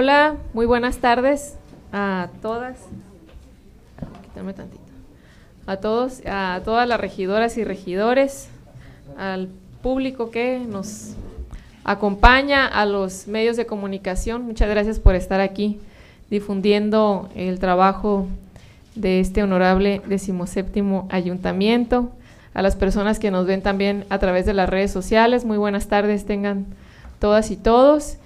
Hola, muy buenas tardes a todas. Quítame tantito. A todos, a todas las regidoras y regidores, al público que nos acompaña, a los medios de comunicación. Muchas gracias por estar aquí difundiendo el trabajo de este honorable decimoséptimo ayuntamiento. A las personas que nos ven también a través de las redes sociales, muy buenas tardes tengan todas y todos.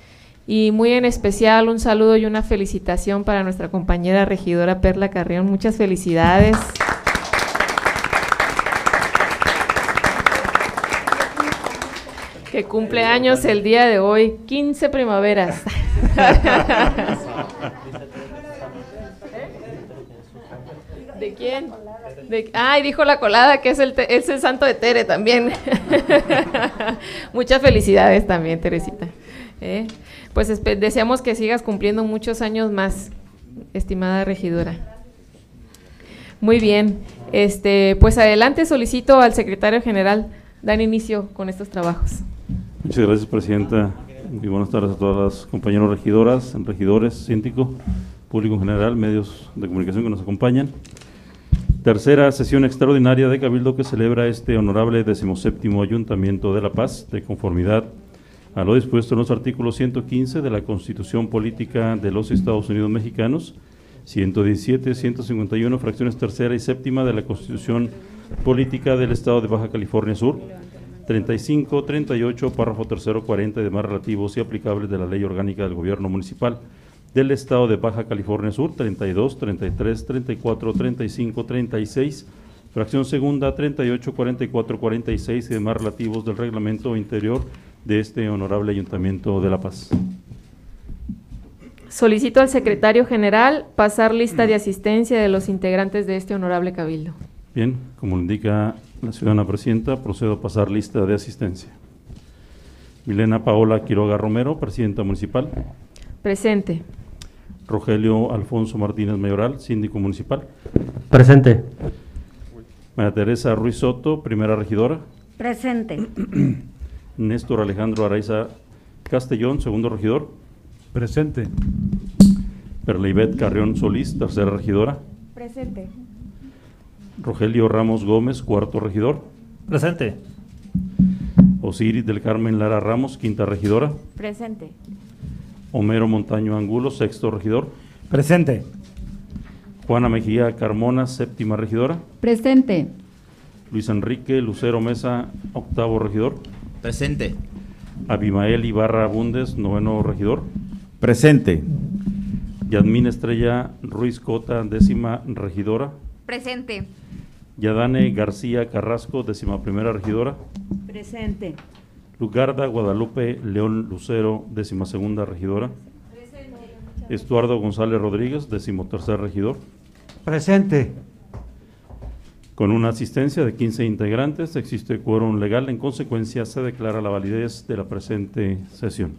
Y muy en especial un saludo y una felicitación para nuestra compañera regidora Perla Carrión. Muchas felicidades. Que cumple años el día de hoy, 15 primaveras. ¿De quién? De, ay, dijo la colada que es el, es el santo de Tere también. Muchas felicidades también, Teresita. ¿Eh? Pues deseamos que sigas cumpliendo muchos años más, estimada regidora. Muy bien, este, pues adelante solicito al secretario general dar inicio con estos trabajos. Muchas gracias, presidenta. Muy buenas tardes a todas las compañeras regidoras, regidores, síndico, público en general, medios de comunicación que nos acompañan. Tercera sesión extraordinaria de Cabildo que celebra este honorable decimoséptimo Ayuntamiento de La Paz, de conformidad a lo dispuesto en los artículos 115 de la Constitución Política de los Estados Unidos Mexicanos, 117, 151, fracciones tercera y séptima de la Constitución Política del Estado de Baja California Sur, 35, 38, párrafo tercero, 40 y demás relativos y aplicables de la Ley Orgánica del Gobierno Municipal del Estado de Baja California Sur, 32, 33, 34, 35, 36, fracción segunda, 38, 44, 46 y demás relativos del Reglamento Interior de este honorable Ayuntamiento de La Paz. Solicito al secretario general pasar lista de asistencia de los integrantes de este honorable cabildo. Bien, como indica la ciudadana presidenta, procedo a pasar lista de asistencia. Milena Paola Quiroga Romero, presidenta municipal. Presente. Rogelio Alfonso Martínez Mayoral, síndico municipal. Presente. María Teresa Ruiz Soto, primera regidora. Presente. Néstor Alejandro Araiza Castellón, segundo regidor. Presente. Perleibet Carrión Solís, tercera regidora. Presente. Rogelio Ramos Gómez, cuarto regidor. Presente. Osiris del Carmen Lara Ramos, quinta regidora. Presente. Homero Montaño Angulo, sexto regidor. Presente. Juana Mejía Carmona, séptima regidora. Presente. Luis Enrique Lucero Mesa, octavo regidor. Presente. Abimael Ibarra Bundes, noveno regidor. Presente. Yadmín Estrella Ruiz Cota, décima regidora. Presente. Yadane García Carrasco, décima primera regidora. Presente. Lugarda Guadalupe León Lucero, décima segunda regidora. Estuardo González Rodríguez, décimo tercer regidor. Presente. Con una asistencia de 15 integrantes, existe quórum legal. En consecuencia, se declara la validez de la presente sesión.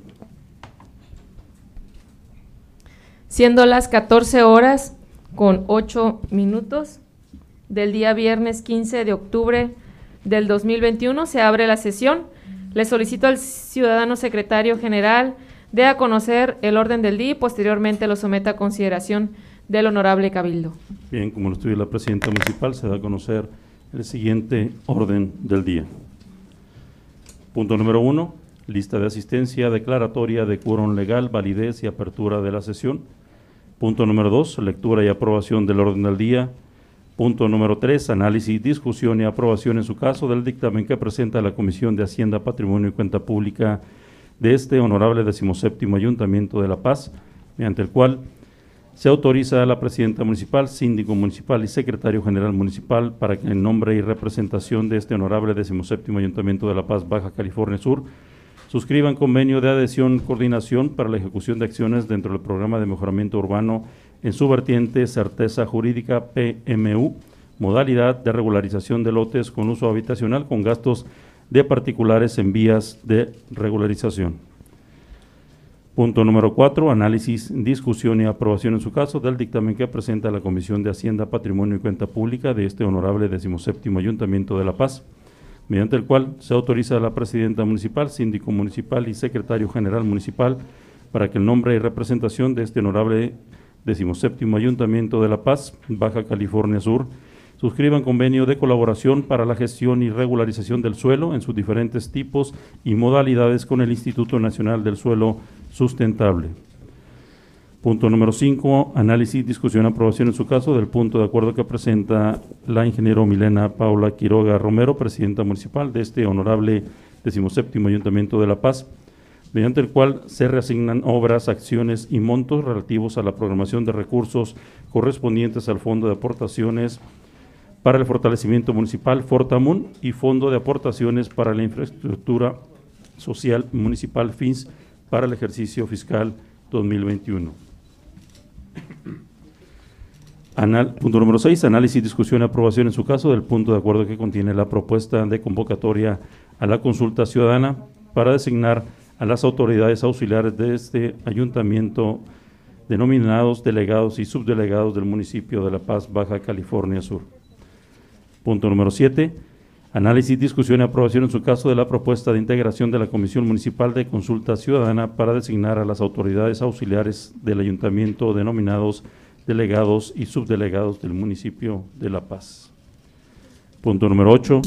Siendo las 14 horas con 8 minutos del día viernes 15 de octubre del 2021, se abre la sesión. Le solicito al ciudadano secretario general de a conocer el orden del día y posteriormente lo someta a consideración del honorable cabildo. Bien, como lo estudia la presidenta municipal, se da a conocer el siguiente orden del día. Punto número uno, lista de asistencia, declaratoria de quórum legal, validez y apertura de la sesión. Punto número dos, lectura y aprobación del orden del día. Punto número tres, análisis, discusión y aprobación en su caso del dictamen que presenta la Comisión de Hacienda, Patrimonio y Cuenta Pública de este honorable decimoséptimo Ayuntamiento de La Paz, mediante el cual se autoriza a la presidenta municipal, síndico municipal y secretario general municipal para que en nombre y representación de este honorable decimoséptimo Ayuntamiento de La Paz, Baja California Sur, suscriban convenio de adhesión coordinación para la ejecución de acciones dentro del programa de mejoramiento urbano en su vertiente Certeza Jurídica PMU, modalidad de regularización de lotes con uso habitacional con gastos de particulares en vías de regularización. Punto número cuatro, análisis, discusión y aprobación en su caso del dictamen que presenta la Comisión de Hacienda, Patrimonio y Cuenta Pública de este honorable decimoséptimo Ayuntamiento de La Paz, mediante el cual se autoriza a la presidenta municipal, síndico municipal y secretario general municipal para que el nombre y representación de este honorable decimoséptimo Ayuntamiento de La Paz, Baja California Sur, suscriban convenio de colaboración para la gestión y regularización del suelo en sus diferentes tipos y modalidades con el Instituto Nacional del Suelo Sustentable. Punto número 5, análisis, discusión, aprobación en su caso del punto de acuerdo que presenta la ingeniero Milena Paula Quiroga Romero, presidenta municipal de este honorable decimoséptimo Ayuntamiento de La Paz, mediante el cual se reasignan obras, acciones y montos relativos a la programación de recursos correspondientes al Fondo de Aportaciones para el Fortalecimiento Municipal, Fortamun, y Fondo de Aportaciones para la Infraestructura Social Municipal, FINS, para el ejercicio fiscal 2021. Anal- punto número 6, análisis, discusión y aprobación en su caso del punto de acuerdo que contiene la propuesta de convocatoria a la consulta ciudadana para designar a las autoridades auxiliares de este ayuntamiento denominados delegados y subdelegados del municipio de La Paz, Baja California Sur. Punto número 7, análisis, discusión y aprobación en su caso de la propuesta de integración de la Comisión Municipal de Consulta Ciudadana para designar a las autoridades auxiliares del ayuntamiento denominados delegados y subdelegados del municipio de La Paz. Punto número 8,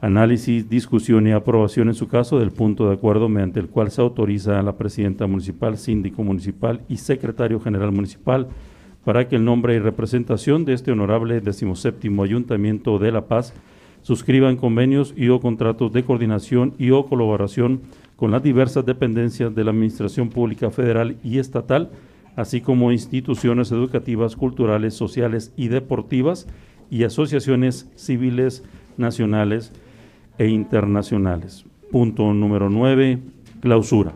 análisis, discusión y aprobación en su caso del punto de acuerdo mediante el cual se autoriza a la presidenta municipal, síndico municipal y secretario general municipal para que el nombre y representación de este honorable decimoséptimo Ayuntamiento de La Paz suscriban convenios y o contratos de coordinación y o colaboración con las diversas dependencias de la Administración Pública Federal y Estatal, así como instituciones educativas, culturales, sociales y deportivas y asociaciones civiles nacionales e internacionales. Punto número 9, clausura.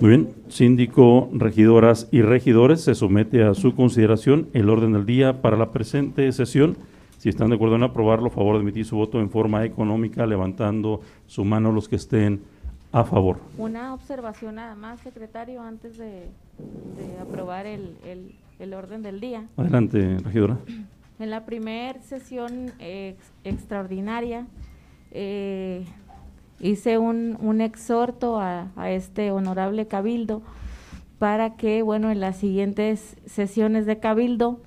Muy bien, síndico, regidoras y regidores, se somete a su consideración el orden del día para la presente sesión. Si están de acuerdo en aprobarlo, a favor de emitir su voto en forma económica, levantando su mano los que estén a favor. Una observación nada más, secretario, antes de, de aprobar el, el- el orden del día. Adelante, regidora. En la primera sesión ex- extraordinaria eh, hice un, un exhorto a, este honorable cabildo para que, bueno, en las siguientes sesiones de cabildo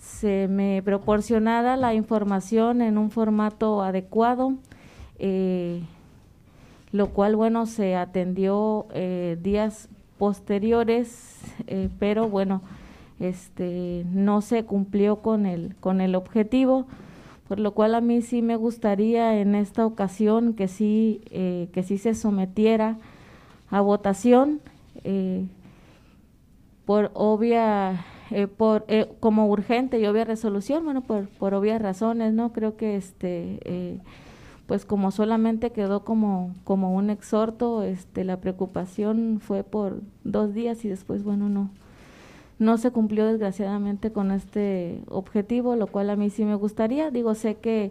se me proporcionara la información en un formato adecuado, eh, lo cual, bueno, se atendió eh, días posteriores, eh, pero bueno, este no se cumplió con el con el objetivo por lo cual a mí sí me gustaría en esta ocasión que sí eh, que sí se sometiera a votación eh, por obvia eh, por eh, como urgente y obvia resolución bueno por por obvias razones no creo que este eh, pues como solamente quedó como como un exhorto este la preocupación fue por dos días y después bueno no no se cumplió desgraciadamente con este objetivo, lo cual a mí sí me gustaría. Digo, sé que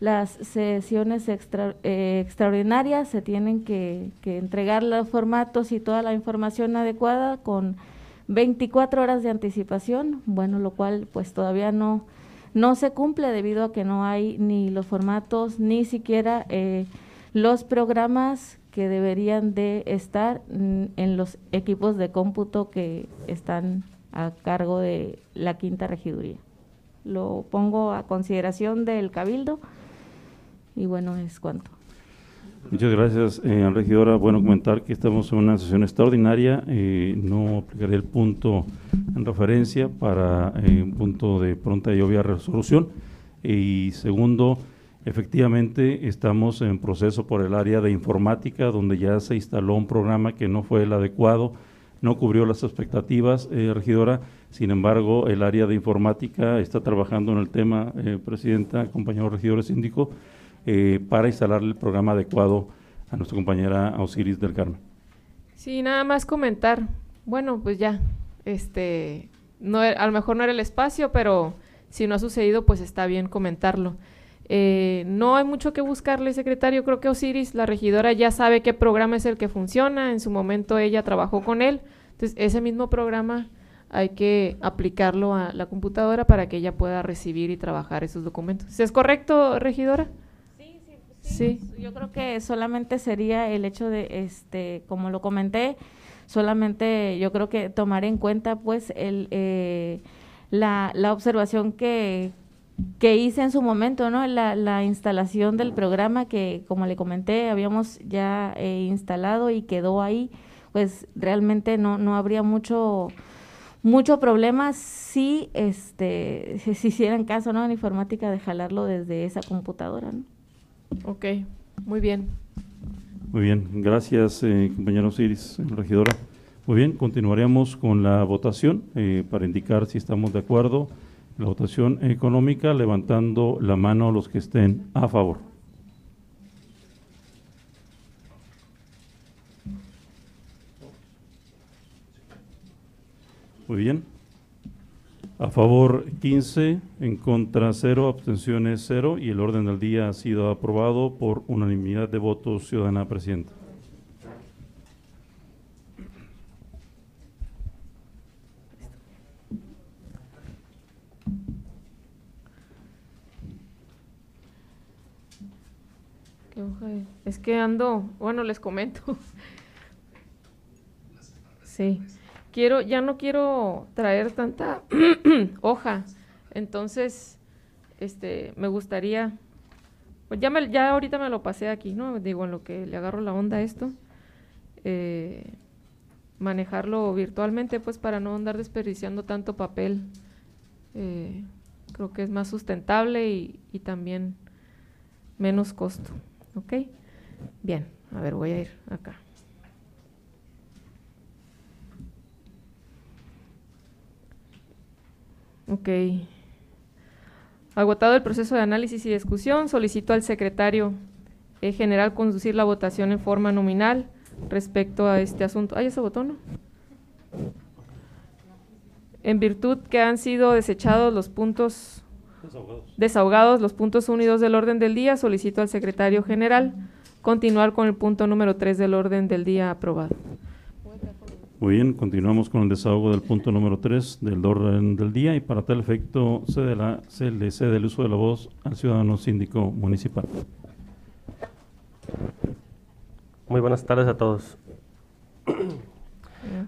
las sesiones extra- eh, extraordinarias se tienen que, que entregar los formatos y toda la información adecuada con 24 horas de anticipación, bueno, lo cual pues todavía no, no se cumple debido a que no hay ni los formatos ni siquiera eh, los programas que deberían de estar en los equipos de cómputo que están a cargo de la quinta regiduría. Lo pongo a consideración del cabildo y bueno, es cuanto. Muchas gracias, eh, regidora. Bueno, comentar que estamos en una sesión extraordinaria. eh, no aplicaré el punto en referencia para eh, un punto de pronta y obvia resolución. Y segundo, efectivamente estamos en proceso por el área de informática, donde ya se instaló un programa que no fue el adecuado, no cubrió las expectativas, eh, regidora. Sin embargo, el área de informática está trabajando en el tema, eh, presidenta, compañeros regidores, síndico, eh, para instalarle el programa adecuado a nuestra compañera Osiris del Carmen. Sí, nada más comentar. Bueno, pues ya, este, no, e- a lo mejor no era el espacio, pero si no ha sucedido, pues está bien comentarlo. Eh, no hay mucho que buscarle, secretario. Creo que Osiris, la regidora, ya sabe qué programa es el que funciona. En su momento ella trabajó con él. Entonces, ese mismo programa hay que aplicarlo a la computadora para que ella pueda recibir y trabajar esos documentos. ¿Es correcto, regidora? Sí. Yo creo que solamente sería el hecho de, este, como lo comenté, solamente yo creo que tomar en cuenta pues el, eh, la, la observación que, que hice en su momento, ¿no? La, la instalación del programa que, como le comenté, habíamos ya eh, instalado y quedó ahí, pues realmente no, no habría mucho mucho problema si este si, si hicieran caso no en informática de jalarlo desde esa computadora ¿no? Ok, muy bien. Muy bien, gracias eh, compañera Osiris, regidora. Muy bien, continuaremos con la votación eh, para indicar si estamos de acuerdo. La votación económica, levantando la mano los que estén a favor. Muy bien. A favor 15, en contra 0, abstenciones 0 y el orden del día ha sido aprobado por unanimidad de votos, ciudadana presidenta. ¿Qué hoja es? Es que ando, bueno, les comento. Sí. Quiero, ya no quiero traer tanta hoja. Entonces, este, me gustaría, pues ya, me, ya ahorita me lo pasé aquí, ¿no? Digo, en lo que le agarro la onda a esto, eh, manejarlo virtualmente, pues para no andar desperdiciando tanto papel. Eh, creo que es más sustentable y, y también menos costo. ¿Ok? Bien, a ver, voy a ir acá. Ok. Agotado el proceso de análisis y discusión, solicito al secretario eh, general conducir la votación en forma nominal respecto a este asunto. Ah, ya se votó, ¿no? En virtud que han sido desechados los puntos desahogados los puntos 1 y 2 del orden del día, solicito al secretario general continuar con el punto número 3 del orden del día aprobado. Muy bien, continuamos con el desahogo del punto número 3 del orden del día y para tal efecto cede la, se le cede el uso de la voz al ciudadano síndico municipal. Muy buenas tardes a todos.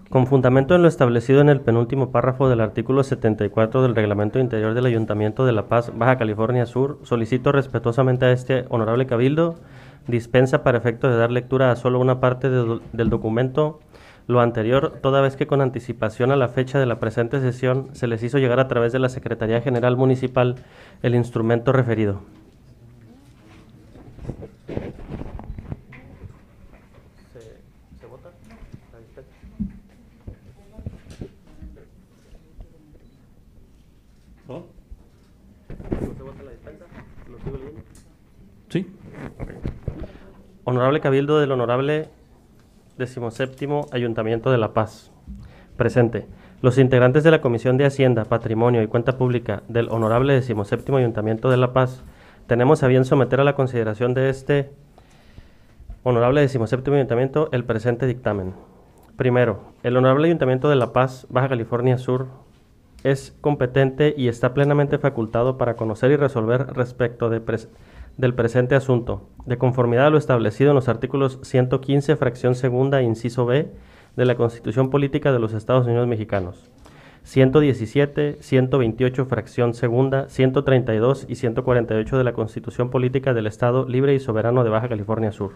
Con fundamento en lo establecido en el penúltimo párrafo del artículo 74 del Reglamento Interior del Ayuntamiento de La Paz, Baja California Sur, solicito respetuosamente a este honorable cabildo dispensa para efecto de dar lectura a solo una parte de- del documento lo anterior, toda vez que con anticipación a la fecha de la presente sesión se les hizo llegar a través de la Secretaría General Municipal el instrumento referido. Sí, Honorable Cabildo del Honorable Decimoséptimo Ayuntamiento de La Paz. Presente. Los integrantes de la Comisión de Hacienda, Patrimonio y Cuenta Pública del Honorable Decimoséptimo Ayuntamiento de La Paz tenemos a bien someter a la consideración de este Honorable Decimoséptimo Ayuntamiento el presente dictamen. Primero, el Honorable Ayuntamiento de La Paz, Baja California Sur, es competente y está plenamente facultado para conocer y resolver respecto de del presente asunto, de conformidad a lo establecido en los artículos 115, fracción segunda, inciso B, de la Constitución Política de los Estados Unidos Mexicanos, 117, 128, fracción segunda, 132 y 148 de la Constitución Política del Estado Libre y Soberano de Baja California Sur.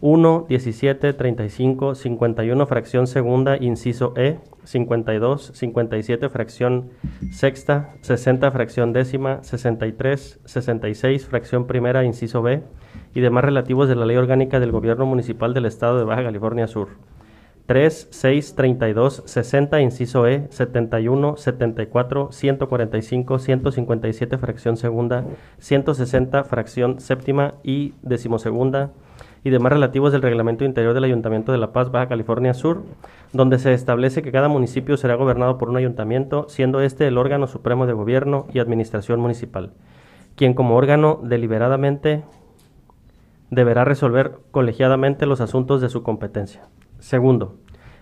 1, 17, 35, 51, fracción segunda, inciso E, 52, 57, fracción sexta, 60, fracción décima, 63, 66, fracción primera, inciso B, y demás relativos de la Ley Orgánica del Gobierno Municipal del Estado de Baja California Sur. 3, 6, 32, 60, inciso E, 71, 74, 145, 157, fracción segunda, 160, fracción séptima y decimosegunda, y demás relativos del Reglamento Interior del Ayuntamiento de La Paz, Baja California Sur, donde se establece que cada municipio será gobernado por un ayuntamiento, siendo este el órgano supremo de gobierno y administración municipal, quien como órgano deliberadamente deberá resolver colegiadamente los asuntos de su competencia. Segundo,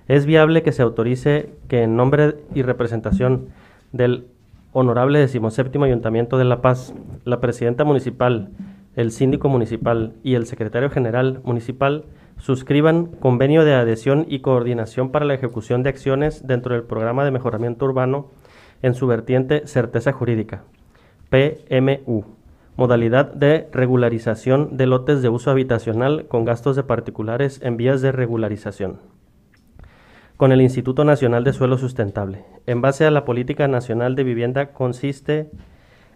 es viable que se autorice que en nombre y representación del Honorable Decimoséptimo Ayuntamiento de La Paz, la Presidenta Municipal, el síndico municipal y el secretario general municipal suscriban convenio de adhesión y coordinación para la ejecución de acciones dentro del programa de mejoramiento urbano en su vertiente certeza jurídica, PMU, modalidad de regularización de lotes de uso habitacional con gastos de particulares en vías de regularización con el Instituto Nacional de Suelo Sustentable. En base a la Política Nacional de Vivienda consiste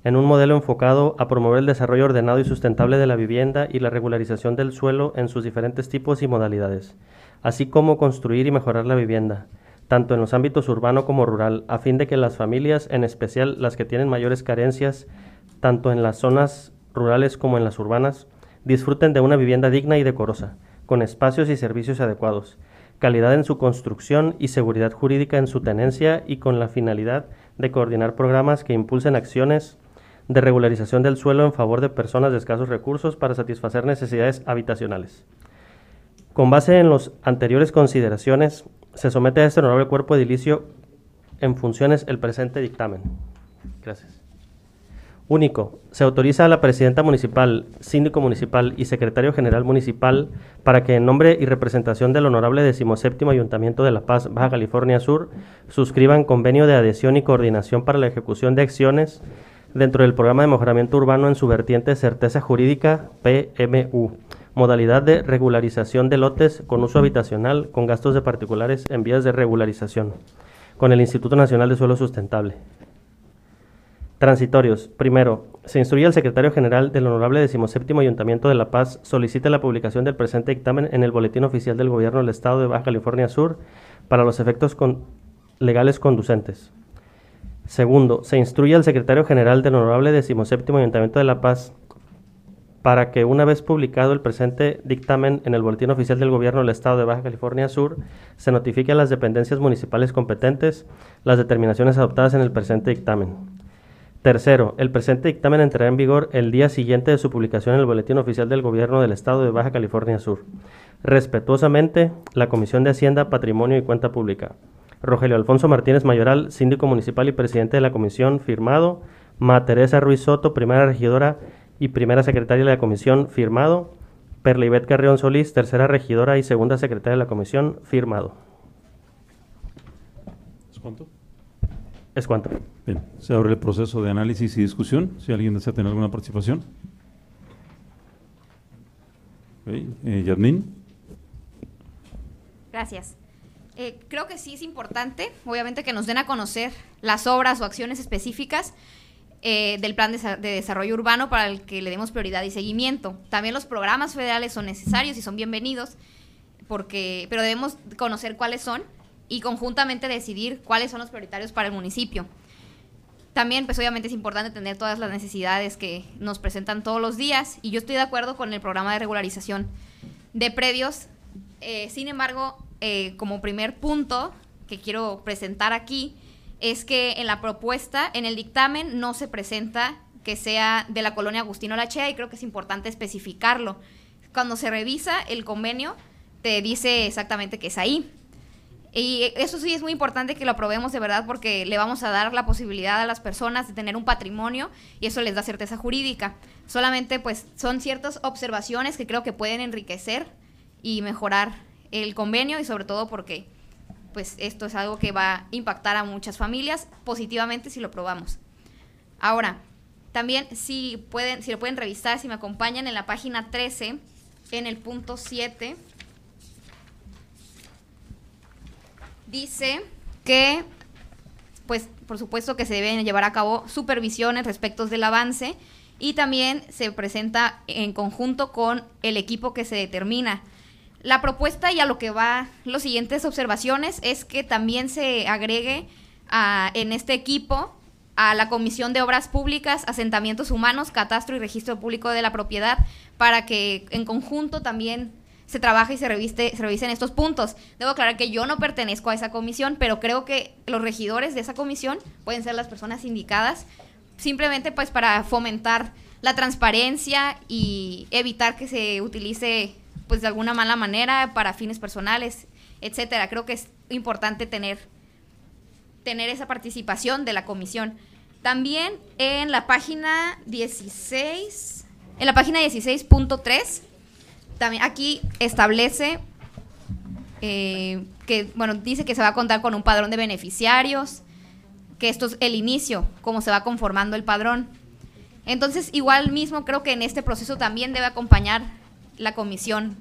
en un modelo enfocado a promover el desarrollo ordenado y sustentable de la vivienda y la regularización del suelo en sus diferentes tipos y modalidades, así como construir y mejorar la vivienda, tanto en los ámbitos urbano como rural, a fin de que las familias, en especial las que tienen mayores carencias, tanto en las zonas rurales como en las urbanas, disfruten de una vivienda digna y decorosa, con espacios y servicios adecuados, calidad en su construcción y seguridad jurídica en su tenencia y con la finalidad de coordinar programas que impulsen acciones de regularización del suelo en favor de personas de escasos recursos para satisfacer necesidades habitacionales. Con base en las anteriores consideraciones, se somete a este honorable cuerpo edilicio en funciones el presente dictamen. Gracias. Único. Se autoriza a la presidenta municipal, síndico municipal y secretario general municipal para que en nombre y representación del honorable decimoséptimo Ayuntamiento de La Paz, Baja California Sur, suscriban convenio de adhesión y coordinación para la ejecución de acciones dentro del programa de mejoramiento urbano en su vertiente certeza jurídica PMU, modalidad de regularización de lotes con uso habitacional con gastos de particulares en vías de regularización, con el Instituto Nacional de Suelo Sustentable. Transitorios. Primero, se instruye al secretario general del Honorable Decimoséptimo Ayuntamiento de La Paz solicite la publicación del presente dictamen en el Boletín Oficial del Gobierno del Estado de Baja California Sur para los efectos legales conducentes. Segundo, se instruye al secretario general del Honorable Decimoséptimo Ayuntamiento de La Paz para que una vez publicado el presente dictamen en el Boletín Oficial del Gobierno del Estado de Baja California Sur, se notifique a las dependencias municipales competentes las determinaciones adoptadas en el presente dictamen. Tercero, el presente dictamen entrará en vigor el día siguiente de su publicación en el Boletín Oficial del Gobierno del Estado de Baja California Sur. Respetuosamente, la Comisión de Hacienda, Patrimonio y Cuenta Pública. Rogelio Alfonso Martínez Mayoral, síndico municipal y presidente de la comisión, firmado. Ma Teresa Ruiz Soto, primera regidora y primera secretaria de la comisión, firmado. Perla Ivette Carrión Solís, tercera regidora y segunda secretaria de la comisión, firmado. ¿Es cuánto? Es cuanto. Bien, se abre el proceso de análisis y discusión. Si alguien desea tener alguna participación. Ok, eh. Gracias. Eh, creo que sí es importante, obviamente, que nos den a conocer las obras o acciones específicas eh, del plan de, Desa- de desarrollo urbano para el que le demos prioridad y seguimiento. También los programas federales son necesarios y son bienvenidos, porque, pero debemos conocer cuáles son y conjuntamente decidir cuáles son los prioritarios para el municipio. También, pues obviamente es importante tener todas las necesidades que nos presentan todos los días y yo estoy de acuerdo con el programa de regularización de predios. Eh, sin embargo, eh, como primer punto que quiero presentar aquí es que en la propuesta, en el dictamen, no se presenta que sea de la colonia Agustino Lachea y creo que es importante especificarlo. Cuando se revisa el convenio, te dice exactamente que es ahí. Y eso sí es muy importante que lo aprobemos de verdad porque le vamos a dar la posibilidad a las personas de tener un patrimonio y eso les da certeza jurídica. Solamente pues son ciertas observaciones que creo que pueden enriquecer y mejorar el convenio y sobre todo porque pues esto es algo que va a impactar a muchas familias positivamente si lo probamos. Ahora, también si pueden si lo pueden revisar, si me acompañan en la página 13 en el punto 7 dice que, pues, por supuesto que se deben llevar a cabo supervisiones respecto del avance y también se presenta en conjunto con el equipo que se determina. La propuesta y a lo que va las siguientes observaciones es que también se agregue a- en este equipo a la Comisión de Obras Públicas, Asentamientos Humanos, Catastro y Registro Público de la Propiedad para que en conjunto también se trabaje y se, reviste, se revisen estos puntos. Debo aclarar que yo no pertenezco a esa comisión, pero creo que los regidores de esa comisión pueden ser las personas indicadas, simplemente pues para fomentar la transparencia y evitar que se utilice pues de alguna mala manera para fines personales, etcétera. Creo que es importante tener tener esa participación de la comisión. También en la página 16 En la página 16.3, también aquí establece eh, que, bueno, dice que se va a contar con un padrón de beneficiarios, que esto es el inicio, cómo se va conformando el padrón. Entonces, igual mismo creo que en este proceso también debe acompañar la comisión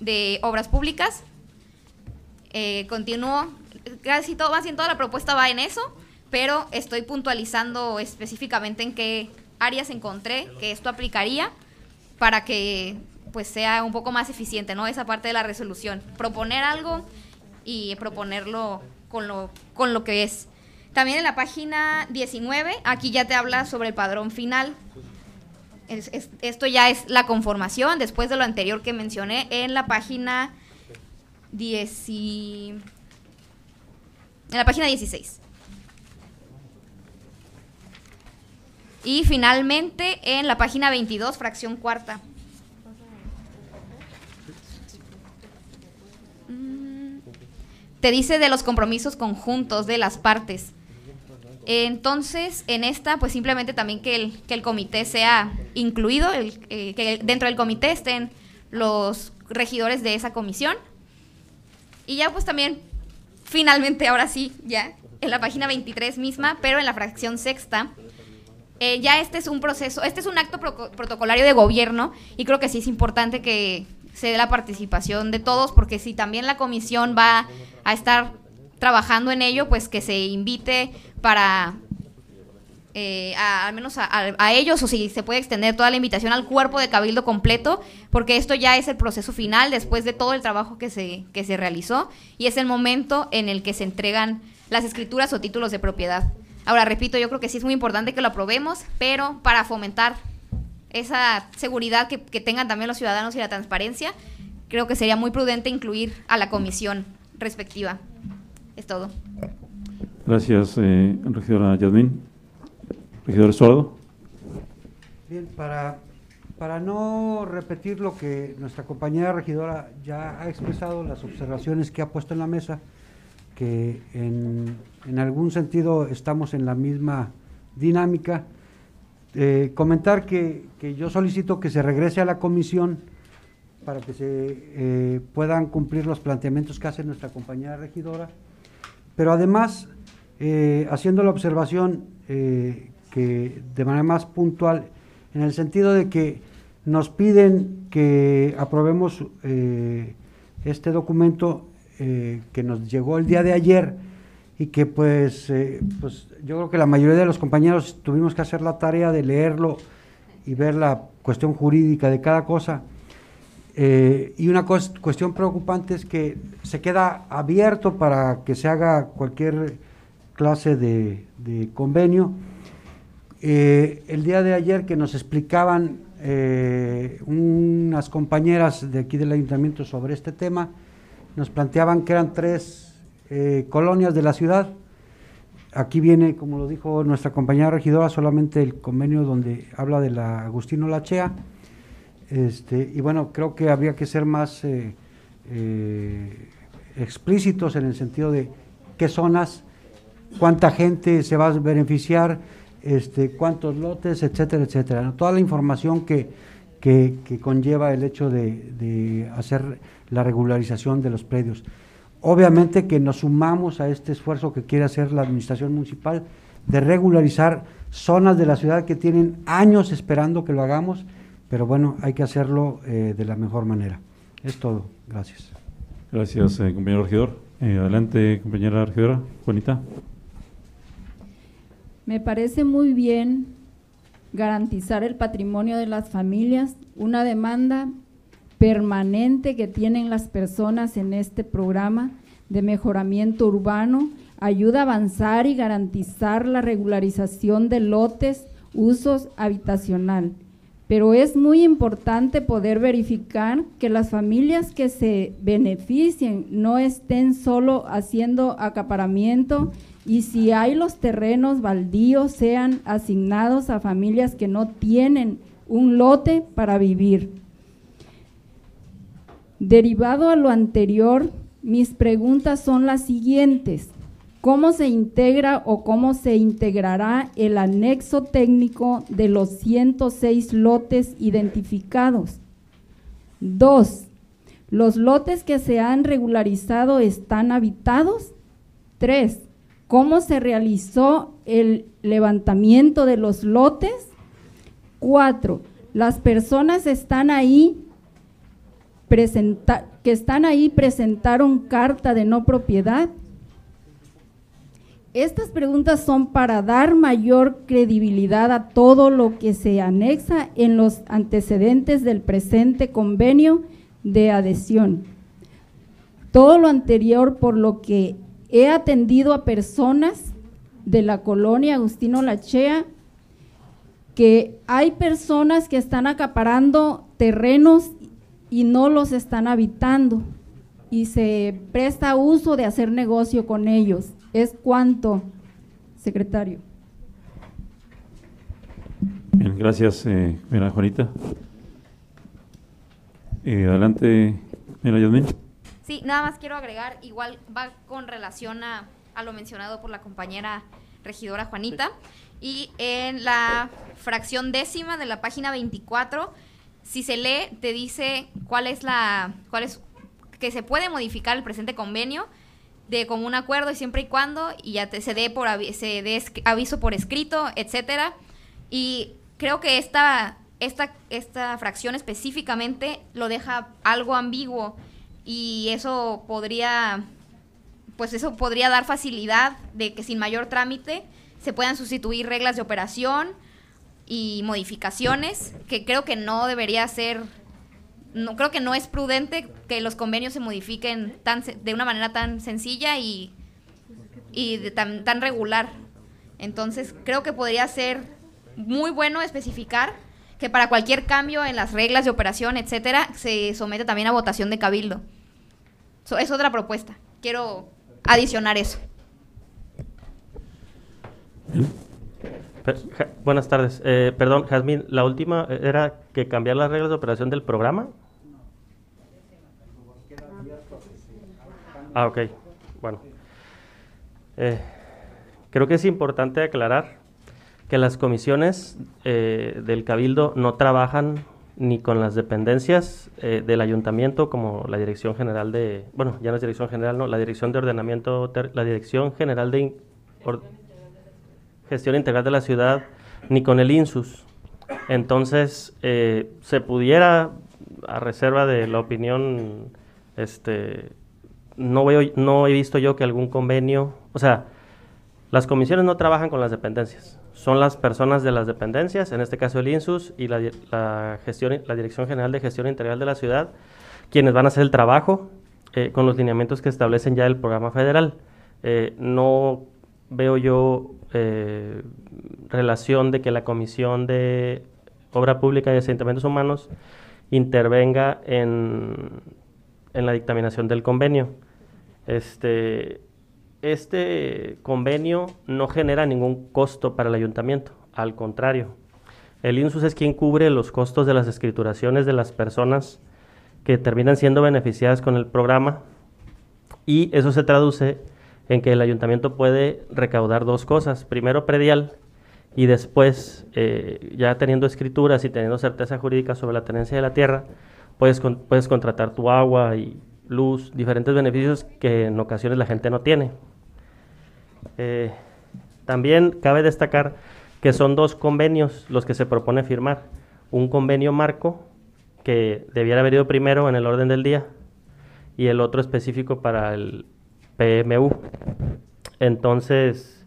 de obras públicas. Eh, continúo, casi todo, más toda la propuesta va en eso, pero estoy puntualizando específicamente en qué áreas encontré que esto aplicaría para que pues sea un poco más eficiente, ¿no? Esa parte de la resolución. Proponer algo y proponerlo con lo, con lo que es. También en la página 19, aquí ya te habla sobre el padrón final. Esto ya es la conformación, después de lo anterior que mencioné en la página 10 en la página 16. Y finalmente en la página 22, fracción cuarta. te dice de los compromisos conjuntos de las partes. Entonces, en esta, pues simplemente también que el, que el comité sea incluido, el, eh, que dentro del comité estén los regidores de esa comisión. Y ya pues también, finalmente, ahora sí, ya, en la página 23 misma, pero en la fracción sexta, eh, ya este es un proceso, este es un acto protocolario de gobierno y creo que sí es importante que, se dé la participación de todos, porque si también la comisión va a estar trabajando en ello, pues que se invite para eh, al menos a, ellos o si se puede extender toda la invitación al cuerpo de cabildo completo, porque esto ya es el proceso final después de todo el trabajo que se, que se realizó y es el momento en el que se entregan las escrituras o títulos de propiedad. Ahora, repito, yo creo que sí es muy importante que lo aprobemos, pero para fomentar esa seguridad que, tengan también los ciudadanos y la transparencia, creo que sería muy prudente incluir a la comisión respectiva. Es todo. Gracias, eh, regidora Yadmin. Regidor Sordo. Bien, para, para no repetir lo que nuestra compañera regidora ya ha expresado, las observaciones que ha puesto en la mesa, que en, en algún sentido estamos en la misma dinámica, eh, comentar que, yo solicito que se regrese a la comisión para que se eh, puedan cumplir los planteamientos que hace nuestra compañera regidora, pero además eh, haciendo la observación que de manera más puntual, en el sentido de que nos piden que aprobemos este documento que nos llegó el día de ayer, y que pues, eh, pues yo creo que la mayoría de los compañeros tuvimos que hacer la tarea de leerlo y ver la cuestión jurídica de cada cosa. Eh, y una cuestión preocupante es que se queda abierto para que se haga cualquier clase de, convenio. Eh, el día de ayer que nos explicaban unas compañeras de aquí del ayuntamiento sobre este tema, nos planteaban que eran tres eh, colonias de la ciudad. Aquí viene, como lo dijo nuestra compañera regidora, solamente el convenio donde habla de la Agustino Lachea. Este, y bueno, creo que habría que ser más eh, eh, explícitos en el sentido de qué zonas, cuánta gente se va a beneficiar, este, cuántos lotes, etcétera, etcétera. Toda la información que, que, conlleva el hecho de, de hacer la regularización de los predios. Obviamente que nos sumamos a este esfuerzo que quiere hacer la administración municipal de regularizar zonas de la ciudad que tienen años esperando que lo hagamos, pero bueno, hay que hacerlo eh, de la mejor manera. Es todo. Gracias. Gracias, eh, compañero regidor. Eh, adelante, compañera regidora. Juanita. Me parece muy bien garantizar el patrimonio de las familias, una demanda permanente que tienen las personas en este programa de mejoramiento urbano ayuda a avanzar y garantizar la regularización de lotes, usos habitacional. Pero es muy importante poder verificar que las familias que se beneficien no estén solo haciendo acaparamiento y si hay los terrenos baldíos sean asignados a familias que no tienen un lote para vivir. Derivado a lo anterior, mis preguntas son las siguientes. Cómo se integra o cómo se integrará el anexo técnico de los 106 lotes identificados. Dos, ¿los lotes que se han regularizado están habitados? Tres, ¿cómo se realizó el levantamiento de los lotes? Cuatro, ¿las personas que están ahí presentaron carta de no propiedad? Estas preguntas son para dar mayor credibilidad a todo lo que se anexa en los antecedentes del presente convenio de adhesión. Todo lo anterior por lo que he atendido a personas de la colonia Agustino Lachea, que hay personas que están acaparando terrenos y no los están habitando y se presta uso de hacer negocio con ellos es cuánto, secretario. Bien, gracias, eh, mira, Juanita. Eh, adelante, mira, Yasmin. Sí, nada más quiero agregar, igual va con relación a, a lo mencionado por la compañera regidora Juanita. Y en la fracción décima de la página 24, si se lee, te dice cuál es la, cuál es, que se puede modificar el presente convenio de común acuerdo y siempre y cuando y ya te, se dé por se dé aviso por escrito, etcétera. Y creo que esta esta esta fracción específicamente lo deja algo ambiguo y eso podría pues eso podría dar facilidad de que sin mayor trámite se puedan sustituir reglas de operación y modificaciones que creo que no debería ser no creo que no es prudente que los convenios se modifiquen tan de una manera tan sencilla y, y tan, tan regular. Entonces, creo que podría ser muy bueno especificar que para cualquier cambio en las reglas de operación, etcétera, se somete también a votación de cabildo. es otra propuesta. Quiero adicionar eso. buenas tardes. Eh, perdón, Jazmín, la última era que cambiar las reglas de operación del programa. Ah, ok. Bueno. Eh, creo que es importante aclarar que las comisiones eh, del Cabildo no trabajan ni con las dependencias eh, del ayuntamiento como la Dirección General de, bueno, ya no es Dirección General, no, la Dirección de Ordenamiento, la Dirección General de Gestión Integral de la Ciudad, ni con el INSUS. Entonces, se pudiera, a reserva de la opinión este, no, veo, no he visto yo que algún convenio, o sea, las comisiones no trabajan con las dependencias, son las personas de las dependencias, en este caso el INSUS y la, gestión, la Dirección General de Gestión Integral de la Ciudad, quienes van a hacer el trabajo eh, con los lineamientos que establecen ya el programa federal. Eh, no veo yo eh, relación de que la Comisión de Obra Pública y Asentamientos Humanos intervenga en, en la dictaminación del convenio. Este, este convenio no genera ningún costo para el ayuntamiento, al contrario. El INSUS es quien cubre los costos de las escrituraciones de las personas que terminan siendo beneficiadas con el programa y eso se traduce en que el ayuntamiento puede recaudar dos cosas. Primero, predial y después, eh, ya teniendo escrituras y teniendo certeza jurídica sobre la tenencia de la tierra, puedes, puedes contratar tu agua y luz, diferentes beneficios que en ocasiones la gente no tiene. Eh, también cabe destacar que son dos convenios los que se propone firmar. Un convenio marco, que debiera haber ido primero en el orden del día, y el otro específico para el PMU. Entonces,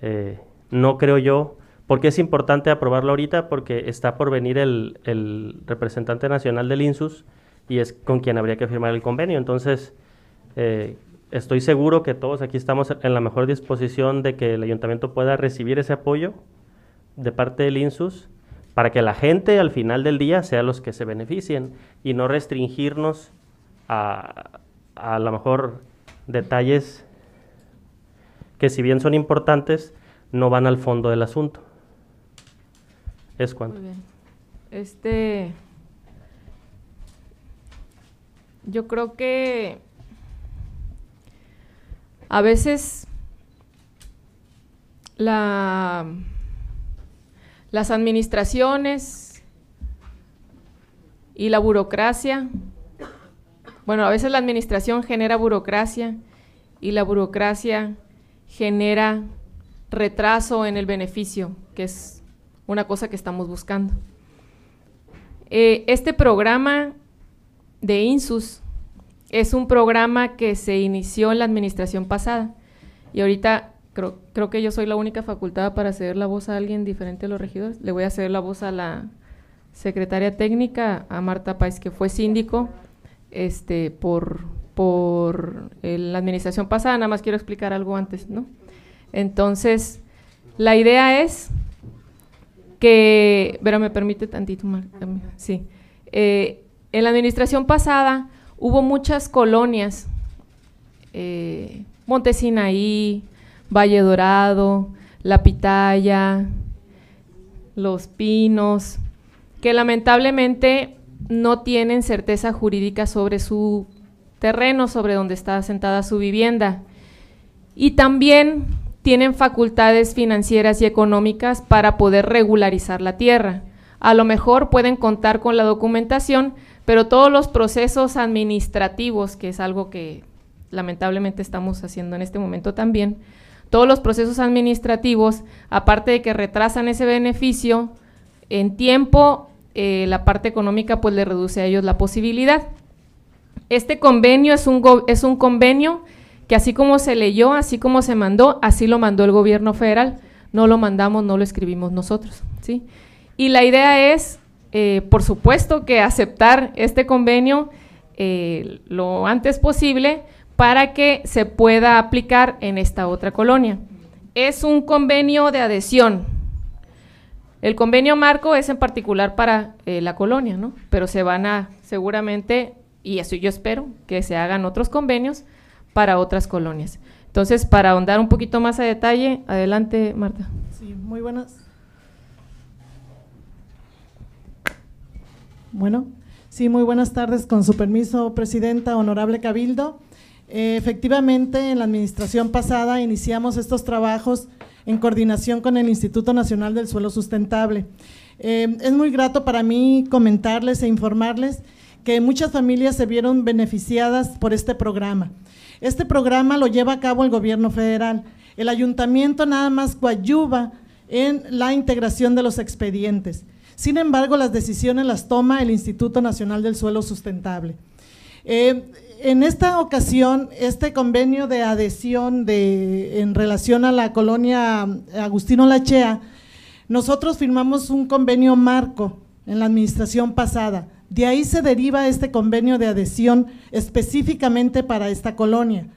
eh, no creo yo, porque es importante aprobarlo ahorita, porque está por venir el, el representante nacional del INSUS, y es con quien habría que firmar el convenio. Entonces, eh, estoy seguro que todos aquí estamos en la mejor disposición de que el ayuntamiento pueda recibir ese apoyo de parte del INSUS para que la gente al final del día sea los que se beneficien y no restringirnos a a lo mejor detalles que si bien son importantes, no van al fondo del asunto. Es cuanto. Muy bien. Este, yo creo que a veces la, las administraciones y la burocracia, bueno, a veces la administración genera burocracia y la burocracia genera retraso en el beneficio, que es una cosa que estamos buscando. Eh, este programa de INSUS es un programa que se inició en la administración pasada y ahorita creo, creo que yo soy la única facultada para ceder la voz a alguien diferente a los regidores. Le voy a ceder la voz a la secretaria técnica, a Marta Páez, que fue síndico este, por, por la administración pasada. Nada más quiero explicar algo antes, ¿no? Entonces, la idea es que, pero me permite tantito, Marta, sí. Eh, en la administración pasada hubo muchas colonias, eh, Montesinaí, Valle Dorado, La Pitaya, Los Pinos, que lamentablemente no tienen certeza jurídica sobre su terreno, sobre donde está sentada su vivienda. Y también tienen facultades financieras y económicas para poder regularizar la tierra. A lo mejor pueden contar con la documentación, pero todos los procesos administrativos, que es algo que lamentablemente estamos haciendo en este momento también, todos los procesos administrativos, aparte de que retrasan ese beneficio, en tiempo, eh, la parte económica pues le reduce a ellos la posibilidad. Este convenio es un, es un convenio que así como se leyó, así como se mandó, así lo mandó el gobierno federal. No lo mandamos, no lo escribimos nosotros. ¿sí? Y la idea es, eh, por supuesto, que aceptar este convenio eh, lo antes posible para que se pueda aplicar en esta otra colonia. Es un convenio de adhesión. El convenio marco es en particular para eh, la colonia, ¿no? Pero se van a, seguramente, y eso yo espero, que se hagan otros convenios para otras colonias. Entonces, para ahondar un poquito más a detalle, adelante, Marta. Sí, muy buenas. Bueno, sí, muy buenas tardes. Con su permiso, Presidenta, Honorable Cabildo. Eh, efectivamente, en la administración pasada iniciamos estos trabajos en coordinación con el Instituto Nacional del Suelo Sustentable. Eh, es muy grato para mí comentarles e informarles que muchas familias se vieron beneficiadas por este programa. Este programa lo lleva a cabo el gobierno federal. El ayuntamiento nada más coadyuva en la integración de los expedientes. Sin embargo, las decisiones las toma el Instituto Nacional del Suelo Sustentable. Eh, en esta ocasión, este convenio de adhesión de, en relación a la colonia Agustino Lachea, nosotros firmamos un convenio marco en la administración pasada. De ahí se deriva este convenio de adhesión específicamente para esta colonia.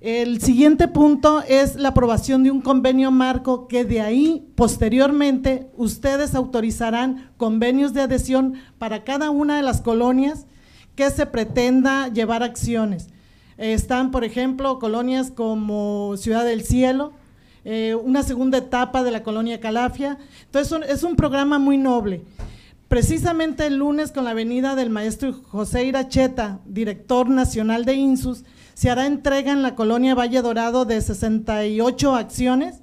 El siguiente punto es la aprobación de un convenio marco que de ahí posteriormente ustedes autorizarán convenios de adhesión para cada una de las colonias que se pretenda llevar acciones. están, por ejemplo, colonias como Ciudad del Cielo, eh, una segunda etapa de la colonia Calafia. Entonces, es un programa muy noble. Precisamente el lunes, con la venida del maestro José Iracheta, director nacional de INSUS, se hará entrega en la colonia Valle Dorado de 68 acciones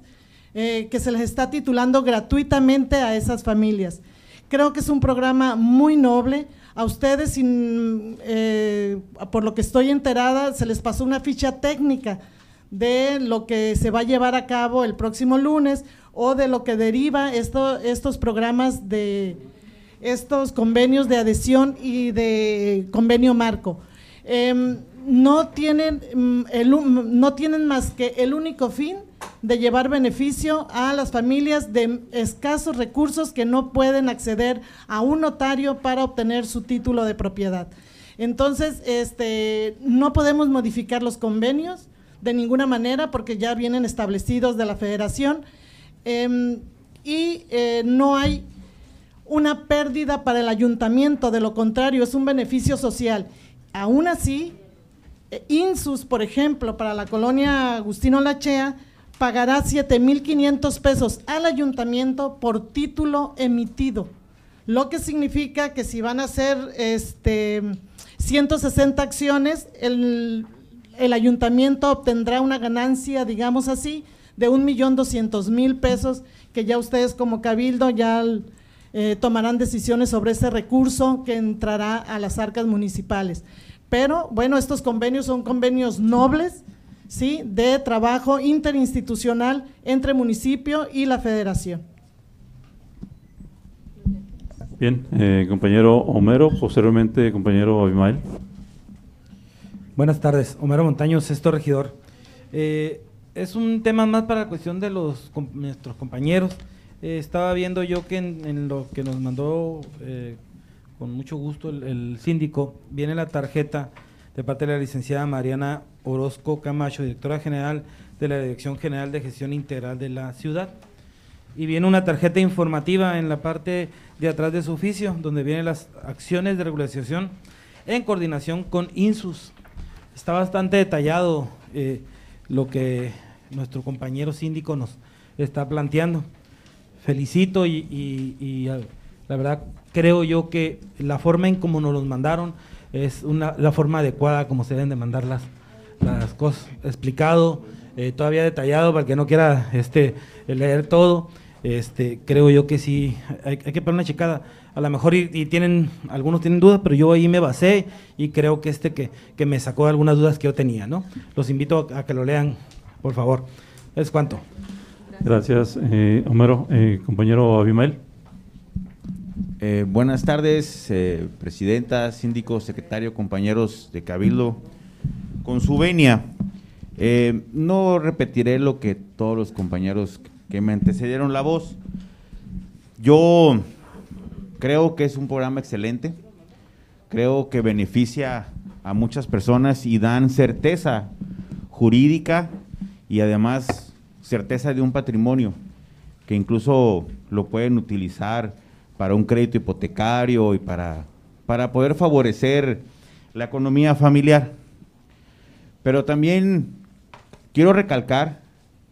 eh, que se les está titulando gratuitamente a esas familias. Creo que es un programa muy noble. A ustedes, eh, por lo que estoy enterada, se les pasó una ficha técnica de lo que se va a llevar a cabo el próximo lunes o de lo que deriva estos programas de estos convenios de adhesión y de convenio marco. Em, no, tienen, mm, el, no tienen más que el único fin de llevar beneficio a las familias de escasos recursos que no pueden acceder a un notario para obtener su título de propiedad. Entonces, este, no podemos modificar los convenios de ninguna manera porque ya vienen establecidos de la federación em, y eh, no hay una pérdida para el ayuntamiento, de lo contrario, es un beneficio social. Aún así, Insus, por ejemplo, para la colonia Agustino Lachea, pagará 7.500 pesos al ayuntamiento por título emitido, lo que significa que si van a ser este, 160 acciones, el ayuntamiento obtendrá una ganancia, digamos así, de un millón doscientos mil pesos, que ya ustedes como cabildo ya eh, tomarán decisiones sobre ese recurso que entrará a las arcas municipales. Pero bueno, estos convenios son convenios nobles, ¿sí? De trabajo interinstitucional entre municipio y la federación. Bien, eh, compañero Homero, posteriormente compañero Abimael. Buenas tardes, Homero Montaño, sexto regidor. Eh, es un tema más para la cuestión de los nuestros compañeros. Eh, estaba viendo yo que en, lo que nos mandó eh, con mucho gusto el, síndico, viene la tarjeta de parte de la licenciada Mariana Orozco Camacho, directora general de la Dirección General de Gestión Integral de la ciudad. Y viene una tarjeta informativa en la parte de atrás de su oficio, donde vienen las acciones de regulación en coordinación con INSUS. Está bastante detallado eh, lo que nuestro compañero síndico nos está planteando. Felicito y, la verdad creo yo que la forma en como nos los mandaron es una, la forma adecuada como se deben de mandar las, las cosas. Explicado, eh, todavía detallado para que no quiera este, leer todo. Este, creo yo que sí, hay, que poner una checada. A lo mejor y, tienen, algunos tienen dudas, pero yo ahí me basé y creo que este que, que me sacó algunas dudas que yo tenía, ¿no? Los invito a que lo lean por favor. Es cuanto. Gracias, eh, Homero. Eh, compañero Abimael. Eh, buenas tardes, presidenta, síndico, secretario, compañeros de Cabildo. Con su venia, no repetiré lo que todos los compañeros que me antecedieron la voz. Yo creo que es un programa excelente, creo que beneficia a muchas personas y dan certeza jurídica y además certeza de un patrimonio que incluso lo pueden utilizar para un crédito hipotecario y para, para poder favorecer la economía familiar. Pero también quiero recalcar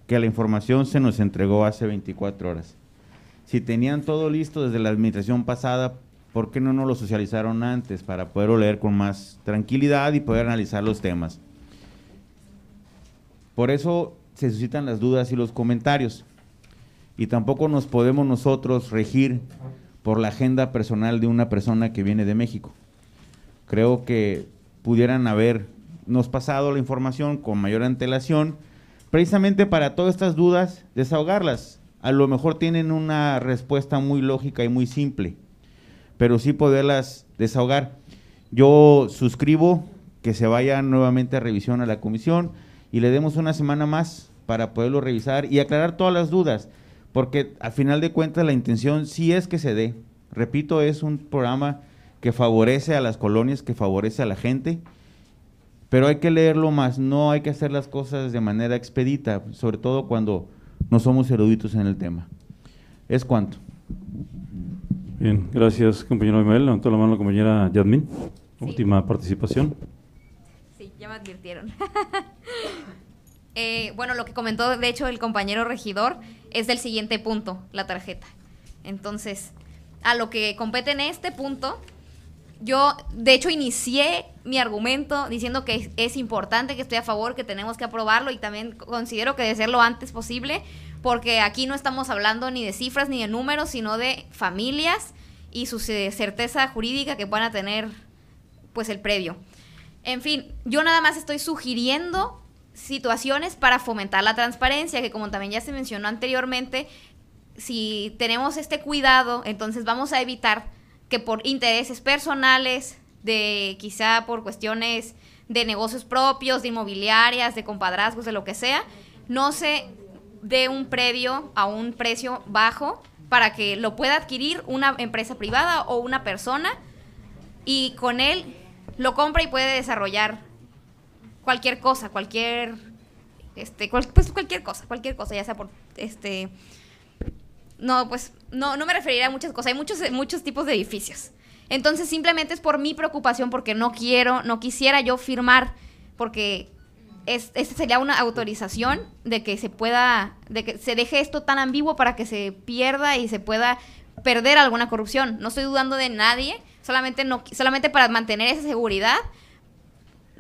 que la información se nos entregó hace 24 horas. Si tenían todo listo desde la administración pasada, ¿por qué no nos lo socializaron antes para poderlo leer con más tranquilidad y poder analizar los temas? Por eso se suscitan las dudas y los comentarios. Y tampoco nos podemos nosotros regir por la agenda personal de una persona que viene de México. Creo que pudieran habernos pasado la información con mayor antelación, precisamente para todas estas dudas, desahogarlas. A lo mejor tienen una respuesta muy lógica y muy simple, pero sí poderlas desahogar. Yo suscribo que se vaya nuevamente a revisión a la comisión y le demos una semana más para poderlo revisar y aclarar todas las dudas, porque al final de cuentas la intención sí es que se dé. Repito, es un programa que favorece a las colonias, que favorece a la gente, pero hay que leerlo más, no hay que hacer las cosas de manera expedita, sobre todo cuando no somos eruditos en el tema. Es cuanto. Bien, gracias compañero Emel. Levantó la mano la compañera Yadmin. Última participación. Sí, ya me advirtieron. Eh, bueno, lo que comentó de hecho el compañero regidor es del siguiente punto, la tarjeta. Entonces, a lo que compete en este punto, yo de hecho inicié mi argumento diciendo que es, importante, que estoy a favor, que tenemos que aprobarlo y también considero que debe ser lo antes posible, porque aquí no estamos hablando ni de cifras ni de números, sino de familias y su certeza jurídica que puedan tener pues el previo. En fin, yo nada más estoy sugiriendo situaciones para fomentar la transparencia, que como también ya se mencionó anteriormente, si tenemos este cuidado, entonces vamos a evitar que por intereses personales, de quizá por cuestiones de negocios propios, de inmobiliarias, de compadrazgos, de lo que sea, no se dé un previo a un precio bajo para que lo pueda adquirir una empresa privada o una persona y con él lo compra y puede desarrollar cualquier cosa, cualquier, este, pues cualquier cosa, cualquier cosa, ya sea por, este, no, pues no, no me referiría a muchas cosas, hay muchos, muchos tipos de edificios. Entonces simplemente es por mi preocupación, porque no quiero, no quisiera yo firmar, porque es, sería una autorización de que se pueda, de que se deje esto tan ambiguo para que se pierda y se pueda perder alguna corrupción. No estoy dudando de nadie, solamente, no, solamente para mantener esa seguridad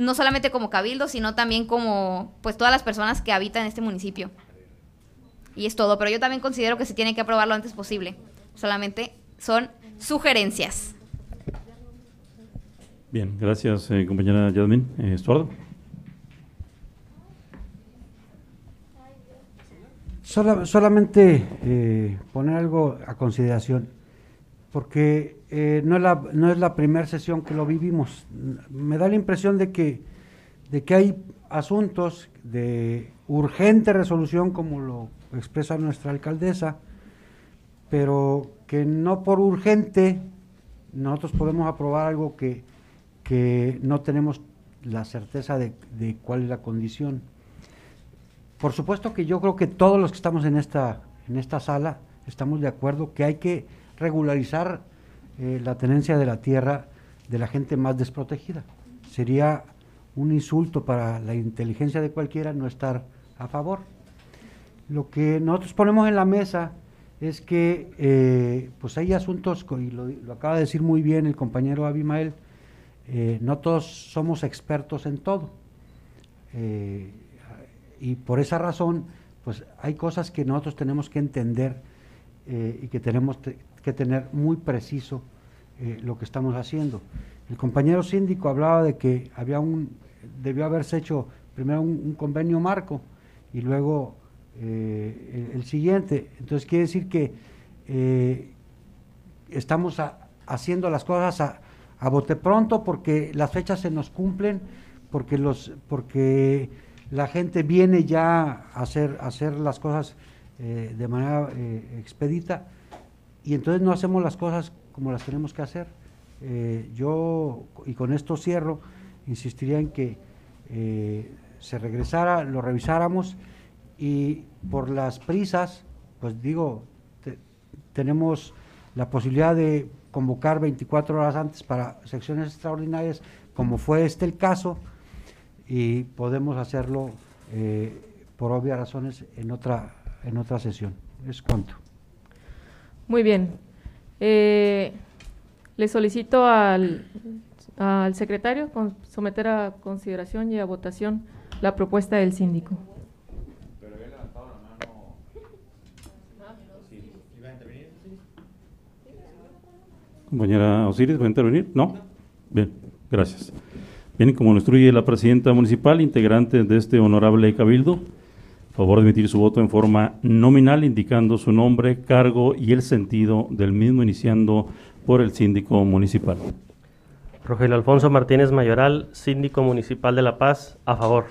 no solamente como cabildo, sino también como pues todas las personas que habitan en este municipio. Y es todo, pero yo también considero que se tiene que aprobar lo antes posible. Solamente son sugerencias. Bien, gracias, eh, compañera Yasmin. Eh, Estuardo. Sola- solamente eh, poner algo a consideración, porque eh, no es la, no la primera sesión que lo vivimos. Me da la impresión de que, de que hay asuntos de urgente resolución, como lo expresa nuestra alcaldesa, pero que no por urgente nosotros podemos aprobar algo que, que no tenemos la certeza de, de cuál es la condición. Por supuesto que yo creo que todos los que estamos en esta, en esta sala estamos de acuerdo que hay que regularizar eh, la tenencia de la tierra de la gente más desprotegida. Sería un insulto para la inteligencia de cualquiera no estar a favor. Lo que nosotros ponemos en la mesa es que eh, pues hay asuntos, y lo, acaba de decir muy bien el compañero Abimael, eh, no todos somos expertos en todo. Eh, y por esa razón, pues hay cosas que nosotros tenemos que entender y que tenemos te- que tener muy preciso eh, lo que estamos haciendo. El compañero síndico hablaba de que había un, debió haberse hecho primero un, convenio marco y luego eh, el, siguiente. Entonces quiere decir que eh, estamos haciendo las cosas a, a bote pronto porque las fechas se nos cumplen, porque los, porque la gente viene ya a hacer, a hacer las cosas de manera expedita y entonces no hacemos las cosas como las tenemos que hacer. Eh, yo, y con esto cierro, insistiría en que eh, se regresara, lo revisáramos y por las prisas, pues digo, te- tenemos la posibilidad de convocar 24 horas antes para secciones extraordinarias, como fue este el caso, y podemos hacerlo eh, por obvias razones en otra, en otra sesión. Es cuanto. Muy bien. Eh, le solicito al, al secretario con- someter a consideración y a votación la propuesta del síndico. Compañera Osiris, ¿va a intervenir? ¿No? Bien, gracias. Bien, como lo instruye la presidenta municipal, integrante de este honorable cabildo, favor de emitir su voto en forma nominal, indicando su nombre, cargo y el sentido del mismo, iniciando por el síndico municipal. Rogelio Alfonso Martínez Mayoral, síndico municipal de La Paz, a favor.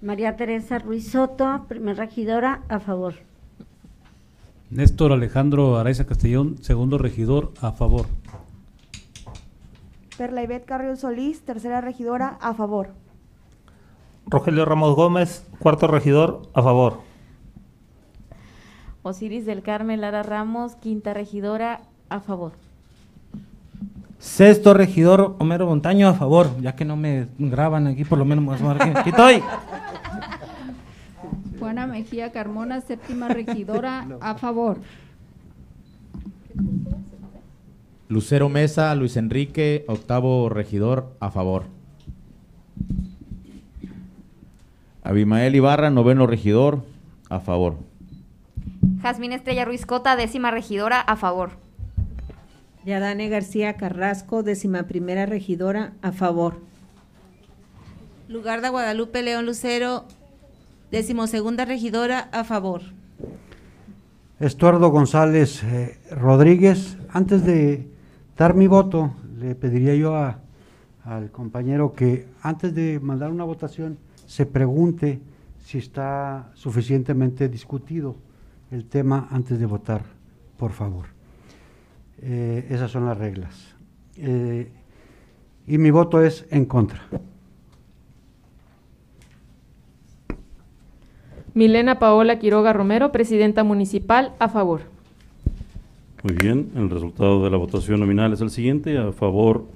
María Teresa Ruiz Soto, primer regidora, a favor. Néstor Alejandro Araiza Castellón, segundo regidor, a favor. Perla Ivette Carrión Solís, tercera regidora, a favor. Rogelio Ramos Gómez, cuarto regidor, a favor. Osiris del Carmen Lara Ramos, quinta regidora, a favor. Sexto regidor Homero Montaño a favor, ya que no me graban aquí, por lo menos me voy a asomar aquí. Aquí estoy. Juana Mejía Carmona, séptima regidora, a favor. Lucero Mesa, Luis Enrique, octavo regidor, a favor. Abimael Ibarra, noveno regidor, a favor. Jazmín Estrella Ruiz Cota, décima regidora, a favor. Yadane García Carrasco, décima primera regidora, a favor. Lugar de Guadalupe León Lucero, decimosegunda regidora, a favor. Estuardo González eh, Rodríguez, antes de dar mi voto, le pediría yo a- al compañero que antes de mandar una votación se pregunte si está suficientemente discutido el tema antes de votar, por favor. Eh, esas son las reglas. Eh, y mi voto es en contra. Milena Paola Quiroga Romero, presidenta municipal, a favor. Muy bien, el resultado de la votación nominal es el siguiente, a favor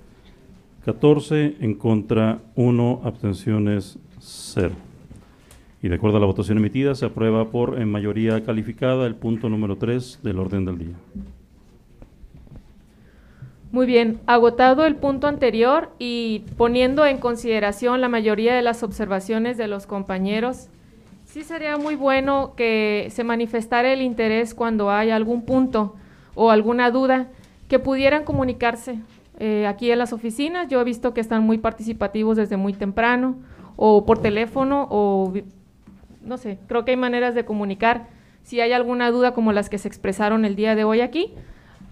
14, en contra 1, abstenciones 0. Y de acuerdo a la votación emitida, se aprueba por en mayoría calificada el punto número 3 del orden del día. Muy bien, agotado el punto anterior y poniendo en consideración la mayoría de las observaciones de los compañeros, sí sería muy bueno que se manifestara el interés cuando hay algún punto o alguna duda, que pudieran comunicarse eh, aquí en las oficinas. Yo he visto que están muy participativos desde muy temprano, o por teléfono, o no sé, creo que hay maneras de comunicar. Si hay alguna duda como las que se expresaron el día de hoy aquí,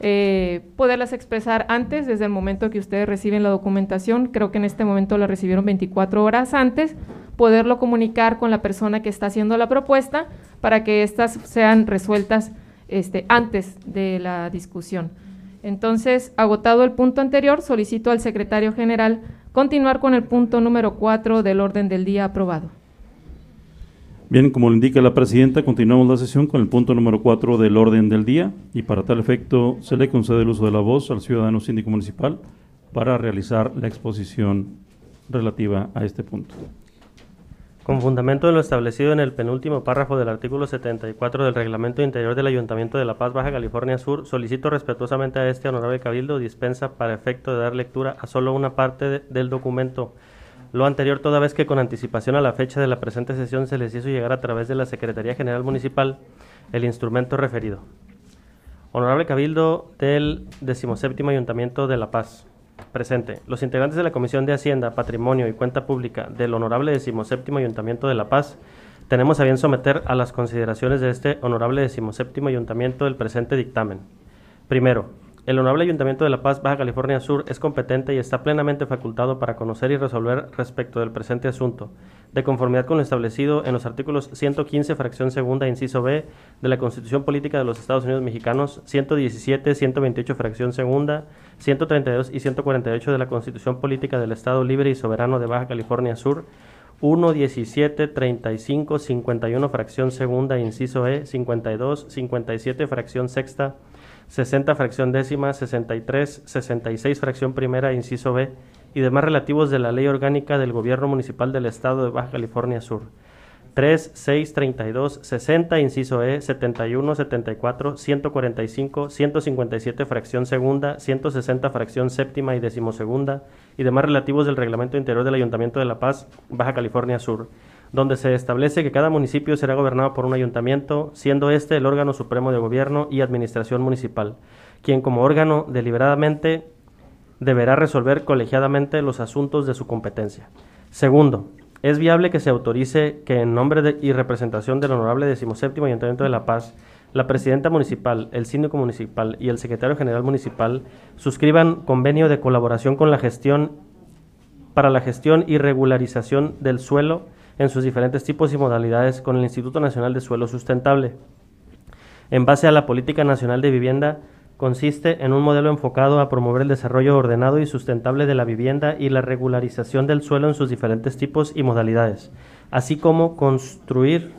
eh, poderlas expresar antes, desde el momento que ustedes reciben la documentación. Creo que en este momento la recibieron 24 horas antes, poderlo comunicar con la persona que está haciendo la propuesta para que éstas sean resueltas este, antes de la discusión. Entonces, agotado el punto anterior, solicito al secretario general continuar con el punto número 4 del orden del día aprobado. Bien, como lo indica la presidenta, continuamos la sesión con el punto número 4 del orden del día y para tal efecto se le concede el uso de la voz al ciudadano síndico municipal para realizar la exposición relativa a este punto. Con fundamento en lo establecido en el penúltimo párrafo del artículo 74 del Reglamento Interior del Ayuntamiento de La Paz, Baja California Sur, solicito respetuosamente a este honorable cabildo dispensa para efecto de dar lectura a solo una parte de- del documento. Lo anterior toda vez que con anticipación a la fecha de la presente sesión se les hizo llegar a través de la Secretaría General Municipal el instrumento referido. Honorable Cabildo del 17 Ayuntamiento de La Paz. Presente. Los integrantes de la Comisión de Hacienda, Patrimonio y Cuenta Pública del Honorable 17 Ayuntamiento de La Paz tenemos a bien someter a las consideraciones de este Honorable 17 Ayuntamiento del presente dictamen. Primero, el Honorable Ayuntamiento de La Paz, Baja California Sur, es competente y está plenamente facultado para conocer y resolver respecto del presente asunto, de conformidad con lo establecido en los artículos 115, fracción segunda, inciso B, de la Constitución Política de los Estados Unidos Mexicanos, 117, 128, fracción segunda, 132 y 148 de la Constitución Política del Estado Libre y Soberano de Baja California Sur, 1, 17, 35, 51, fracción segunda, inciso E, 52, 57, fracción sexta, 60, fracción décima, 63, 66, fracción primera, inciso B, y demás relativos de la Ley Orgánica del Gobierno Municipal del Estado de Baja California Sur. 3, 6, 32, 60, inciso E, 71, 74, 145, 157, fracción segunda, 160, fracción séptima y decimosegunda, y demás relativos del Reglamento Interior del Ayuntamiento de La Paz, Baja California Sur, donde se establece que cada municipio será gobernado por un ayuntamiento, siendo este el órgano supremo de gobierno y administración municipal, quien como órgano deliberadamente deberá resolver colegiadamente los asuntos de su competencia. Segundo, es viable que se autorice que en nombre y representación del Honorable 17 Ayuntamiento de La Paz, la Presidenta Municipal, el Síndico Municipal y el Secretario General Municipal suscriban convenio de colaboración con la gestión para la gestión y regularización del suelo en sus diferentes tipos y modalidades con el Instituto Nacional de Suelo Sustentable. En base a la Política Nacional de Vivienda, consiste en un modelo enfocado a promover el desarrollo ordenado y sustentable de la vivienda y la regularización del suelo en sus diferentes tipos y modalidades, así como construir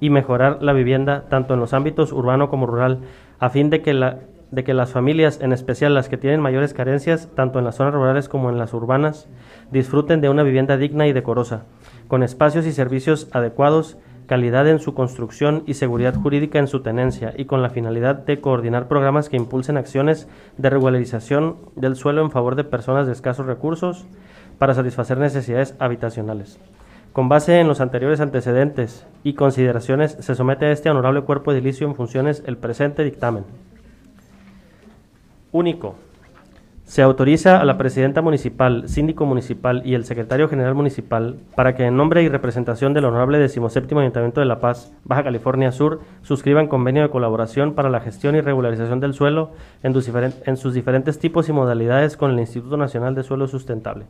y mejorar la vivienda tanto en los ámbitos urbano como rural, a fin de que, la, de que las familias, en especial las que tienen mayores carencias, tanto en las zonas rurales como en las urbanas, disfruten de una vivienda digna y decorosa, con espacios y servicios adecuados, calidad en su construcción y seguridad jurídica en su tenencia, y con la finalidad de coordinar programas que impulsen acciones de regularización del suelo en favor de personas de escasos recursos para satisfacer necesidades habitacionales. Con base en los anteriores antecedentes y consideraciones, se somete a este honorable cuerpo edilicio en funciones el presente dictamen. Único. Se autoriza a la presidenta municipal, síndico municipal y el secretario general municipal para que en nombre y representación del honorable 17 Ayuntamiento de La Paz, Baja California Sur, suscriban convenio de colaboración para la gestión y regularización del suelo en, sus diferen- en sus diferentes tipos y modalidades con el Instituto Nacional de Suelo Sustentable.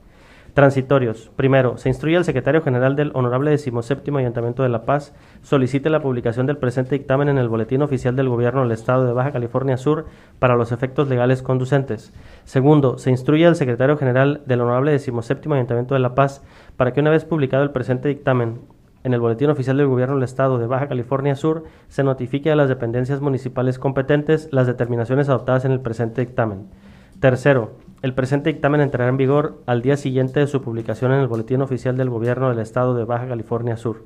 Transitorios. Primero, se instruye al secretario general del Honorable 17 Ayuntamiento de La Paz solicite la publicación del presente dictamen en el Boletín Oficial del Gobierno del Estado de Baja California Sur para los efectos legales conducentes. Segundo, se instruye al secretario general del Honorable 17 Ayuntamiento de La Paz para que una vez publicado el presente dictamen en el Boletín Oficial del Gobierno del Estado de Baja California Sur, se notifique a las dependencias municipales competentes las determinaciones adoptadas en el presente dictamen. Tercero, el presente dictamen entrará en vigor al día siguiente de su publicación en el Boletín Oficial del Gobierno del Estado de Baja California Sur.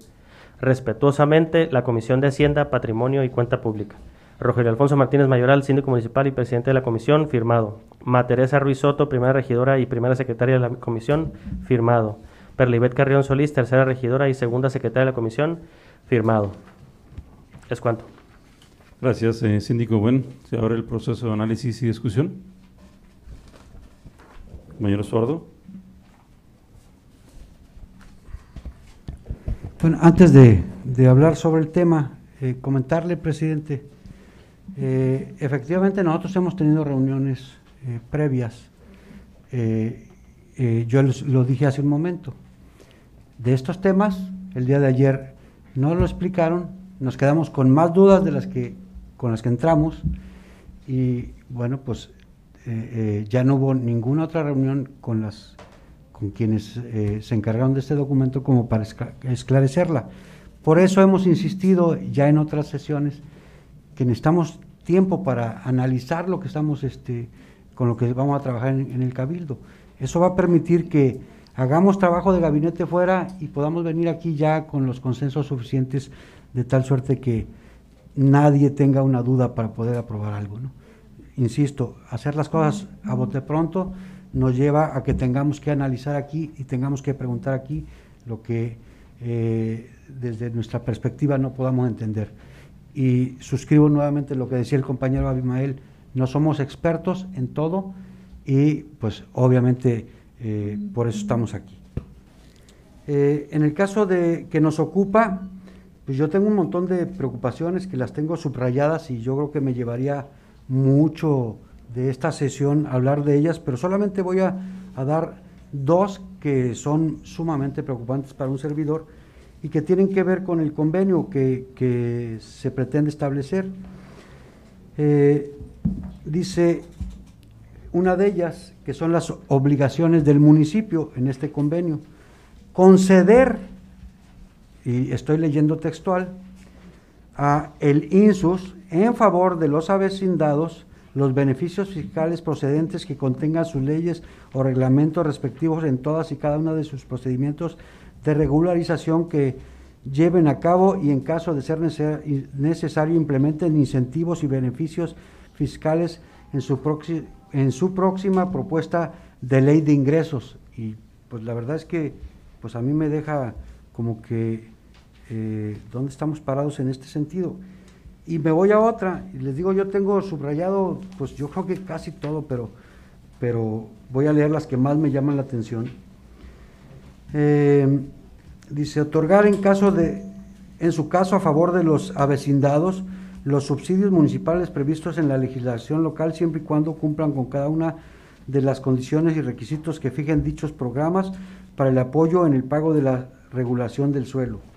Respetuosamente, la Comisión de Hacienda, Patrimonio y Cuenta Pública. Rogelio Alfonso Martínez Mayoral, síndico municipal y presidente de la comisión, firmado. Ma Teresa Ruiz Soto, primera regidora y primera secretaria de la comisión, firmado. Perlibet Carrión Solís, tercera regidora y segunda secretaria de la comisión, firmado. Es cuanto. Gracias, eh, síndico. Bueno, se abre el proceso de análisis y discusión. Compañero Sordo. Bueno, antes de, de hablar sobre el tema, eh, comentarle, presidente, eh, efectivamente nosotros hemos tenido reuniones eh, previas. Yo les- lo dije hace un momento. De estos temas, el día de ayer no lo explicaron, nos quedamos con más dudas de las que con las que entramos y bueno, pues eh, eh, ya no hubo ninguna otra reunión con las con quienes eh, se encargaron de este documento como para escla- esclarecerla. Por eso hemos insistido ya en otras sesiones que necesitamos tiempo para analizar lo que estamos, este, con lo que vamos a trabajar en, en el Cabildo. Eso va a permitir que hagamos trabajo de gabinete fuera y podamos venir aquí ya con los consensos suficientes de tal suerte que nadie tenga una duda para poder aprobar algo. ¿no? Insisto, hacer las cosas a bote pronto nos lleva a que tengamos que analizar aquí y tengamos que preguntar aquí lo que eh, desde nuestra perspectiva no podamos entender. Y suscribo nuevamente lo que decía el compañero Abimael, no somos expertos en todo y pues obviamente eh, por eso estamos aquí. Eh, en el caso de que nos ocupa, pues yo tengo un montón de preocupaciones que las tengo subrayadas y yo creo que me llevaría mucho de esta sesión hablar de ellas, pero solamente voy a, a dar dos que son sumamente preocupantes para un servidor y que tienen que ver con el convenio que, que se pretende establecer. Eh, dice una de ellas, que son las obligaciones del municipio en este convenio, conceder, y estoy leyendo textual, a el INSUS en favor de los avecindados los beneficios fiscales procedentes que contengan sus leyes o reglamentos respectivos en todas y cada uno de sus procedimientos de regularización que lleven a cabo y en caso de ser nece- necesario implementen incentivos y beneficios fiscales en su, en su próxima propuesta de ley de ingresos. Y pues la verdad es que pues a mí me deja como que eh, dónde estamos parados en este sentido. Y me voy a otra, y les digo, yo tengo subrayado, pues yo creo que casi todo, pero, pero voy a leer las que más me llaman la atención. Eh, dice, otorgar en caso de, en su caso a favor de los avecindados, los subsidios municipales previstos en la legislación local siempre y cuando cumplan con cada una de las condiciones y requisitos que fijen dichos programas para el apoyo en el pago de la regulación del suelo.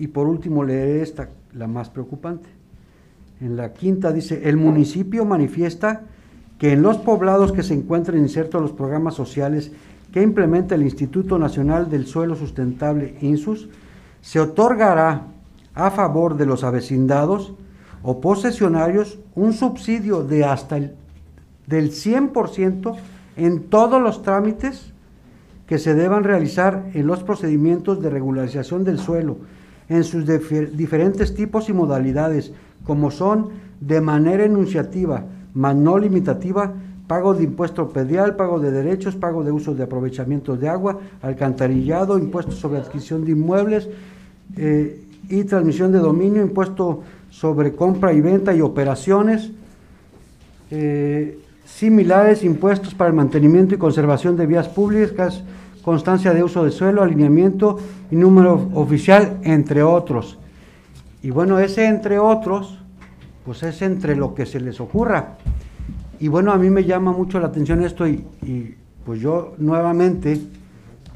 Y por último leeré esta, la más preocupante. En la quinta dice, el municipio manifiesta que en los poblados que se encuentren insertos los programas sociales que implementa el Instituto Nacional del Suelo Sustentable INSUS, se otorgará a favor de los avecindados o posesionarios un subsidio de hasta el del 100% en todos los trámites que se deban realizar en los procedimientos de regularización del suelo, en sus difer- diferentes tipos y modalidades, como son de manera enunciativa, mas no limitativa, pago de impuesto predial, pago de derechos, pago de uso de aprovechamiento de agua, alcantarillado, impuesto sobre adquisición de inmuebles eh, y transmisión de dominio, impuesto sobre compra y venta y operaciones, eh, similares, impuestos para el mantenimiento y conservación de vías públicas, constancia de uso de suelo, alineamiento y número oficial, entre otros. Y bueno, ese entre otros, pues es entre lo que se les ocurra. Y bueno, a mí me llama mucho la atención esto y, pues yo nuevamente,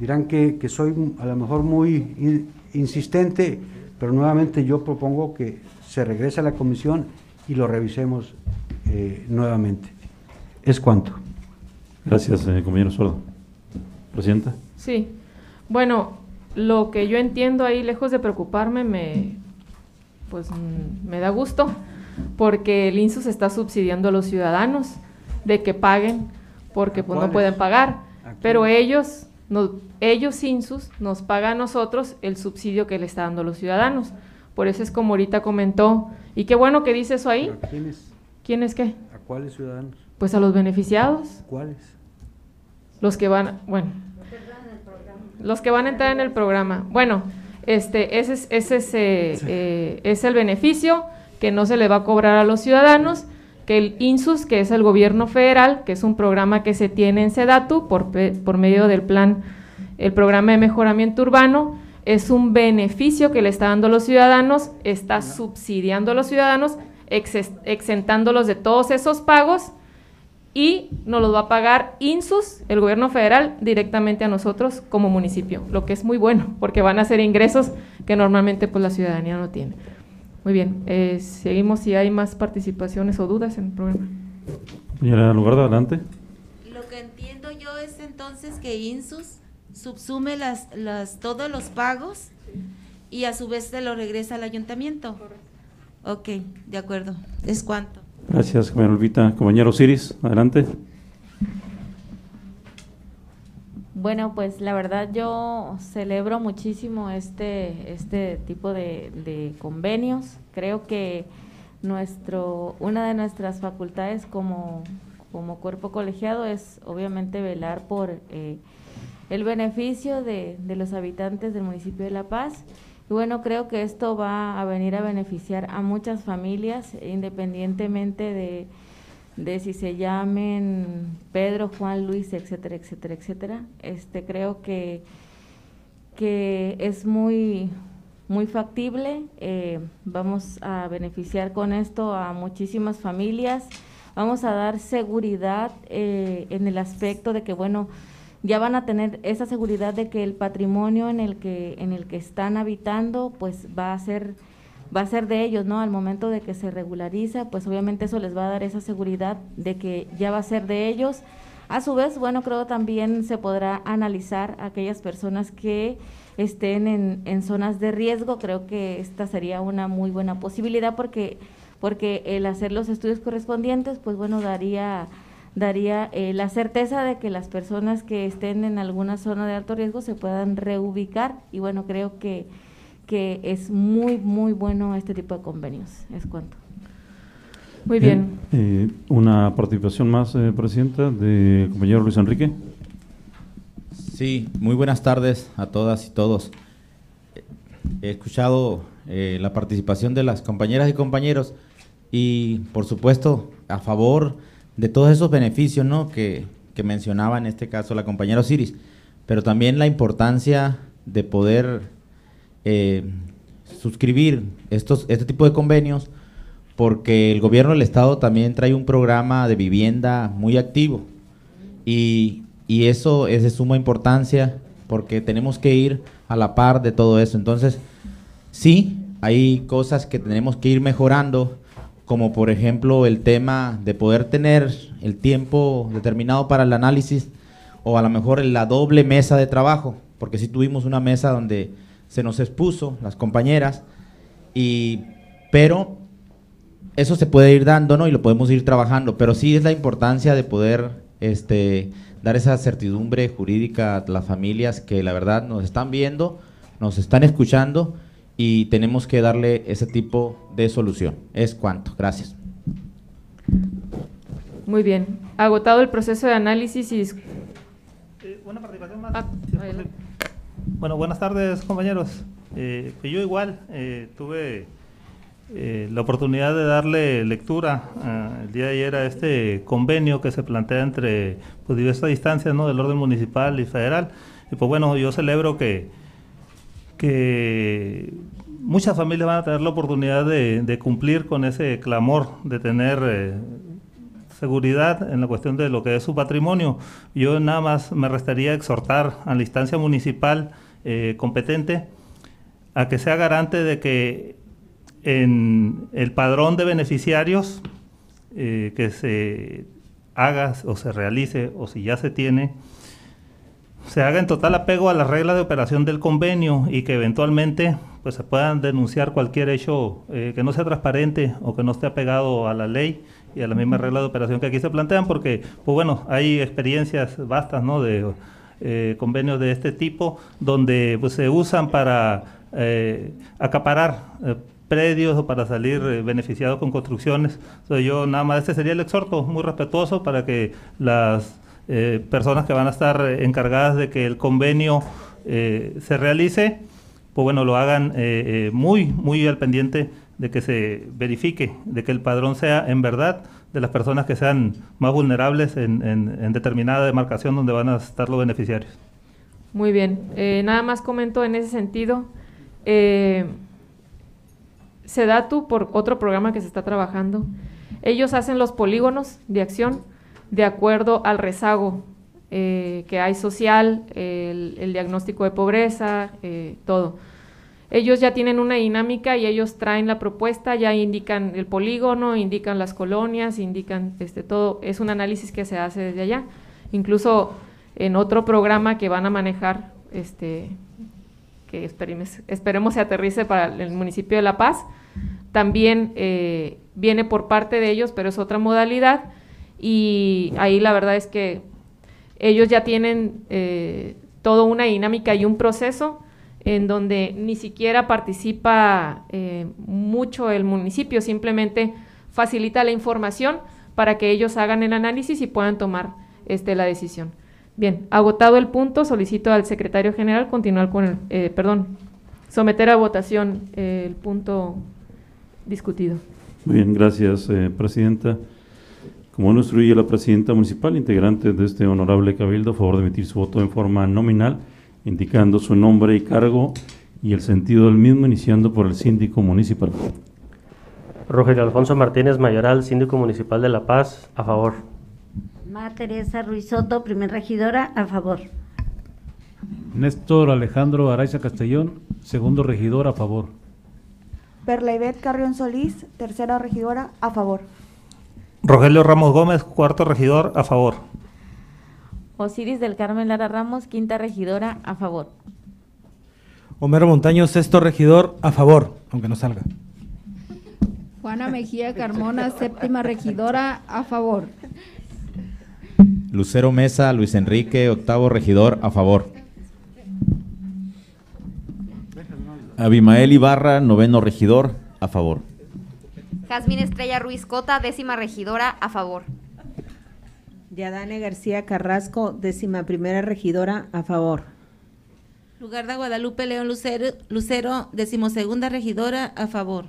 dirán que, que soy a lo mejor muy in- insistente, pero nuevamente yo propongo que se regrese a la comisión y lo revisemos eh, nuevamente. Es cuanto. Gracias, eh, compañero Sordo. Presidenta. Sí. Bueno, lo que yo entiendo ahí, lejos de preocuparme, me, pues mm, me da gusto, porque el INSUS está subsidiando a los ciudadanos de que paguen, porque pues no pueden pagar. ¿A Pero ellos, no, ellos INSUS nos pagan a nosotros el subsidio que le está dando a los ciudadanos, Por eso es como ahorita comentó. Y qué bueno que dice eso ahí. ¿A quiénes? ¿Quién es qué? ¿A cuáles ciudadanos? Pues a los beneficiados. ¿Cuáles? Los que van, bueno, los que van a entrar en el programa. Bueno, este, ese es, ese es, eh, eh, es el beneficio que no se le va a cobrar a los ciudadanos, que el INSUS, que es el gobierno federal, que es un programa que se tiene en SEDATU por, por medio del plan, el programa de mejoramiento urbano, es un beneficio que le está dando a los ciudadanos, está subsidiando a los ciudadanos, ex- exentándolos de todos esos pagos y nos los va a pagar INSUS, el gobierno federal, directamente a nosotros como municipio, lo que es muy bueno, porque van a ser ingresos que normalmente pues la ciudadanía no tiene. Muy bien, eh, seguimos si hay más participaciones o dudas en el programa. Compañera, lugar de adelante. Lo que entiendo yo es entonces que INSUS subsume las, las, todos los pagos y a su vez se lo regresa al ayuntamiento. Ok, de acuerdo. ¿Es cuánto? Gracias, compañera Olvita. Compañero Osiris, adelante. Bueno, pues la verdad yo celebro muchísimo este, este tipo de, de convenios. Creo que nuestro, una de nuestras facultades como, como cuerpo colegiado es obviamente velar por eh, el beneficio de, de los habitantes del municipio de La Paz. Y bueno, creo que esto va a venir a beneficiar a muchas familias, independientemente de, de si se llamen Pedro, Juan, Luis, etcétera, etcétera, etcétera. Este creo que, que es muy muy factible. eh, vamos a beneficiar con esto a muchísimas familias. Vamos a dar seguridad eh, en el aspecto de que bueno ya van a tener esa seguridad de que el patrimonio en el que en el que están habitando pues va a ser va a ser de ellos, ¿no? Al momento de que se regulariza, pues obviamente eso les va a dar esa seguridad de que ya va a ser de ellos. A su vez, bueno, creo también se podrá analizar a aquellas personas que estén en, en zonas de riesgo. Creo que esta sería una muy buena posibilidad porque, porque el hacer los estudios correspondientes, pues bueno, daría daría eh, la certeza de que las personas que estén en alguna zona de alto riesgo se puedan reubicar y bueno, creo que, que es muy, muy bueno este tipo de convenios. Es cuanto. Muy bien. Eh, una participación más, eh, Presidenta, de compañero Luis Enrique. Sí, muy buenas tardes a todas y todos. He escuchado eh, la participación de las compañeras y compañeros y, por supuesto, a favor de todos esos beneficios ¿no? que, que mencionaba en este caso la compañera Osiris, pero también la importancia de poder eh, suscribir estos, este tipo de convenios porque el gobierno del estado también trae un programa de vivienda muy activo y, y eso es de suma importancia porque tenemos que ir a la par de todo eso. Entonces, sí, hay cosas que tenemos que ir mejorando, como por ejemplo el tema de poder tener el tiempo determinado para el análisis o a lo mejor la doble mesa de trabajo, porque sí tuvimos una mesa donde se nos expuso las compañeras y pero eso se puede ir dando, ¿no? Y lo podemos ir trabajando, pero sí es la importancia de poder este, dar esa certidumbre jurídica a las familias que la verdad nos están viendo, nos están escuchando y tenemos que darle ese tipo de solución. Es cuanto. Gracias. Muy bien. Agotado el proceso de análisis y... dis- una participación más. Ah, si. Bueno, buenas tardes, compañeros. Eh, pues yo igual eh, tuve eh, la oportunidad de darle lectura ah, el día de ayer a este convenio que se plantea entre pues, diversas distancias ¿no? del orden municipal y federal. Y pues bueno, yo celebro que, que muchas familias van a tener la oportunidad de, cumplir con ese clamor de tener eh, seguridad en la cuestión de lo que es su patrimonio. Yo nada más me restaría exhortar a la instancia municipal eh, competente a que sea garante de que en el padrón de beneficiarios eh, que se haga o se realice o si ya se tiene, se haga en total apego a las reglas de operación del convenio y que eventualmente pues se puedan denunciar cualquier hecho eh, que no sea transparente o que no esté apegado a la ley y a las mismas reglas de operación que aquí se plantean porque pues bueno hay experiencias vastas no de eh, convenios de este tipo donde pues se usan para eh, acaparar predios o para salir beneficiados con construcciones. Entonces yo nada más, este sería el exhorto muy respetuoso para que las eh, personas que van a estar eh, encargadas de que el convenio eh, se realice, pues bueno, lo hagan eh, eh, muy, muy al pendiente de que se verifique, de que el padrón sea en verdad de las personas que sean más vulnerables en, en- determinada demarcación donde van a estar los beneficiarios. Muy bien, nada más comento en ese sentido. Sedatu, por otro programa que se está trabajando, ellos hacen los polígonos de acción de acuerdo al rezago eh, que hay social, el, diagnóstico de pobreza, eh, todo. Ellos ya tienen una dinámica y ellos traen la propuesta, ya indican el polígono, indican las colonias, indican este todo. Es un análisis que se hace desde allá. Incluso en otro programa que van a manejar, este, que esperemos, esperemos se aterrice para el municipio de La Paz, también eh, viene por parte de ellos, pero es otra modalidad. Y ahí la verdad es que ellos ya tienen eh, toda una dinámica y un proceso en donde ni siquiera participa eh, mucho el municipio, simplemente facilita la información para que ellos hagan el análisis y puedan tomar este, la decisión. Bien, agotado el punto, solicito al secretario general continuar con el, eh, perdón, someter a votación eh, el punto discutido. Bien, gracias, eh, Presidenta. Como no instruye la Presidenta Municipal, integrante de este honorable cabildo, a favor de emitir su voto en forma nominal, indicando su nombre y cargo y el sentido del mismo, iniciando por el síndico municipal. Rogelio Alfonso Martínez Mayoral, síndico municipal de La Paz, a favor. Ma Teresa Ruiz Soto, primer regidora, a favor. Néstor Alejandro Araiza Castellón, segundo regidor, a favor. Perleibet Carrión Solís, tercera regidora, a favor. Rogelio Ramos Gómez, cuarto regidor, a favor. Osiris del Carmen Lara Ramos, quinta regidora, a favor. Homero Montaño, sexto regidor, a favor, aunque no salga. Juana Mejía Carmona, séptima regidora, a favor. Lucero Mesa, Luis Enrique, octavo regidor, a favor. Abimael Ibarra, noveno regidor, a favor. Jazmín Estrella Ruiz Cota, décima regidora, a favor. Yadane García Carrasco, décima primera regidora, a favor. Lugar de Guadalupe León Lucero, Lucero, decimosegunda regidora, a favor.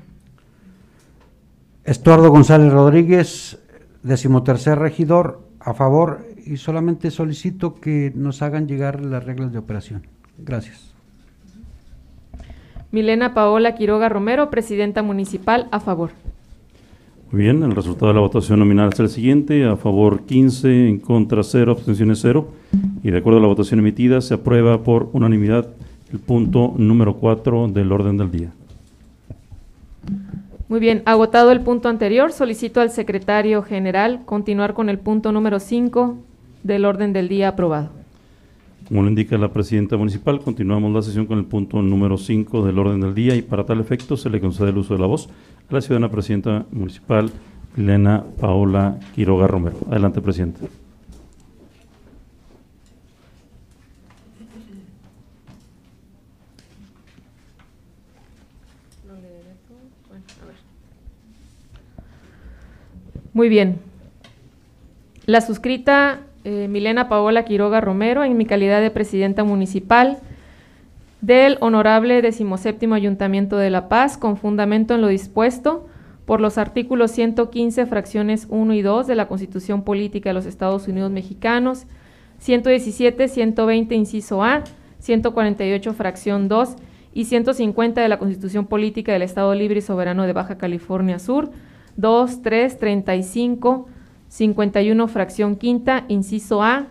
Estuardo González Rodríguez, decimotercer regidor, a favor, y solamente solicito que nos hagan llegar las reglas de operación. Gracias. Milena Paola Quiroga Romero, presidenta municipal, a favor. Muy bien, el resultado de la votación nominal es el siguiente, a favor 15, en contra 0, abstenciones 0, y de acuerdo a la votación emitida se aprueba por unanimidad el punto número 4 del orden del día. Muy bien, agotado el punto anterior, solicito al secretario general continuar con el punto número 5 del orden del día aprobado. Como lo indica la presidenta municipal, continuamos la sesión con el punto número 5 del orden del día y para tal efecto se le concede el uso de la voz la ciudadana presidenta municipal, Elena Paola Quiroga Romero. Adelante, presidenta. Muy bien. La suscrita eh, Milena Paola Quiroga Romero, en mi calidad de presidenta municipal del Honorable Decimoséptimo Ayuntamiento de La Paz, con fundamento en lo dispuesto por los artículos 115, fracciones 1 y 2 de la Constitución Política de los Estados Unidos Mexicanos, 117, 120, inciso A, 148, fracción 2 y 150 de la Constitución Política del Estado Libre y Soberano de Baja California Sur, 2, 3, 35, 51, fracción quinta, inciso A,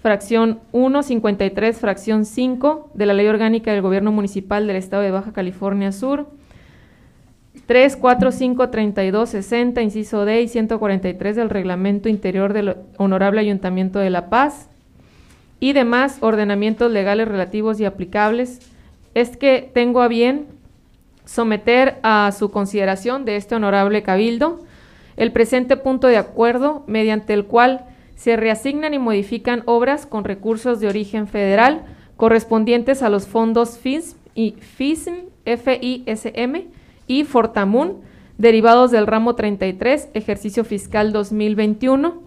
fracción 1, 53, fracción 5 de la Ley Orgánica del Gobierno Municipal del Estado de Baja California Sur, 3, 4, 5, 32, 60, inciso D y 143 del Reglamento Interior del Honorable Ayuntamiento de La Paz. Y demás ordenamientos legales relativos y aplicables, es que tengo a bien someter a su consideración de este honorable cabildo el presente punto de acuerdo mediante el cual se reasignan y modifican obras con recursos de origen federal correspondientes a los fondos FISM y FISM, FISM y Fortamun, derivados del ramo 33, ejercicio fiscal 2021.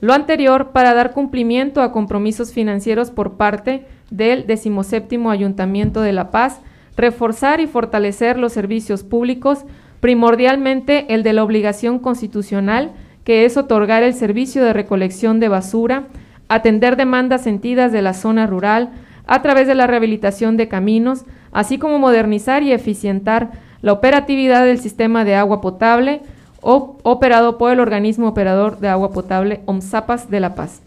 Lo anterior para dar cumplimiento a compromisos financieros por parte del 17 Ayuntamiento de La Paz, reforzar y fortalecer los servicios públicos, primordialmente el de la obligación constitucional, que es otorgar el servicio de recolección de basura, atender demandas sentidas de la zona rural a través de la rehabilitación de caminos, así como modernizar y eficientar la operatividad del sistema de agua potable, operado por el organismo operador de agua potable OMSAPAS de La Paz.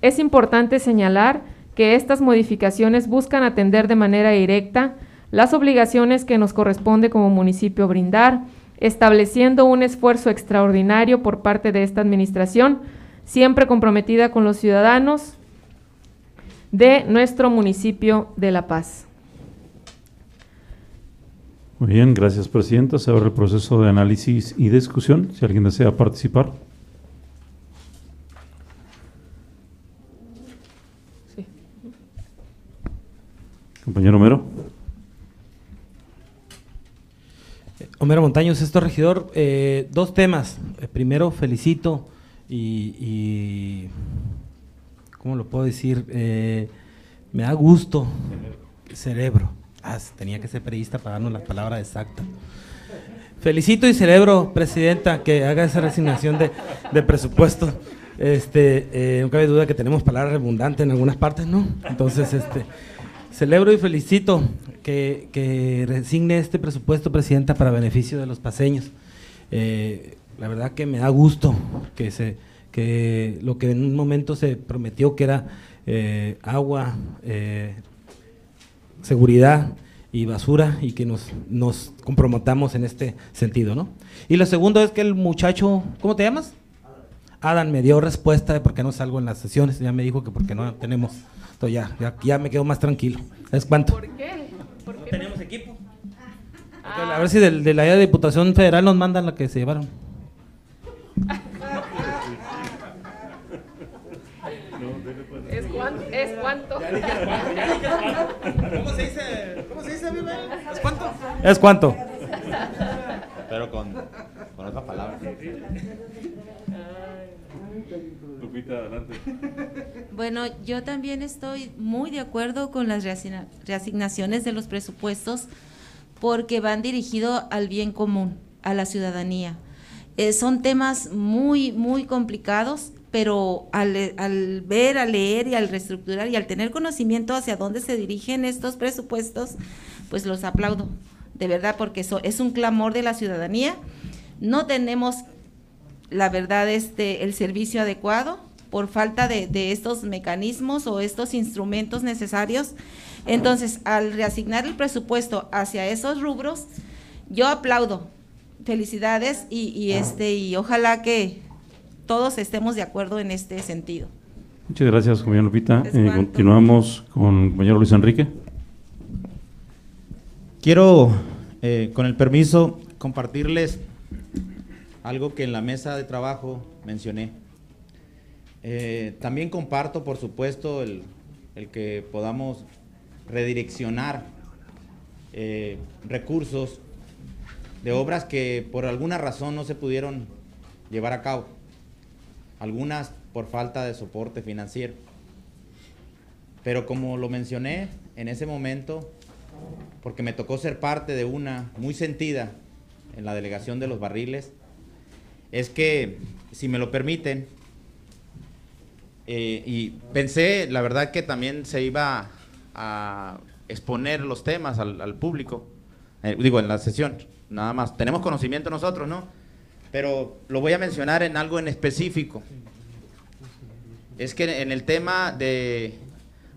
Es importante señalar que estas modificaciones buscan atender de manera directa las obligaciones que nos corresponde como municipio brindar, estableciendo un esfuerzo extraordinario por parte de esta administración, siempre comprometida con los ciudadanos de nuestro municipio de La Paz. Muy bien, gracias Presidenta. Se abre el proceso de análisis y discusión. Si alguien desea participar. Sí. Compañero Homero. Homero Montaños, esto regidor. Eh, dos temas. Eh, primero, felicito y, ¿cómo lo puedo decir? Eh, me da gusto. Cerebro. Ah, tenía que ser periodista para darnos la palabra exacta. Felicito y celebro, Presidenta, que haga esa resignación de, de presupuesto. Este, eh, no cabe duda que tenemos palabras redundantes en algunas partes, ¿no? Entonces, este, celebro y felicito que, que resigne este presupuesto, Presidenta, para beneficio de los paseños. Eh, la verdad que me da gusto que, se, que lo que en un momento se prometió que era eh, agua, eh, seguridad y basura y que nos, nos comprometamos en este sentido, ¿no? Y lo segundo es que el muchacho, ¿cómo te llamas? Adam me dio respuesta de por qué no salgo en las sesiones, ya me dijo que porque no tenemos, entonces ya, ya, me quedo más tranquilo. ¿Es cuánto? ¿Por qué? Tenemos equipo. A ver si del- de, la Diputación Federal nos mandan la que se llevaron. ¿Es cuánto? ¿Es cuánto? ¿Cómo se dice? ¿Cómo se dice, ¿Es cuánto? ¿Es cuánto? Pero con, con otra palabra. Lupita, adelante. Bueno, yo también estoy muy de acuerdo con las reasigna- reasignaciones de los presupuestos porque van dirigidos al bien común, a la ciudadanía. Eh, son temas muy, muy complicados, pero al ver, al leer y al reestructurar y al tener conocimiento hacia dónde se dirigen estos presupuestos, pues los aplaudo, de verdad, porque eso es un clamor de la ciudadanía. No tenemos la verdad, este, el servicio adecuado por falta de, de estos mecanismos o estos instrumentos necesarios. Entonces, al reasignar el presupuesto hacia esos rubros, yo aplaudo. Felicidades y, y este y ojalá que todos estemos de acuerdo en este sentido. Muchas gracias, compañero Lupita. Eh, continuamos con el compañero Luis Enrique. Quiero, eh, con el permiso, compartirles algo que en la mesa de trabajo mencioné. Eh, también comparto, por supuesto, el, que podamos redireccionar eh, recursos de obras que por alguna razón no se pudieron llevar a cabo. Algunas por falta de soporte financiero. Pero como lo mencioné en ese momento, porque me tocó ser parte de una muy sentida en la delegación de los barriles, es que, si me lo permiten, eh, y pensé, la verdad que también se iba a exponer los temas al, al público, eh, digo, en la sesión, nada más. Tenemos conocimiento nosotros, ¿no? Pero lo voy a mencionar en algo en específico. Es que en el tema de,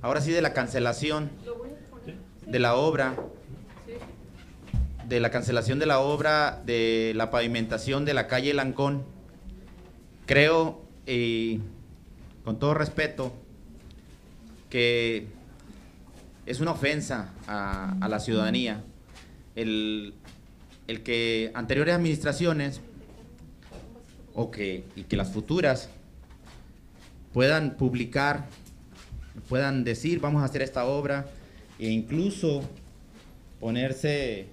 ahora sí, de la cancelación de la obra, de la cancelación de la obra de la pavimentación de la calle Lancón, creo, y con todo respeto, que es una ofensa a, a la ciudadanía el, el que anteriores administraciones o que, y que las futuras puedan publicar puedan decir, vamos a hacer esta obra, e incluso ponerse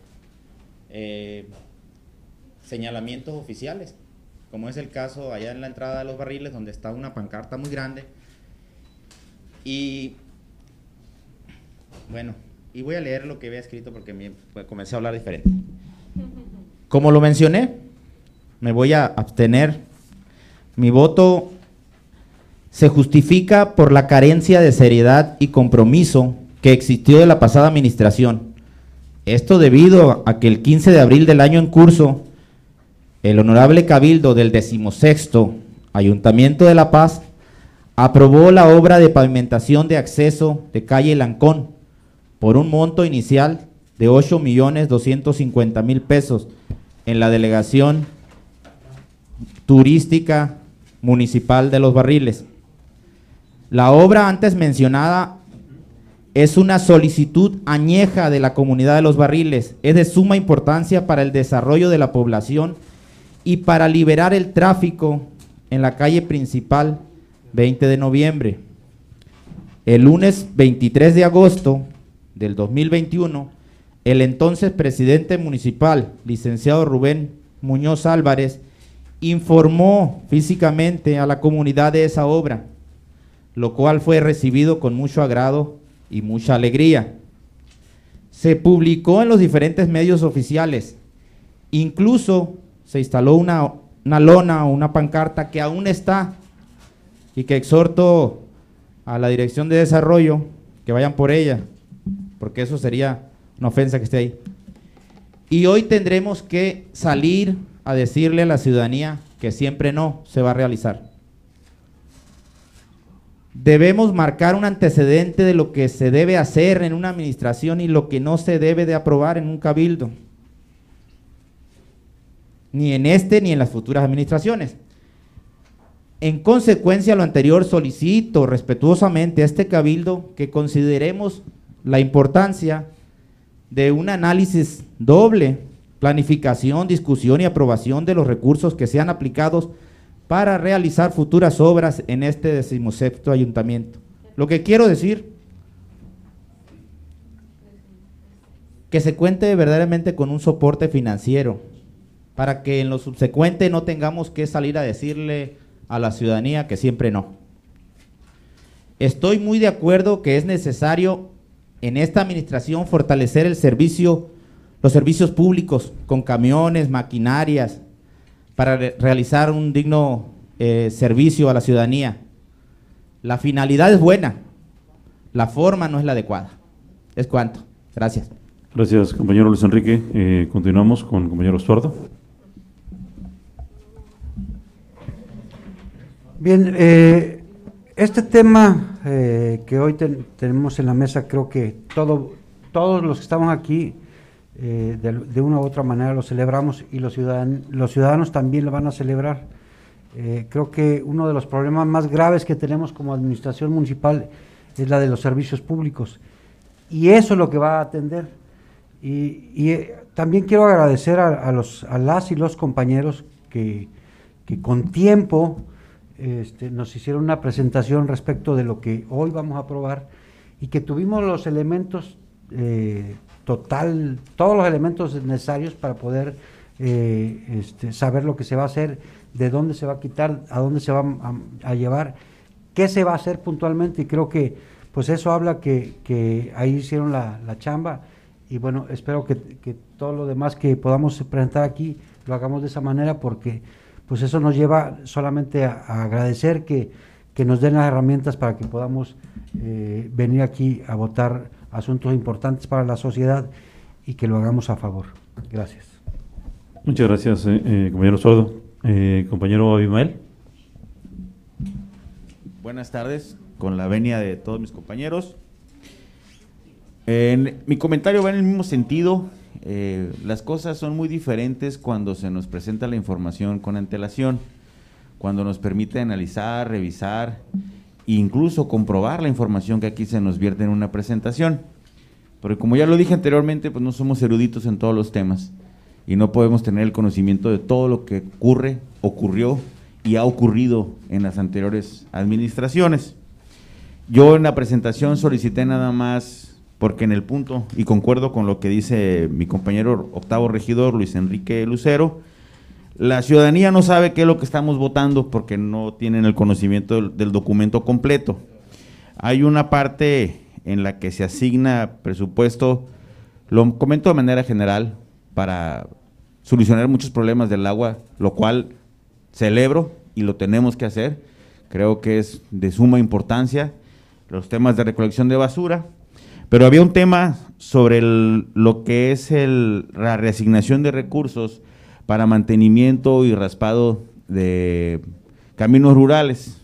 eh, señalamientos oficiales, como es el caso allá en la entrada de los barriles, donde está una pancarta muy grande. Y bueno, y voy a leer lo que había escrito porque me, comencé a hablar diferente. Como lo mencioné, me voy a abstener. Mi voto se justifica por la carencia de seriedad y compromiso que existió de la pasada administración. Esto debido a que el 15 de abril del año en curso, el honorable cabildo del decimosexto Ayuntamiento de La Paz aprobó la obra de pavimentación de acceso de calle Lancón por un monto inicial de 8 millones 250 mil pesos en la delegación turística municipal de Los Barriles. La obra antes mencionada es una solicitud añeja de la comunidad de Los Barriles, es de suma importancia para el desarrollo de la población y para liberar el tráfico en la calle principal 20 de noviembre. El lunes 23 de agosto del 2021, el entonces presidente municipal, licenciado Rubén Muñoz Álvarez, informó físicamente a la comunidad de esa obra, lo cual fue recibido con mucho agrado y mucha alegría. Se publicó en los diferentes medios oficiales, incluso se instaló una, una lona o una pancarta que aún está y que exhorto a la Dirección de Desarrollo que vayan por ella, porque eso sería una ofensa que esté ahí. Y hoy tendremos que salir a decirle a la ciudadanía que siempre no se va a realizar. Debemos marcar un antecedente de lo que se debe hacer en una administración y lo que no se debe de aprobar en un cabildo, ni en este ni en las futuras administraciones. En consecuencia lo anterior, solicito respetuosamente a este cabildo que consideremos la importancia de un análisis doble, planificación, discusión y aprobación de los recursos que sean aplicados para realizar futuras obras en este decimosexto ayuntamiento. Lo que quiero decir, que se cuente verdaderamente con un soporte financiero, para que en lo subsecuente no tengamos que salir a decirle a la ciudadanía que siempre no. Estoy muy de acuerdo que es necesario en esta administración fortalecer el servicio, los servicios públicos con camiones, maquinarias, para re realizar un digno eh, servicio a la ciudadanía. La finalidad es buena, la forma no es la adecuada. Es cuanto. Gracias. Gracias, compañero Luis Enrique. Eh, continuamos con el compañero Estuardo. Bien, eh, este tema eh, que hoy ten, tenemos en la mesa, creo que todo, todos los que estamos aquí, eh, de, una u otra manera lo celebramos y los, los ciudadanos también lo van a celebrar. Eh, creo que uno de los problemas más graves que tenemos como administración municipal es la de los servicios públicos. Y eso es lo que va a atender. Y, eh, también quiero agradecer a, los, a las y los compañeros que, que con tiempo este, nos hicieron una presentación respecto de lo que hoy vamos a aprobar y que tuvimos los elementos total, todos los elementos necesarios para poder eh, este, saber lo que se va a hacer, de dónde se va a quitar, a dónde se va a, llevar, qué se va a hacer puntualmente. Y creo que pues eso habla que, ahí hicieron la, la, chamba. Y bueno, espero que, que todo lo demás que podamos presentar aquí lo hagamos de esa manera porque pues eso nos lleva solamente a, a agradecer que, que, nos den las herramientas para que podamos eh, venir aquí a votar asuntos importantes para la sociedad y que lo hagamos a favor. Gracias. Muchas gracias, eh, eh, compañero Sordo. Eh, compañero Abimael. Buenas tardes, con la venia de todos mis compañeros. En, mi comentario va en el mismo sentido eh, las cosas son muy diferentes cuando se nos presenta la información con antelación, cuando nos permite analizar, revisar incluso comprobar la información que aquí se nos vierte en una presentación. Porque como ya lo dije anteriormente, pues no somos eruditos en todos los temas y no podemos tener el conocimiento de todo lo que ocurre, ocurrió y ha ocurrido en las anteriores administraciones. yo en la presentación solicité nada más, porque en el punto, y concuerdo con lo que dice mi compañero octavo regidor, Luis Enrique Lucero, la ciudadanía no sabe qué es lo que estamos votando porque no tienen el conocimiento del, documento completo. Hay una parte en la que se asigna presupuesto, lo comento de manera general, para solucionar muchos problemas del agua, lo cual celebro y lo tenemos que hacer. Creo que es de suma importancia los temas de recolección de basura. Pero había un tema sobre lo que es el- la reasignación de recursos para mantenimiento y raspado de caminos rurales.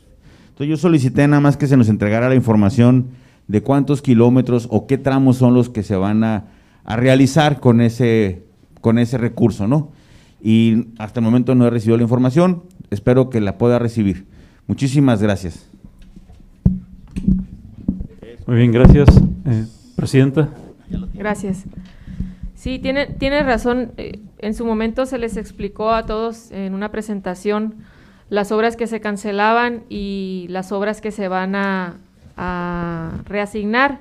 Entonces yo solicité nada más que se nos entregara la información de cuántos kilómetros o qué tramos son los que se van a, a realizar con ese, con ese recurso, ¿no? Y hasta el momento no he recibido la información, espero que la pueda recibir. Muchísimas gracias. Muy bien, gracias. Eh, Presidenta. Gracias. Sí, tiene, tiene razón. eh, En su momento se les explicó a todos en una presentación las obras que se cancelaban y las obras que se van a, reasignar.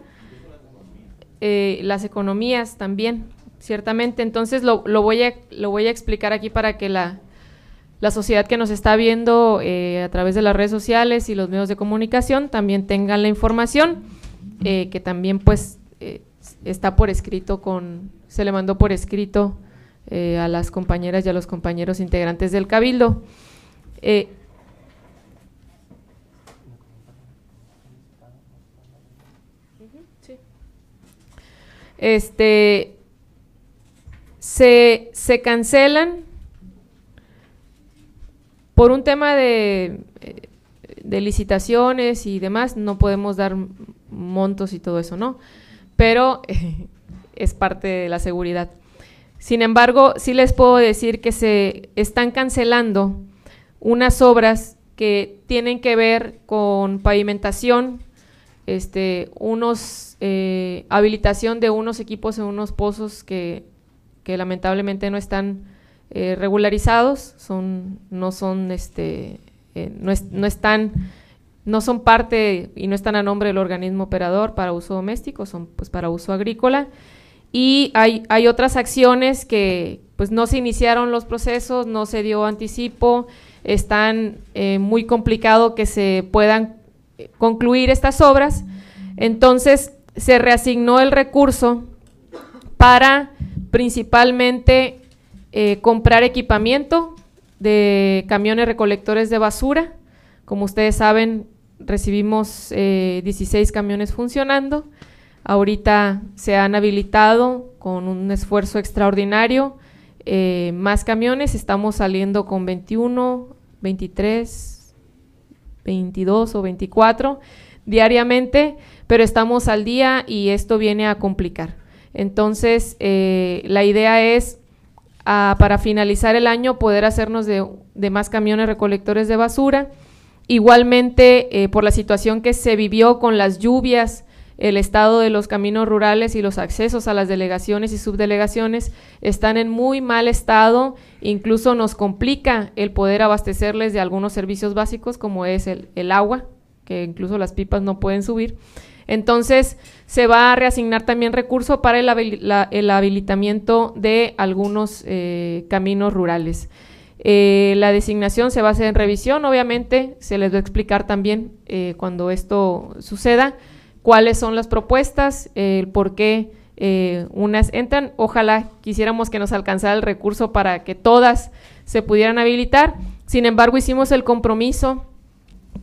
Eh, las economías también, ciertamente. Entonces lo, lo voy, a, lo voy a explicar aquí para que la, la sociedad que nos está viendo eh, a través de las redes sociales y los medios de comunicación también tengan la información, que también pues está por escrito con, se le mandó por escrito eh, a las compañeras y a los compañeros integrantes del Cabildo. Eh, Este se, se cancelan por un tema de, de licitaciones y demás, no podemos dar montos y todo eso, ¿no? Pero es parte de la seguridad. Sin embargo, sí les puedo decir que se están cancelando unas obras que tienen que ver con pavimentación, este, unos eh, habilitación de unos equipos en unos pozos que, que lamentablemente no están eh, regularizados, son, no son este, eh, no, es- no están, no son parte y no están a nombre del organismo operador para uso doméstico, son pues para uso agrícola. Y hay, hay otras acciones que pues no se iniciaron los procesos, no se dio anticipo, están eh, muy complicado que se puedan eh, concluir estas obras. Entonces se reasignó el recurso para principalmente eh, comprar equipamiento de camiones recolectores de basura. Como ustedes saben, recibimos eh, 16 camiones funcionando. Ahorita se han habilitado con un esfuerzo extraordinario eh, más camiones. Estamos saliendo con 21, 23, 22 o 24 diariamente, pero estamos al día y esto viene a complicar. Entonces, eh, la idea es, ah, para finalizar el año, poder hacernos de, de más camiones recolectores de basura. Igualmente, eh, por la situación que se vivió con las lluvias, el estado de los caminos rurales y los accesos a las delegaciones y subdelegaciones están en muy mal estado, incluso nos complica el poder abastecerles de algunos servicios básicos como es el, el agua, que incluso las pipas no pueden subir. Entonces, se va a reasignar también recurso para el, el habilitamiento de algunos eh, caminos rurales. Eh, la designación se va a hacer en revisión, obviamente, se les va a explicar también eh, cuando esto suceda cuáles son las propuestas, el por qué eh, unas entran. Ojalá quisiéramos que nos alcanzara el recurso para que todas se pudieran habilitar. Sin embargo, hicimos el compromiso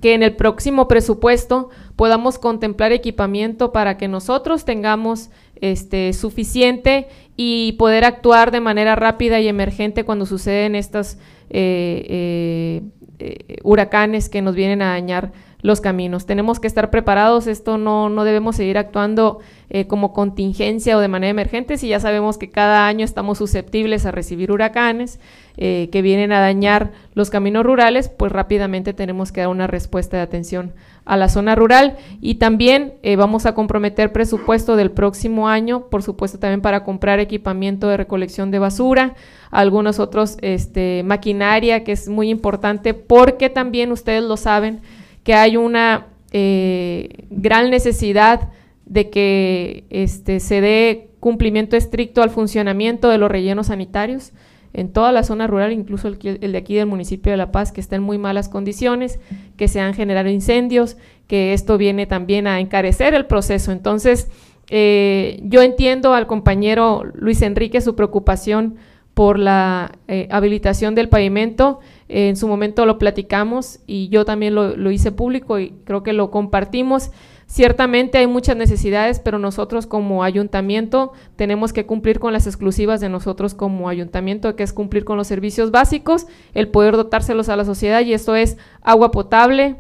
que en el próximo presupuesto podamos contemplar equipamiento para que nosotros tengamos este suficiente y poder actuar de manera rápida y emergente cuando suceden estos eh, eh, eh, huracanes que nos vienen a dañar los caminos. Tenemos que estar preparados, esto no, no debemos seguir actuando eh, como contingencia o de manera emergente, si ya sabemos que cada año estamos susceptibles a recibir huracanes eh, que vienen a dañar los caminos rurales, pues rápidamente tenemos que dar una respuesta de atención a la zona rural y también eh, vamos a comprometer presupuesto del próximo año, por supuesto también para comprar equipamiento de recolección de basura, algunos otros este, maquinaria que es muy importante porque también ustedes lo saben que hay una eh, gran necesidad de que este, se dé cumplimiento estricto al funcionamiento de los rellenos sanitarios en toda la zona rural, incluso el, de aquí del municipio de La Paz, que está en muy malas condiciones, que se han generado incendios, que esto viene también a encarecer el proceso. Entonces, eh, yo entiendo al compañero Luis Enrique su preocupación por la eh, habilitación del pavimento. En su momento lo platicamos y yo también lo, lo hice público y creo que lo compartimos. Ciertamente hay muchas necesidades, pero nosotros como ayuntamiento tenemos que cumplir con las exclusivas de nosotros como ayuntamiento, que es cumplir con los servicios básicos, el poder dotárselos a la sociedad y esto es agua potable,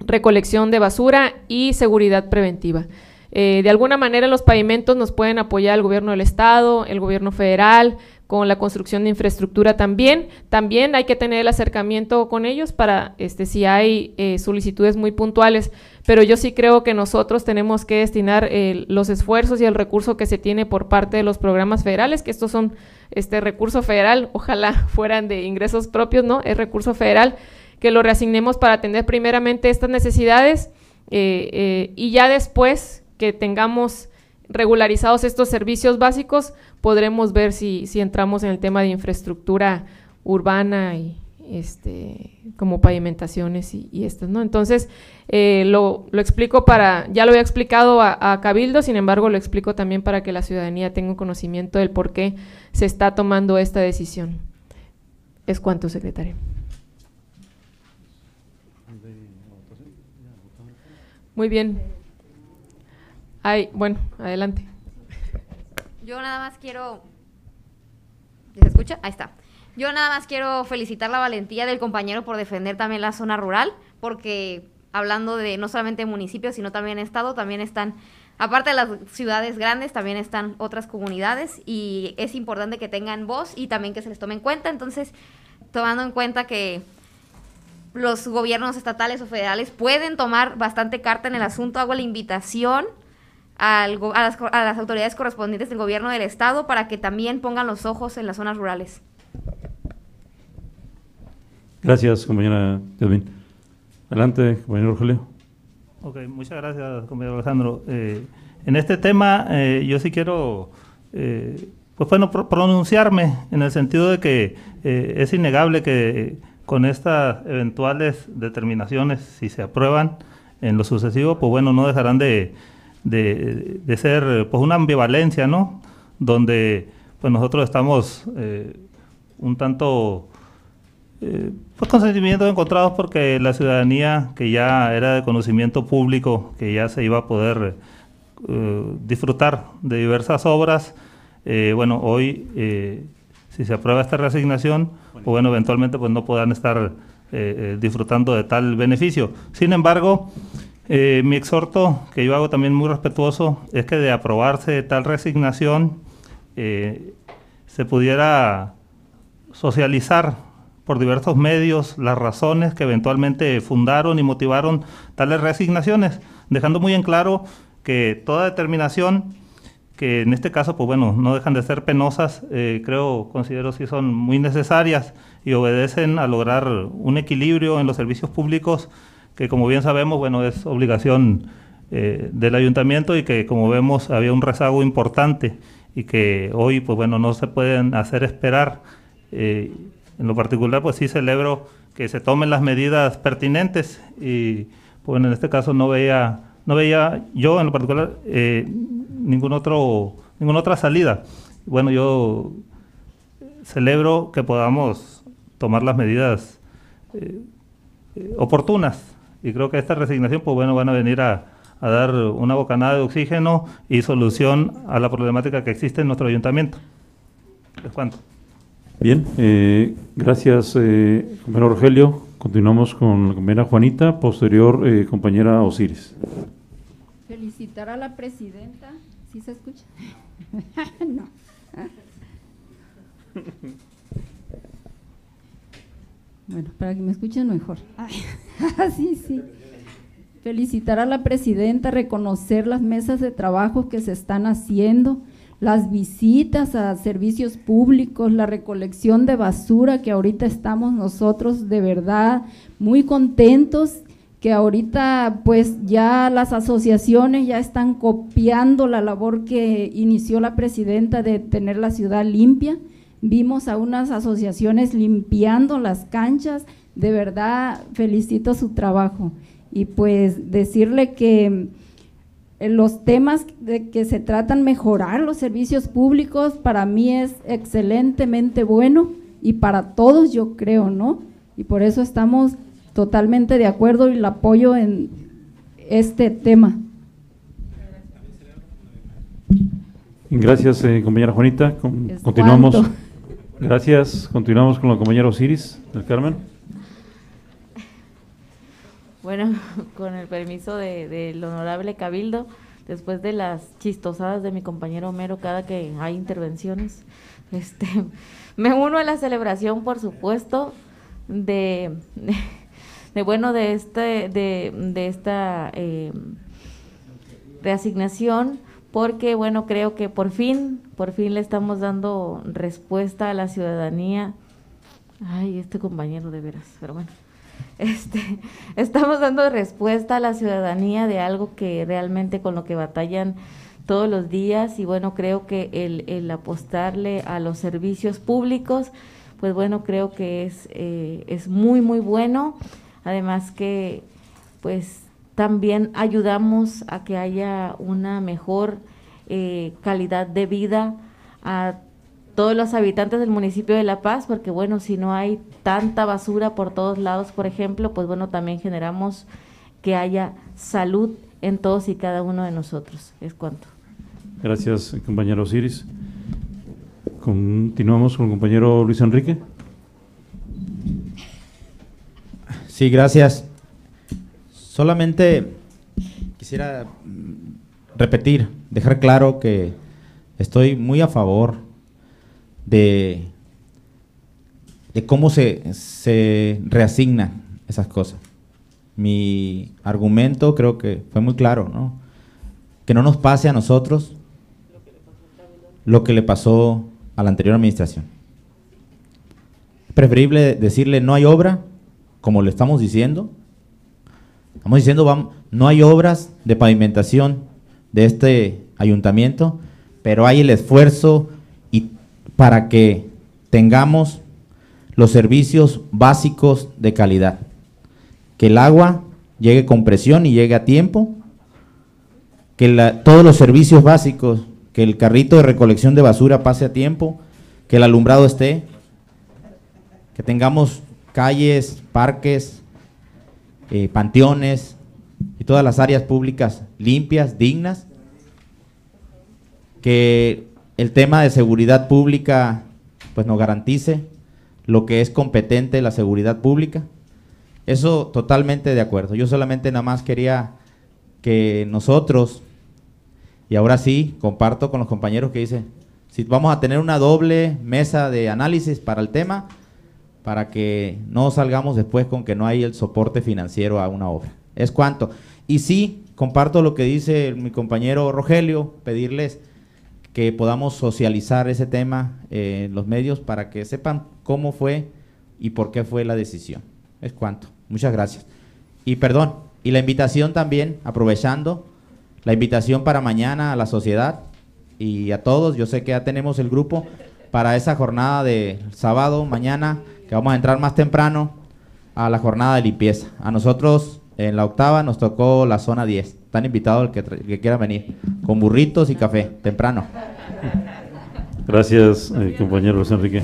recolección de basura y seguridad preventiva. Eh, de alguna manera los pavimentos nos pueden apoyar el gobierno del estado, el gobierno federal, con la construcción de infraestructura también. También hay que tener el acercamiento con ellos para este, si hay eh, solicitudes muy puntuales, pero yo sí creo que nosotros tenemos que destinar eh, los esfuerzos y el recurso que se tiene por parte de los programas federales, que estos son este recurso federal, ojalá fueran de ingresos propios, ¿no? Es recurso federal, que lo reasignemos para atender primeramente estas necesidades y ya después que tengamos regularizados estos servicios básicos, podremos ver si, si entramos en el tema de infraestructura urbana y este como pavimentaciones y, estas, ¿no? Entonces, eh, lo, lo, explico para, ya lo había explicado a, Cabildo, sin embargo, lo explico también para que la ciudadanía tenga un conocimiento del por qué se está tomando esta decisión. Es cuanto, secretario. Muy bien. Ay, bueno, adelante. Yo nada más quiero. ¿Se escucha? Ahí está. Yo nada más quiero felicitar la valentía del compañero por defender también la zona rural, porque hablando de no solamente municipios, sino también estado, también están, aparte de las ciudades grandes, también están otras comunidades y es importante que tengan voz y también que se les tome en cuenta. Entonces, tomando en cuenta que los gobiernos estatales o federales pueden tomar bastante carta en el asunto, hago la invitación al, a, las, a, las, autoridades correspondientes del gobierno del estado para que también pongan los ojos en las zonas rurales. Gracias, compañera Edwin. Adelante, compañero Rogelio. Ok, muchas gracias, compañero Alejandro. Eh, en este tema eh, yo sí quiero, eh, pues bueno, pro pronunciarme en el sentido de que eh, es innegable que con estas eventuales determinaciones, si se aprueban en lo sucesivo, pues bueno, no dejarán de de, ser pues una ambivalencia, ¿no? Donde pues nosotros estamos eh, un tanto eh, pues con sentimientos encontrados porque la ciudadanía que ya era de conocimiento público, que ya se iba a poder eh, disfrutar de diversas obras, bueno, hoy si se aprueba esta reasignación, pues bueno, eventualmente pues no puedan estar disfrutando de tal beneficio. Sin embargo, eh, mi exhorto, que yo hago también muy respetuoso, es que de aprobarse tal resignación eh, se pudiera socializar por diversos medios las razones que eventualmente fundaron y motivaron tales resignaciones, dejando muy en claro que toda determinación, que en este caso, pues bueno, no dejan de ser penosas, eh, creo, considero sí son muy necesarias y obedecen a lograr un equilibrio en los servicios públicos que como bien sabemos, bueno, es obligación eh, del ayuntamiento y que como vemos había un rezago importante y que hoy, pues bueno, no se pueden hacer esperar. Eh, en lo particular, pues sí celebro que se tomen las medidas pertinentes y, pues en este caso no veía, no veía yo en lo particular eh, ningún otro, ninguna otra salida. Bueno, yo celebro que podamos tomar las medidas oportunas y creo que esta resignación, pues bueno, van a venir a, a dar una bocanada de oxígeno y solución a la problemática que existe en nuestro ayuntamiento. ¿Les cuento? Bien, eh, gracias, eh, compañero Rogelio. Continuamos con la compañera Juanita, posterior eh, compañera Osiris. Felicitar a la presidenta. ¿Sí se escucha? no. Bueno, para que me escuchen mejor. sí, sí. Felicitar a la presidenta, reconocer las mesas de trabajo que se están haciendo, las visitas a servicios públicos, la recolección de basura que ahorita estamos nosotros de verdad muy contentos que ahorita pues ya las asociaciones ya están copiando la labor que inició la presidenta de tener la ciudad limpia. Vimos a unas asociaciones limpiando las canchas, de verdad felicito su trabajo. Y pues decirle que eh, los temas de que se tratan mejorar los servicios públicos para mí es excelentemente bueno y para todos yo creo, ¿no? Y por eso estamos totalmente de acuerdo y el apoyo en este tema. Gracias, eh, compañera Juanita. Con- continuamos. cuanto. Gracias. Continuamos con la compañera Osiris del Carmen. Bueno, con el permiso de- del honorable Cabildo, después de las chistosadas de mi compañero Homero cada que hay intervenciones, este, me uno a la celebración, por supuesto, de, de, bueno, de este, de, de esta eh, reasignación, porque bueno, creo que por fin, por fin le estamos dando respuesta a la ciudadanía. Ay, este compañero de veras, pero bueno. Este, estamos dando respuesta a la ciudadanía de algo que realmente con lo que batallan todos los días y bueno, creo que el, apostarle a los servicios públicos, pues bueno, creo que es, eh, es muy, muy bueno. Además que pues también ayudamos a que haya una mejor eh, calidad de vida a todos los habitantes del municipio de La Paz, porque bueno, si no hay tanta basura por todos lados, por ejemplo, pues bueno, también generamos que haya salud en todos y cada uno de nosotros. Es cuanto. Gracias, compañero Osiris. Continuamos con el compañero Luis Enrique. Sí, gracias. Solamente quisiera mm, repetir, dejar claro que estoy muy a favor de, cómo se, se reasignan esas cosas. Mi argumento creo que fue muy claro, ¿no? Que no nos pase a nosotros lo que le pasó a la anterior administración. Es preferible decirle no hay obra, como le estamos diciendo. Estamos diciendo, no hay obras de pavimentación de este ayuntamiento, pero hay el esfuerzo para que tengamos los servicios básicos de calidad. Que el agua llegue con presión y llegue a tiempo, que todos los servicios básicos, que el carrito de recolección de basura pase a tiempo, que el alumbrado esté, que tengamos calles, parques, eh, panteones y todas las áreas públicas limpias, dignas, que el tema de seguridad pública pues nos garantice lo que es competente la seguridad pública. Eso totalmente de acuerdo. Yo solamente nada más quería que nosotros, y ahora sí, comparto con los compañeros que dicen, si vamos a tener una doble mesa de análisis para el tema, para que no salgamos después con que no hay el soporte financiero a una obra. Es cuanto. Y sí, comparto lo que dice mi compañero Rogelio, pedirles que podamos socializar ese tema eh, en los medios para que sepan cómo fue y por qué fue la decisión. Es cuanto. Muchas gracias. Y perdón, y la invitación también, aprovechando, la invitación para mañana a la sociedad y a todos, yo sé que ya tenemos el grupo para esa jornada de sábado, mañana, que vamos a entrar más temprano a la jornada de limpieza. A nosotros en la octava nos tocó la zona 10. Están invitados el que, quiera venir, con burritos y café, temprano. Gracias, eh, compañero Luis Enrique.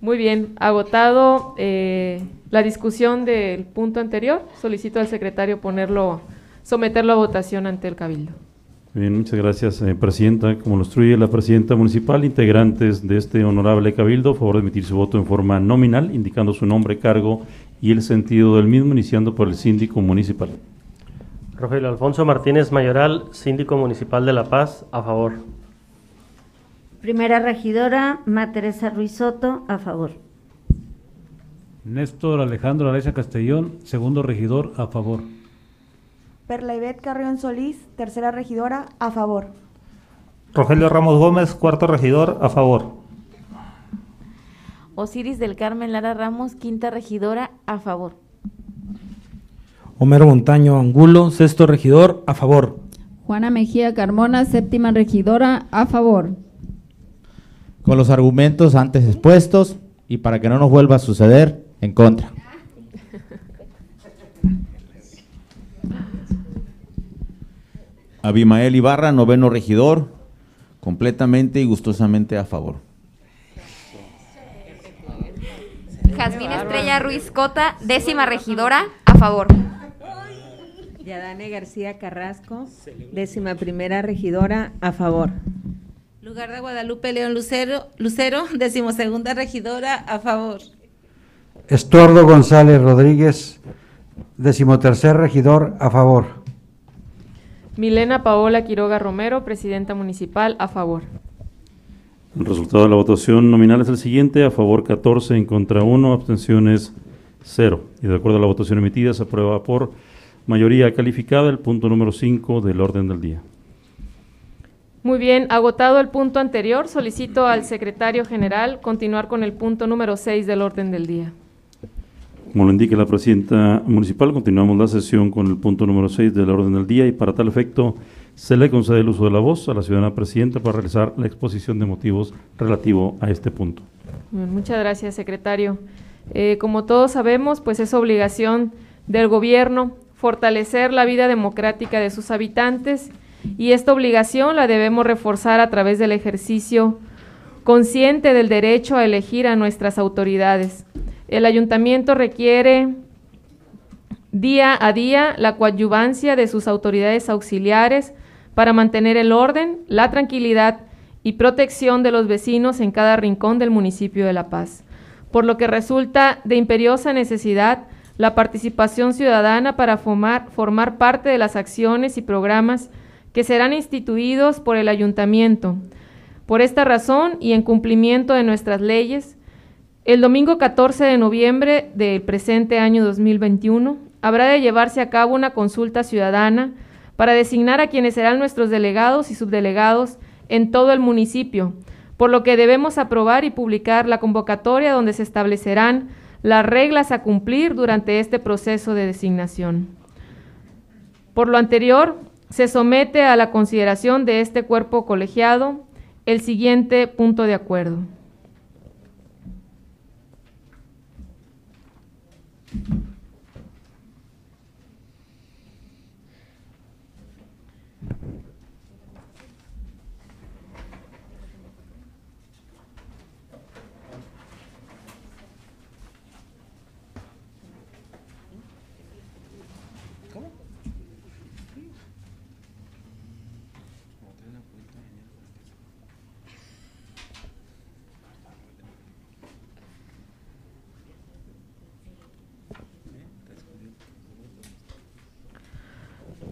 Muy bien, agotado eh, la discusión del punto anterior, solicito al secretario ponerlo, someterlo a votación ante el cabildo. Bien, muchas gracias, eh, Presidenta. Como lo instruye la Presidenta Municipal, integrantes de este honorable cabildo, a favor de emitir su voto en forma nominal, indicando su nombre, cargo y el sentido del mismo, iniciando por el síndico municipal. Rogelio Alfonso Martínez Mayoral, síndico municipal de La Paz, a favor. Primera regidora, Ma Teresa Ruiz Soto, a favor. Néstor Alejandro Araiza Castellón, segundo regidor, a favor. Perla Ivette Carrión Solís, tercera regidora, a favor. Rogelio Ramos Gómez, cuarto regidor, a favor. Osiris del Carmen Lara Ramos, quinta regidora, a favor. Homero Montaño Angulo, sexto regidor, a favor. Juana Mejía Carmona, séptima regidora, a favor. Con los argumentos antes expuestos y para que no nos vuelva a suceder, en contra. Abimael Ibarra, noveno regidor, completamente y gustosamente a favor. Jazmín Estrella Ruiz Cota, décima regidora, a favor. Yadane García Carrasco, décima primera regidora, a favor. Lugar de Guadalupe León Lucero, Lucero, decimosegunda regidora, a favor. Estordo González Rodríguez, decimotercer regidor, a favor. Milena Paola Quiroga Romero, presidenta municipal, a favor. El resultado de la votación nominal es el siguiente, a favor 14, en contra 1, abstenciones 0. Y de acuerdo a la votación emitida, se aprueba por mayoría calificada el punto número 5 del orden del día. Muy bien, agotado el punto anterior, solicito al secretario general continuar con el punto número 6 del orden del día. Como lo indica la presidenta municipal, continuamos la sesión con el punto número 6 del orden del día y para tal efecto se le concede el uso de la voz a la ciudadana presidenta para realizar la exposición de motivos relativo a este punto. Muchas gracias, secretario. Eh, como todos sabemos, pues es obligación del gobierno fortalecer la vida democrática de sus habitantes y esta obligación la debemos reforzar a través del ejercicio consciente del derecho a elegir a nuestras autoridades. El ayuntamiento requiere día a día la coadyuvancia de sus autoridades auxiliares para mantener el orden, la tranquilidad y protección de los vecinos en cada rincón del municipio de La Paz, por lo que resulta de imperiosa necesidad la participación ciudadana para formar, formar parte de las acciones y programas que serán instituidos por el ayuntamiento. Por esta razón y en cumplimiento de nuestras leyes, el domingo 14 de noviembre del presente año 2021 habrá de llevarse a cabo una consulta ciudadana para designar a quienes serán nuestros delegados y subdelegados en todo el municipio, por lo que debemos aprobar y publicar la convocatoria donde se establecerán las reglas a cumplir durante este proceso de designación. Por lo anterior, se somete a la consideración de este cuerpo colegiado el siguiente punto de acuerdo. Thank you.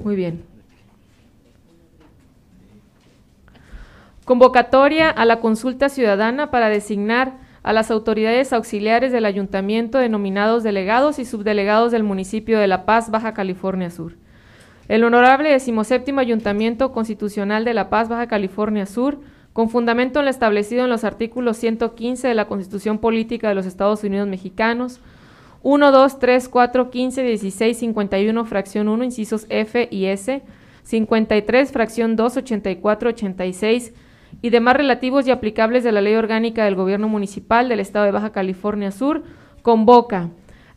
Muy bien. Convocatoria a la consulta ciudadana para designar a las autoridades auxiliares del ayuntamiento denominados delegados y subdelegados del municipio de La Paz, Baja California Sur. El honorable decimoséptimo Ayuntamiento Constitucional de La Paz, Baja California Sur, con fundamento en lo establecido en los artículos 115 de la Constitución Política de los Estados Unidos Mexicanos, 1, 2, 3, 4, 15, 16, 51, fracción 1, incisos F y S, 53, fracción 2, 84, 86 y demás relativos y aplicables de la Ley Orgánica del Gobierno Municipal del Estado de Baja California Sur, convoca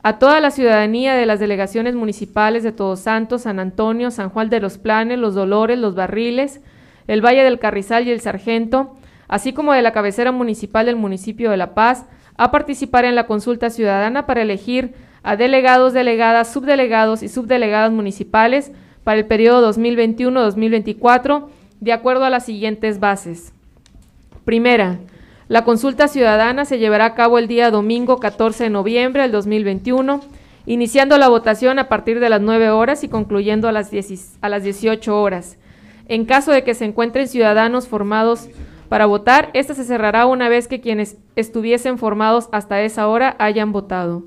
a toda la ciudadanía de las delegaciones municipales de Todos Santos, San Antonio, San Juan de los Planes, Los Dolores, Los Barriles, el Valle del Carrizal y el Sargento, así como de la cabecera municipal del municipio de La Paz, a participar en la consulta ciudadana para elegir a delegados, delegadas, subdelegados y subdelegadas municipales para el periodo 2021-2024 de acuerdo a las siguientes bases. Primera, la consulta ciudadana se llevará a cabo el día domingo 14 de noviembre del 2021, iniciando la votación a partir de las 9 horas y concluyendo a las, 10, a las 18 horas. En caso de que se encuentren ciudadanos formados para votar, esta se cerrará una vez que quienes estuviesen formados hasta esa hora hayan votado.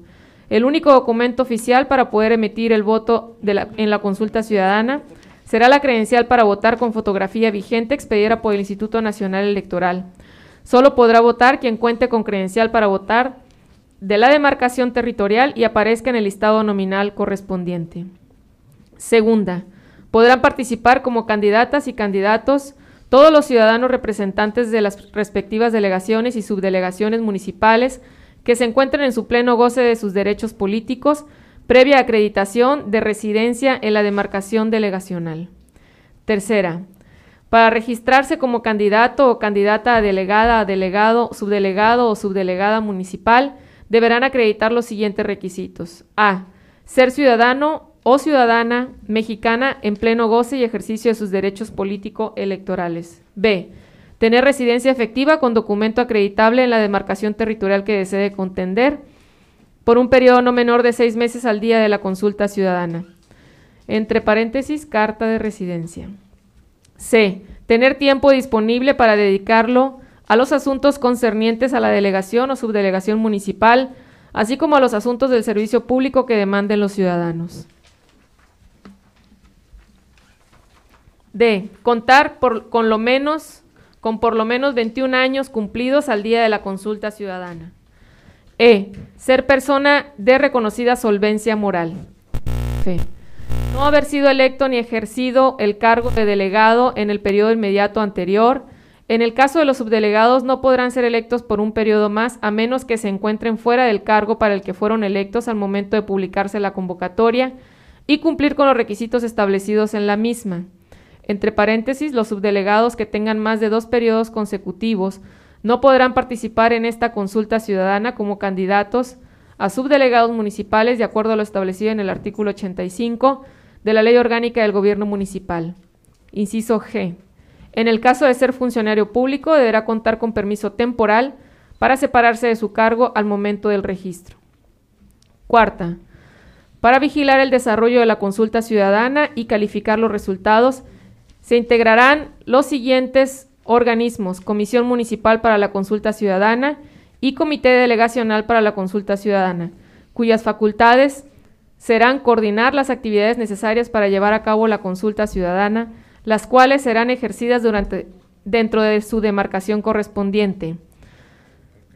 El único documento oficial para poder emitir el voto en la consulta ciudadana será la credencial para votar con fotografía vigente expedida por el Instituto Nacional Electoral. Solo podrá votar quien cuente con credencial para votar de la demarcación territorial y aparezca en el listado nominal correspondiente. Segunda, podrán participar como candidatas y candidatos todos los ciudadanos representantes de las respectivas delegaciones y subdelegaciones municipales que se encuentren en su pleno goce de sus derechos políticos, previa acreditación de residencia en la demarcación delegacional. Tercera, para registrarse como candidato o candidata a delegada, a delegado, subdelegado o subdelegada municipal, deberán acreditar los siguientes requisitos. A. Ser ciudadano o ciudadana mexicana en pleno goce y ejercicio de sus derechos político-electorales. B. Tener residencia efectiva con documento acreditable en la demarcación territorial que desee contender por un periodo no menor de seis meses al día de la consulta ciudadana. Entre paréntesis, carta de residencia. C. Tener tiempo disponible para dedicarlo a los asuntos concernientes a la delegación o subdelegación municipal, así como a los asuntos del servicio público que demanden los ciudadanos. D. Contar con lo menos con por lo menos 21 años cumplidos al día de la consulta ciudadana. E. Ser persona de reconocida solvencia moral. F. No haber sido electo ni ejercido el cargo de delegado en el periodo inmediato anterior. En el caso de los subdelegados no podrán ser electos por un periodo más a menos que se encuentren fuera del cargo para el que fueron electos al momento de publicarse la convocatoria y cumplir con los requisitos establecidos en la misma. Entre paréntesis, los subdelegados que tengan más de dos periodos consecutivos no podrán participar en esta consulta ciudadana como candidatos a subdelegados municipales de acuerdo a lo establecido en el artículo 85 de la Ley Orgánica del Gobierno Municipal. Inciso G. En el caso de ser funcionario público, deberá contar con permiso temporal para separarse de su cargo al momento del registro. Cuarta, para vigilar el desarrollo de la consulta ciudadana y calificar los resultados, se integrarán los siguientes organismos, Comisión Municipal para la Consulta Ciudadana y Comité Delegacional para la Consulta Ciudadana, cuyas facultades serán coordinar las actividades necesarias para llevar a cabo la consulta ciudadana, las cuales serán ejercidas dentro de su demarcación correspondiente.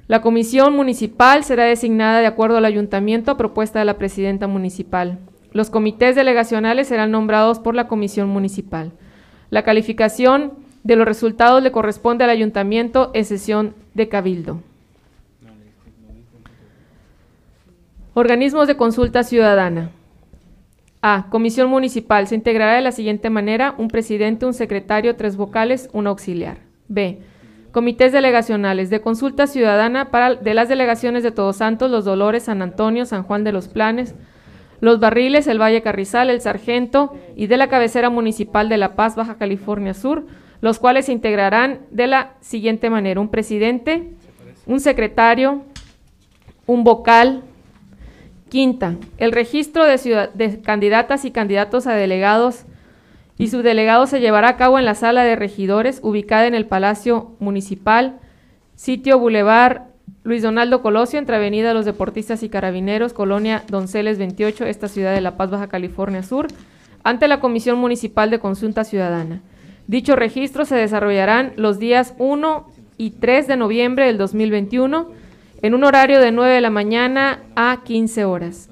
La comisión municipal será designada de acuerdo al ayuntamiento a propuesta de la presidenta municipal. Los comités delegacionales serán nombrados por la comisión municipal. La calificación de los resultados le corresponde al ayuntamiento en sesión de cabildo. Organismos de consulta ciudadana. A. Comisión municipal. Se integrará de la siguiente manera: un presidente, un secretario, tres vocales, un auxiliar. B. Comités delegacionales de consulta ciudadana de las delegaciones de Todos Santos, Los Dolores, San Antonio, San Juan de los Planes, Los Barriles, el Valle Carrizal, el Sargento y de la cabecera municipal de La Paz, Baja California Sur, los cuales se integrarán de la siguiente manera: un presidente, un secretario, un vocal, Quinta, el registro de, de, candidatas y candidatos a delegados y subdelegados se llevará a cabo en la sala de regidores ubicada en el Palacio Municipal, sitio Boulevard Luis Donaldo Colosio, entre Avenida Los Deportistas y Carabineros, Colonia Donceles 28, esta ciudad de La Paz, Baja California Sur, ante la Comisión Municipal de Consulta Ciudadana. Dicho registro se desarrollarán los días 1 y 3 de noviembre del 2021 en un horario de 9 de la mañana a 15 horas.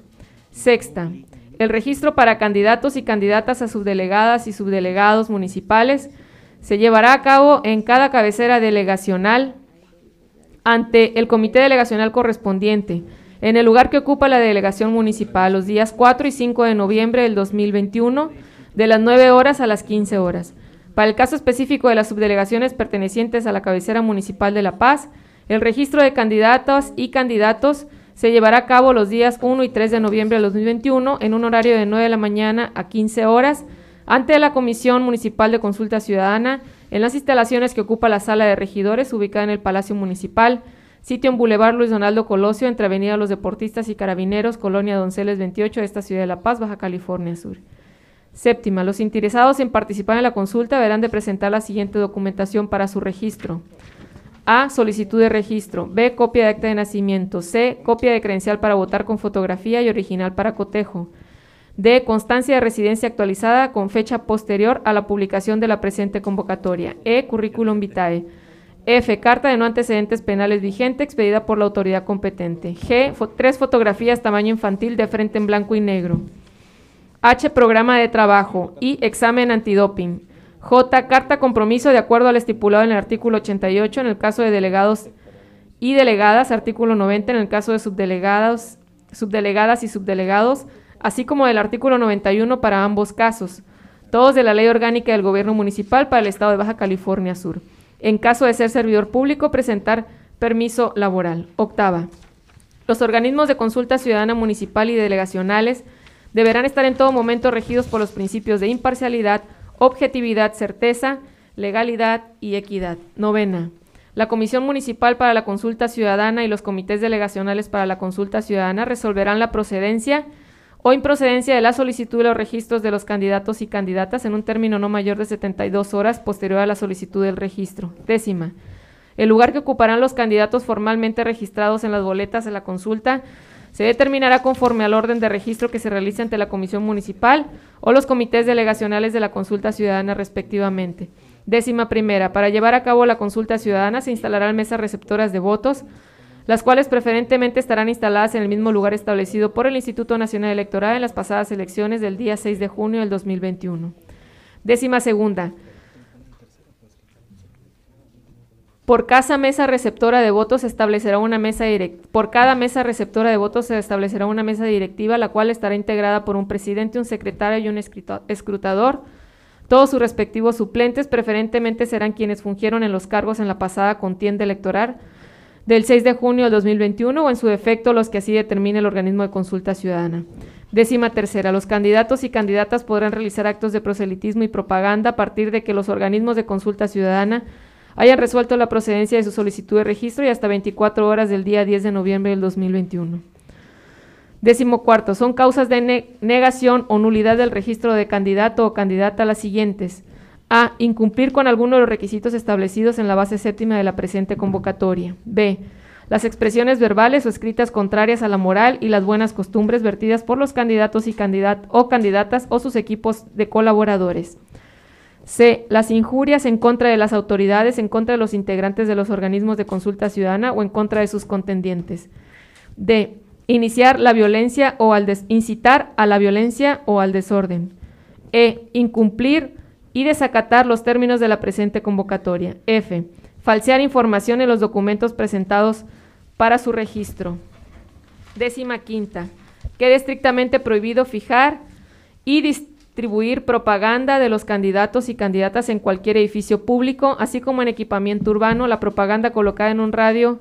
Sexta, el registro para candidatos y candidatas a subdelegadas y subdelegados municipales se llevará a cabo en cada cabecera delegacional ante el comité delegacional correspondiente, en el lugar que ocupa la delegación municipal, los días 4 y 5 de noviembre del 2021, de las 9 horas a las 15 horas. Para el caso específico de las subdelegaciones pertenecientes a la cabecera municipal de La Paz, el registro de candidatas y candidatos se llevará a cabo los días 1 y 3 de noviembre de 2021 en un horario de 9 de la mañana a 15 horas ante la Comisión Municipal de Consulta Ciudadana en las instalaciones que ocupa la sala de regidores ubicada en el Palacio Municipal, sitio en Boulevard Luis Donaldo Colosio, entre Avenida Los Deportistas y Carabineros, Colonia Donceles 28 de esta ciudad de La Paz, Baja California Sur. Séptima, los interesados en participar en la consulta deberán de presentar la siguiente documentación para su registro. A. Solicitud de registro. B. Copia de acta de nacimiento. C. Copia de credencial para votar con fotografía y original para cotejo. D. Constancia de residencia actualizada con fecha posterior a la publicación de la presente convocatoria. E. Currículum vitae. F. Carta de no antecedentes penales vigente expedida por la autoridad competente. G. tres fotografías tamaño infantil de frente en blanco y negro. H. Programa de trabajo. I. Examen antidoping. J. Carta compromiso de acuerdo al estipulado en el artículo 88 en el caso de delegados y delegadas, artículo 90 en el caso de subdelegados, subdelegadas y subdelegados, así como del artículo 91 para ambos casos, todos de la Ley Orgánica del Gobierno Municipal para el Estado de Baja California Sur. En caso de ser servidor público, presentar permiso laboral. Octava. Los organismos de consulta ciudadana municipal y delegacionales deberán estar en todo momento regidos por los principios de imparcialidad, objetividad, certeza, legalidad y equidad. Novena. La Comisión Municipal para la Consulta Ciudadana y los comités delegacionales para la consulta ciudadana resolverán la procedencia o improcedencia de la solicitud de los registros de los candidatos y candidatas en un término no mayor de 72 horas posterior a la solicitud del registro. Décima. El lugar que ocuparán los candidatos formalmente registrados en las boletas de la consulta se determinará conforme al orden de registro que se realice ante la Comisión Municipal o los comités delegacionales de la consulta ciudadana respectivamente. Décima primera, para llevar a cabo la consulta ciudadana se instalarán mesas receptoras de votos, las cuales preferentemente estarán instaladas en el mismo lugar establecido por el Instituto Nacional Electoral en las pasadas elecciones del día 6 de junio del 2021. Décima segunda, por cada mesa receptora de votos se establecerá una mesa por cada mesa receptora de votos se establecerá una mesa directiva, la cual estará integrada por un presidente, un secretario y un escrutador. Todos sus respectivos suplentes preferentemente serán quienes fungieron en los cargos en la pasada contienda electoral del 6 de junio del 2021 o en su defecto los que así determine el organismo de consulta ciudadana. Décima tercera, los candidatos y candidatas podrán realizar actos de proselitismo y propaganda a partir de que los organismos de consulta ciudadana hayan resuelto la procedencia de su solicitud de registro y hasta 24 horas del día 10 de noviembre del 2021. Décimo cuarto, son causas de negación o nulidad del registro de candidato o candidata las siguientes. A. Incumplir con alguno de los requisitos establecidos en la base séptima de la presente convocatoria. B. Las expresiones verbales o escritas contrarias a la moral y las buenas costumbres vertidas por los candidatos y candidat o candidatas o sus equipos de colaboradores. C. Las injurias en contra de las autoridades, en contra de los integrantes de los organismos de consulta ciudadana o en contra de sus contendientes. D Iniciar la violencia o al incitar a la violencia o al desorden. E. Incumplir y desacatar los términos de la presente convocatoria. F. Falsear información en los documentos presentados para su registro. Décima quinta. Queda estrictamente prohibido fijar y distribuir propaganda de los candidatos y candidatas en cualquier edificio público, así como en equipamiento urbano, la propaganda colocada en un radio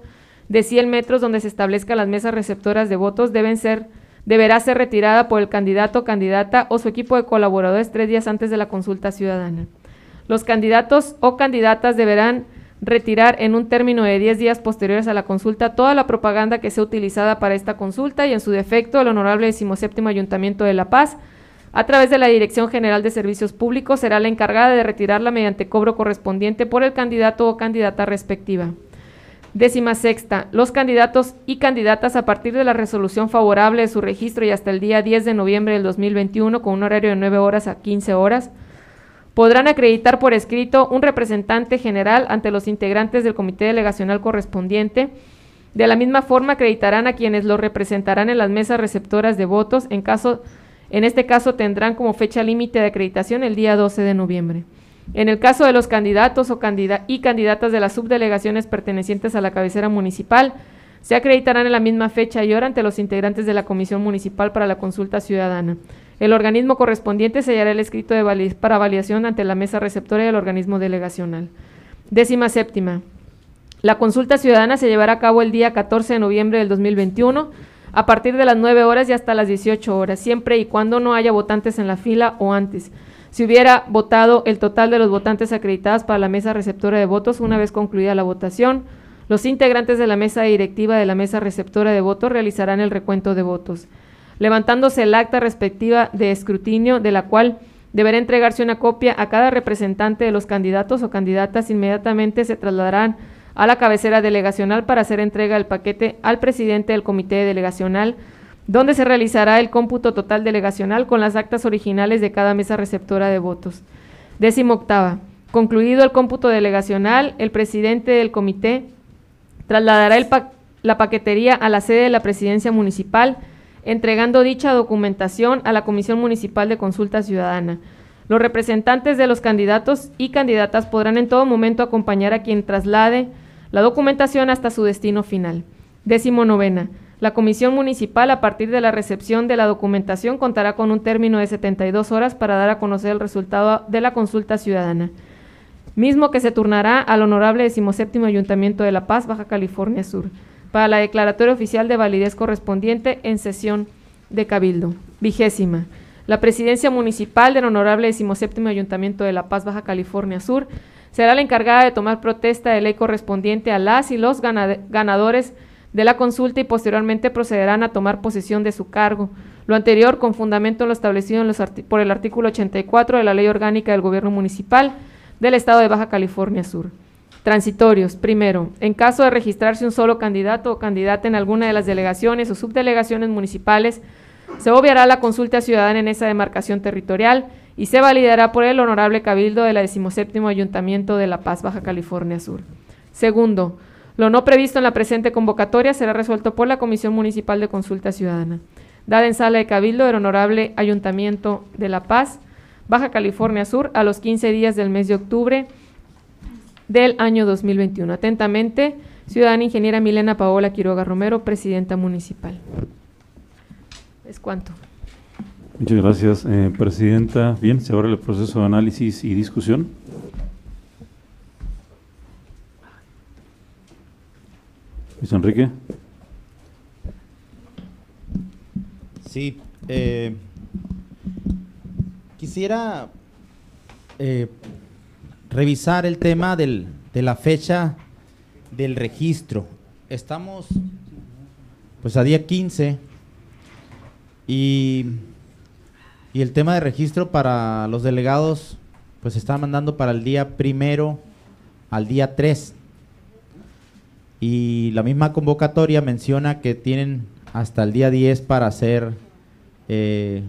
de 100 metros donde se establezcan las mesas receptoras de votos deben ser, deberá ser retirada por el candidato, candidata o su equipo de colaboradores tres días antes de la consulta ciudadana. Los candidatos o candidatas deberán retirar en un término de 10 días posteriores a la consulta toda la propaganda que sea utilizada para esta consulta y en su defecto el honorable 17 Ayuntamiento de La Paz a través de la Dirección General de Servicios Públicos será la encargada de retirarla mediante cobro correspondiente por el candidato o candidata respectiva. Décima sexta, los candidatos y candidatas a partir de la resolución favorable de su registro y hasta el día 10 de noviembre del 2021 con un horario de 9 horas a 15 horas, podrán acreditar por escrito un representante general ante los integrantes del comité delegacional correspondiente. De la misma forma acreditarán a quienes los representarán en las mesas receptoras de votos, en caso en este caso tendrán como fecha límite de acreditación el día 12 de noviembre. En el caso de los candidatos o y candidatas de las subdelegaciones pertenecientes a la cabecera municipal, se acreditarán en la misma fecha y hora ante los integrantes de la Comisión Municipal para la Consulta Ciudadana. El organismo correspondiente sellará el escrito para validación ante la mesa receptora del organismo delegacional. Décima séptima. La consulta ciudadana se llevará a cabo el día 14 de noviembre del 2021 a partir de las 9 horas y hasta las 18 horas, siempre y cuando no haya votantes en la fila o antes si hubiera votado el total de los votantes acreditados para la mesa receptora de votos una vez concluida la votación, los integrantes de la mesa directiva de la mesa receptora de votos realizarán el recuento de votos, levantándose el acta respectiva de escrutinio de la cual deberá entregarse una copia a cada representante de los candidatos o candidatas. Inmediatamente se trasladarán a la cabecera delegacional para hacer entrega del paquete al presidente del comité delegacional donde se realizará el cómputo total delegacional con las actas originales de cada mesa receptora de votos. Décimo octava. Concluido el cómputo delegacional, el presidente del comité trasladará la paquetería a la sede de la presidencia municipal, entregando dicha documentación a la Comisión Municipal de Consulta Ciudadana. Los representantes de los candidatos y candidatas podrán en todo momento acompañar a quien traslade la documentación hasta su destino final. Décimo novena. La Comisión Municipal, a partir de la recepción de la documentación, contará con un término de 72 horas para dar a conocer el resultado de la consulta ciudadana, mismo que se turnará al Honorable 17 Ayuntamiento de La Paz, Baja California Sur, para la declaratoria oficial de validez correspondiente en sesión de Cabildo. Vigésima. La presidencia municipal del Honorable 17 Ayuntamiento de La Paz, Baja California Sur, será la encargada de tomar protesta de ley correspondiente a las y los ganadores de la consulta y posteriormente procederán a tomar posesión de su cargo. Lo anterior con fundamento en lo establecido por el artículo 84 de la Ley Orgánica del Gobierno Municipal del Estado de Baja California Sur. Transitorios. Primero, en caso de registrarse un solo candidato o candidata en alguna de las delegaciones o subdelegaciones municipales, se obviará la consulta ciudadana en esa demarcación territorial y se validará por el Honorable Cabildo de la 17 Ayuntamiento de La Paz, Baja California Sur. Segundo, lo no previsto en la presente convocatoria será resuelto por la Comisión Municipal de Consulta Ciudadana. Dada en sala de Cabildo del Honorable Ayuntamiento de La Paz, Baja California Sur, a los 15 días del mes de octubre del año 2021. Atentamente, ciudadana ingeniera Milena Paola Quiroga Romero, presidenta municipal. Es cuanto. Muchas gracias, eh, Presidenta. Bien, se abre el proceso de análisis y discusión. Luis Enrique. Sí, eh, quisiera eh, revisar el tema del, de la fecha del registro. Estamos pues a día 15 y, y el tema de registro para los delegados pues se está mandando para el día primero al día 3 y la misma convocatoria menciona que tienen hasta el día 10 para hacer eh,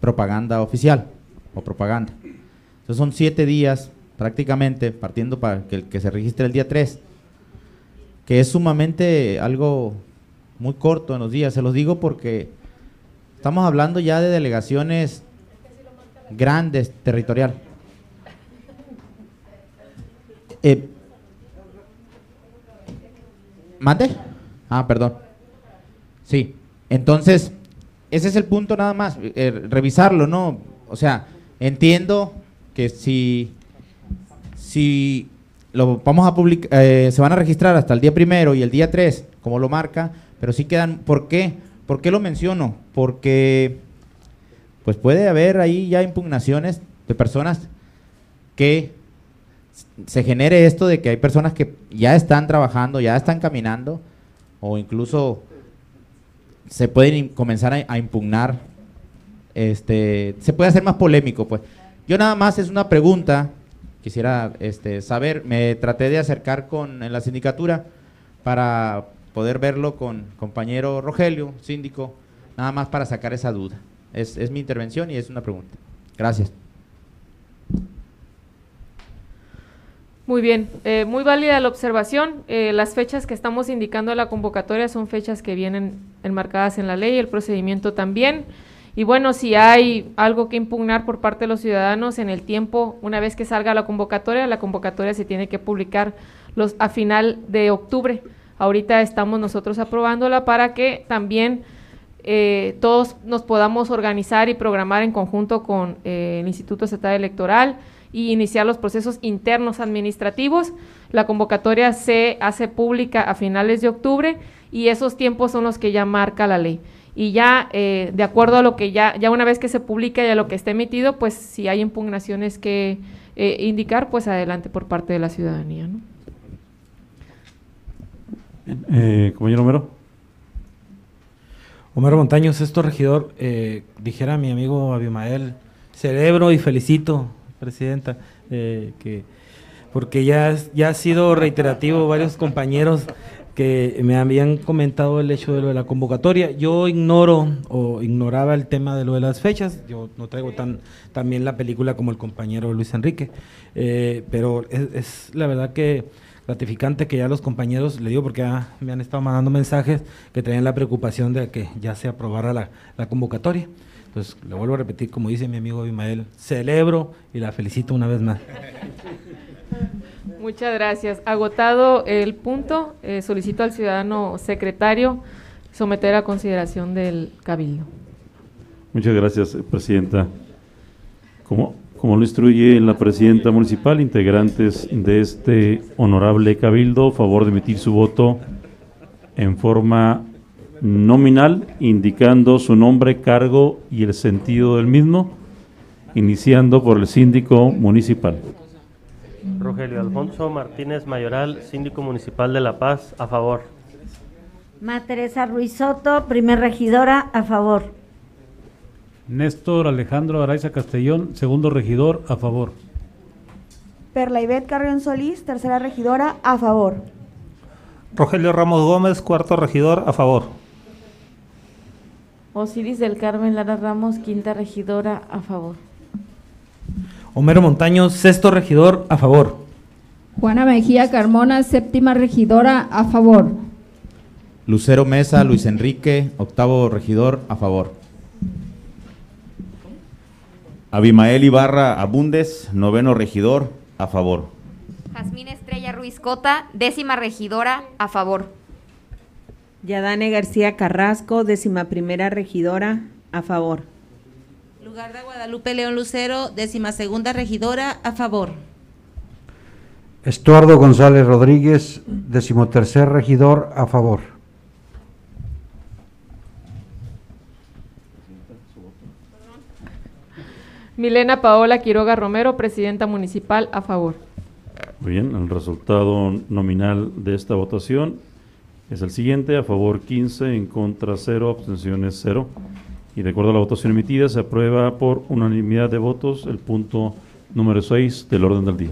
propaganda oficial o propaganda. Entonces son siete días prácticamente, partiendo para que el que se registre el día 3, que es sumamente algo muy corto en los días. Se los digo porque estamos hablando ya de delegaciones grandes territorial. Eh, ¿Mate? Ah, perdón. Sí. Entonces, ese es el punto nada más, eh, revisarlo, ¿no? O sea, entiendo que si, si lo vamos a publicar, eh, se van a registrar hasta el día primero y el día 3, como lo marca, pero sí quedan, ¿por qué? ¿Por qué lo menciono? Porque pues puede haber ahí ya impugnaciones de personas que se genere esto de que hay personas que ya están trabajando, ya están caminando, o incluso se pueden comenzar a, impugnar, este, se puede hacer más polémico, pues. Yo nada más es una pregunta, quisiera este, saber, me traté de acercar con la sindicatura para poder verlo con compañero Rogelio, síndico, nada más para sacar esa duda. Es mi intervención y es una pregunta. Gracias. Muy bien, eh, muy válida la observación. Eh, las fechas que estamos indicando en la convocatoria son fechas que vienen enmarcadas en la ley, el procedimiento también. Y bueno, si hay algo que impugnar por parte de los ciudadanos en el tiempo, una vez que salga la convocatoria, la convocatoria se tiene que publicar los, a final de octubre. Ahorita estamos nosotros aprobándola para que también eh, todos nos podamos organizar y programar en conjunto con el Instituto Estatal Electoral y iniciar los procesos internos administrativos. La convocatoria se hace pública a finales de octubre y esos tiempos son los que ya marca la ley. Y ya, eh, de acuerdo a lo que ya, ya una vez que se publica y a lo que esté emitido, pues si hay impugnaciones que eh, indicar, pues adelante por parte de la ciudadanía. ¿no? Eh, compañero Homero. Homero Montaños, esto regidor, eh, dijera mi amigo Abimael, celebro y felicito presidenta, eh, que porque ya, ya ha sido reiterativo varios compañeros que me habían comentado el hecho de lo de la convocatoria. Yo ignoro o ignoraba el tema de lo de las fechas. Yo no traigo tan también la película como el compañero Luis Enrique, eh, pero es, la verdad que gratificante que ya los compañeros, le digo porque ya me han estado mandando mensajes que tenían la preocupación de que ya se aprobara la, la convocatoria. Entonces, le vuelvo a repetir, como dice mi amigo Abimael, celebro y la felicito una vez más. Muchas gracias. Agotado el punto, eh, solicito al ciudadano secretario someter a consideración del cabildo. Muchas gracias, Presidenta. Como, como lo instruye la Presidenta Municipal, integrantes de este honorable cabildo, favor de emitir su voto en forma nominal, indicando su nombre, cargo y el sentido del mismo, iniciando por el síndico municipal. Rogelio Alfonso Martínez Mayoral, síndico municipal de La Paz, a favor. Ma Teresa Ruiz Soto, primer regidora, a favor. Néstor Alejandro Araiza Castellón, segundo regidor, a favor. Perla Ivette Carrión Solís, tercera regidora, a favor. Rogelio Ramos Gómez, cuarto regidor, a favor. Osiris del Carmen Lara Ramos, quinta regidora, a favor. Homero Montaño, sexto regidor, a favor. Juana Mejía Carmona, séptima regidora, a favor. Lucero Mesa, Luis Enrique, octavo regidor, a favor. Abimael Ibarra Abundes, noveno regidor, a favor. Jazmín Estrella Ruiz Cota, décima regidora, a favor. Yadane García Carrasco, décima primera regidora, a favor. Lugar de Guadalupe León Lucero, décima segunda regidora, a favor. Estuardo González Rodríguez, decimotercer regidor, a favor. Milena Paola Quiroga Romero, presidenta municipal, a favor. Muy bien, el resultado nominal de esta votación es el siguiente, a favor 15, en contra 0, abstenciones 0. Y de acuerdo a la votación emitida, se aprueba por unanimidad de votos el punto número 6 del orden del día.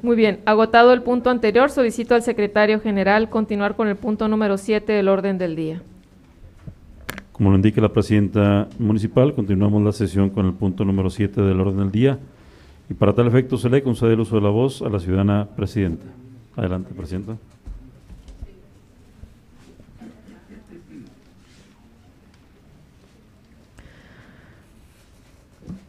Muy bien, agotado el punto anterior, solicito al secretario general continuar con el punto número 7 del orden del día. Como lo indica la presidenta municipal, continuamos la sesión con el punto número 7 del orden del día. Y para tal efecto se le concede el uso de la voz a la ciudadana presidenta. Adelante, presidenta.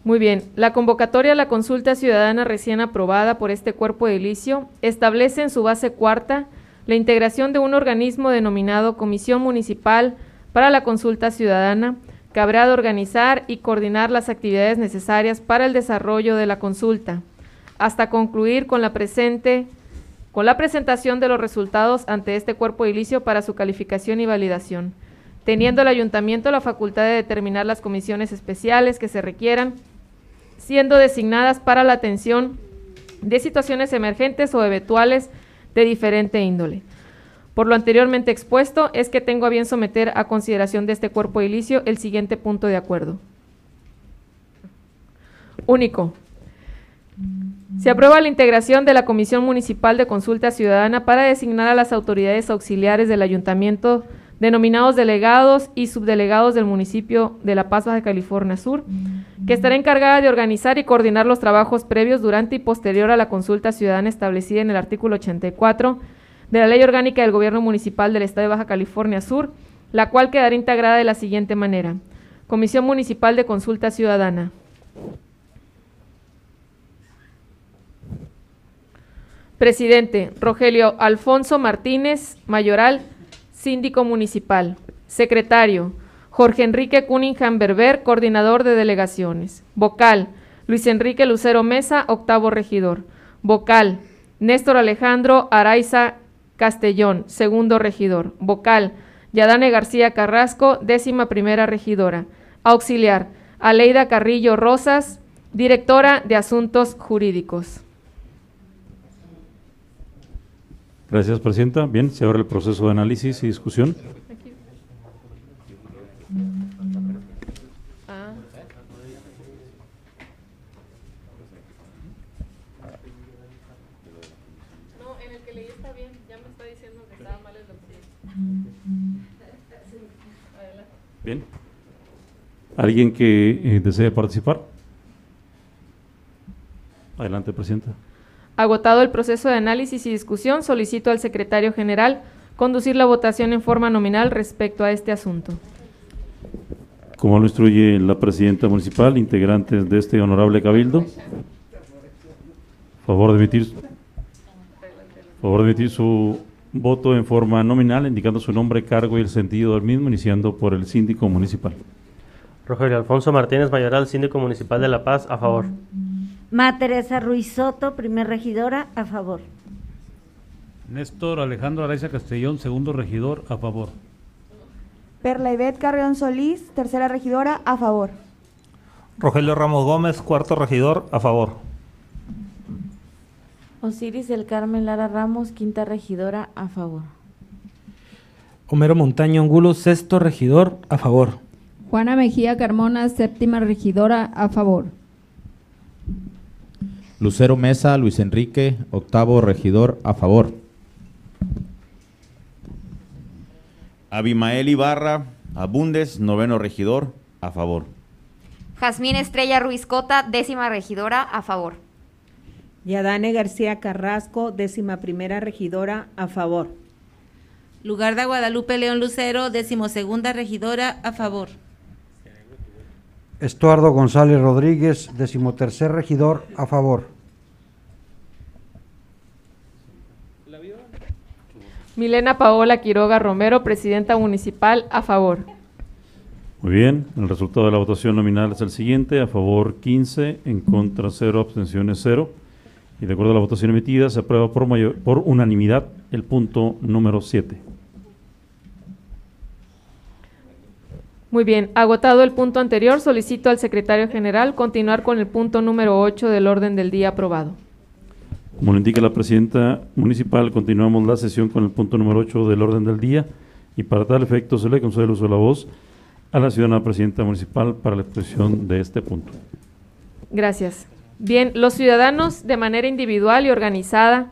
Muy bien, la convocatoria a la consulta ciudadana recién aprobada por este cuerpo edilicio establece en su base cuarta la integración de un organismo denominado Comisión Municipal para la Consulta Ciudadana, que habrá de organizar y coordinar las actividades necesarias para el desarrollo de la consulta, hasta concluir con la presente con la presentación de los resultados ante este cuerpo edilicio para su calificación y validación, teniendo el ayuntamiento la facultad de determinar las comisiones especiales que se requieran siendo designadas para la atención de situaciones emergentes o eventuales de diferente índole. Por lo anteriormente expuesto, es que tengo a bien someter a consideración de este cuerpo edilicio el siguiente punto de acuerdo. Único. Se aprueba la integración de la Comisión Municipal de Consulta Ciudadana para designar a las autoridades auxiliares del ayuntamiento denominados delegados y subdelegados del municipio de La Paz, Baja California Sur, que estará encargada de organizar y coordinar los trabajos previos, durante y posterior a la consulta ciudadana establecida en el artículo 84 de la Ley Orgánica del Gobierno Municipal del Estado de Baja California Sur, la cual quedará integrada de la siguiente manera. Comisión Municipal de Consulta Ciudadana. Presidente, Rogelio Alfonso Martínez Mayoral, síndico municipal. Secretario, Jorge Enrique Cunningham Berber, coordinador de delegaciones. Vocal, Luis Enrique Lucero Mesa, octavo regidor. Vocal, Néstor Alejandro Araiza Castellón, segundo regidor. Vocal, Yadane García Carrasco, décima primera regidora. Auxiliar, Aleida Carrillo Rosas, directora de Asuntos Jurídicos. Gracias, Presidenta. Bien, se abre el proceso de análisis y discusión. No, en el que leí está bien, ya me está diciendo que estaba mal el Bien. ¿Alguien que eh, desee participar? Adelante, Presidenta. Agotado el proceso de análisis y discusión, solicito al secretario general conducir la votación en forma nominal respecto a este asunto. Como lo instruye la presidenta municipal, integrantes de este honorable cabildo, favor de emitir, favor de emitir su voto en forma nominal, indicando su nombre, cargo y el sentido del mismo, iniciando por el síndico municipal. Rogelio Alfonso Martínez Mayoral, síndico municipal de La Paz, a favor. Ma Teresa Ruiz Soto, primer regidora, a favor. Néstor Alejandro Araiza Castellón, segundo regidor, a favor. Perla Ivette Carrión Solís, tercera regidora, a favor. Rogelio Ramos Gómez, cuarto regidor, a favor. Osiris del Carmen Lara Ramos, quinta regidora, a favor. Homero Montaño Angulo, sexto regidor, a favor. Juana Mejía Carmona, séptima regidora, a favor. Lucero Mesa, Luis Enrique, octavo regidor, a favor. Abimael Ibarra Abundes, noveno regidor, a favor. Jazmín Estrella Ruiz Cota, décima regidora, a favor. Yadane García Carrasco, décima primera regidora, a favor. Lugar de Guadalupe León Lucero, decimosegunda regidora, a favor. Estuardo González Rodríguez, decimotercer regidor, a favor. Milena Paola Quiroga Romero, presidenta municipal, a favor. Muy bien, el resultado de la votación nominal es el siguiente, a favor 15, en contra 0, abstenciones 0. Y de acuerdo a la votación emitida, se aprueba por, mayor, por unanimidad el punto número 7. Muy bien, agotado el punto anterior, solicito al secretario general continuar con el punto número 8 del orden del día aprobado. Como lo indica la presidenta municipal, continuamos la sesión con el punto número 8 del orden del día y para tal efecto se le concede el uso de la voz a la ciudadana presidenta municipal para la expresión de este punto. Gracias. Bien, los ciudadanos de manera individual y organizada,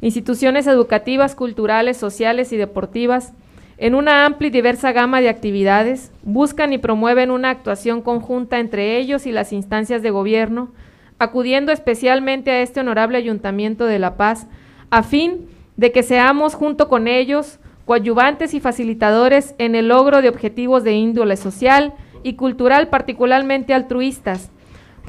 instituciones educativas, culturales, sociales y deportivas, en una amplia y diversa gama de actividades, buscan y promueven una actuación conjunta entre ellos y las instancias de gobierno, acudiendo especialmente a este honorable Ayuntamiento de La Paz, a fin de que seamos junto con ellos coadyuvantes y facilitadores en el logro de objetivos de índole social y cultural particularmente altruistas,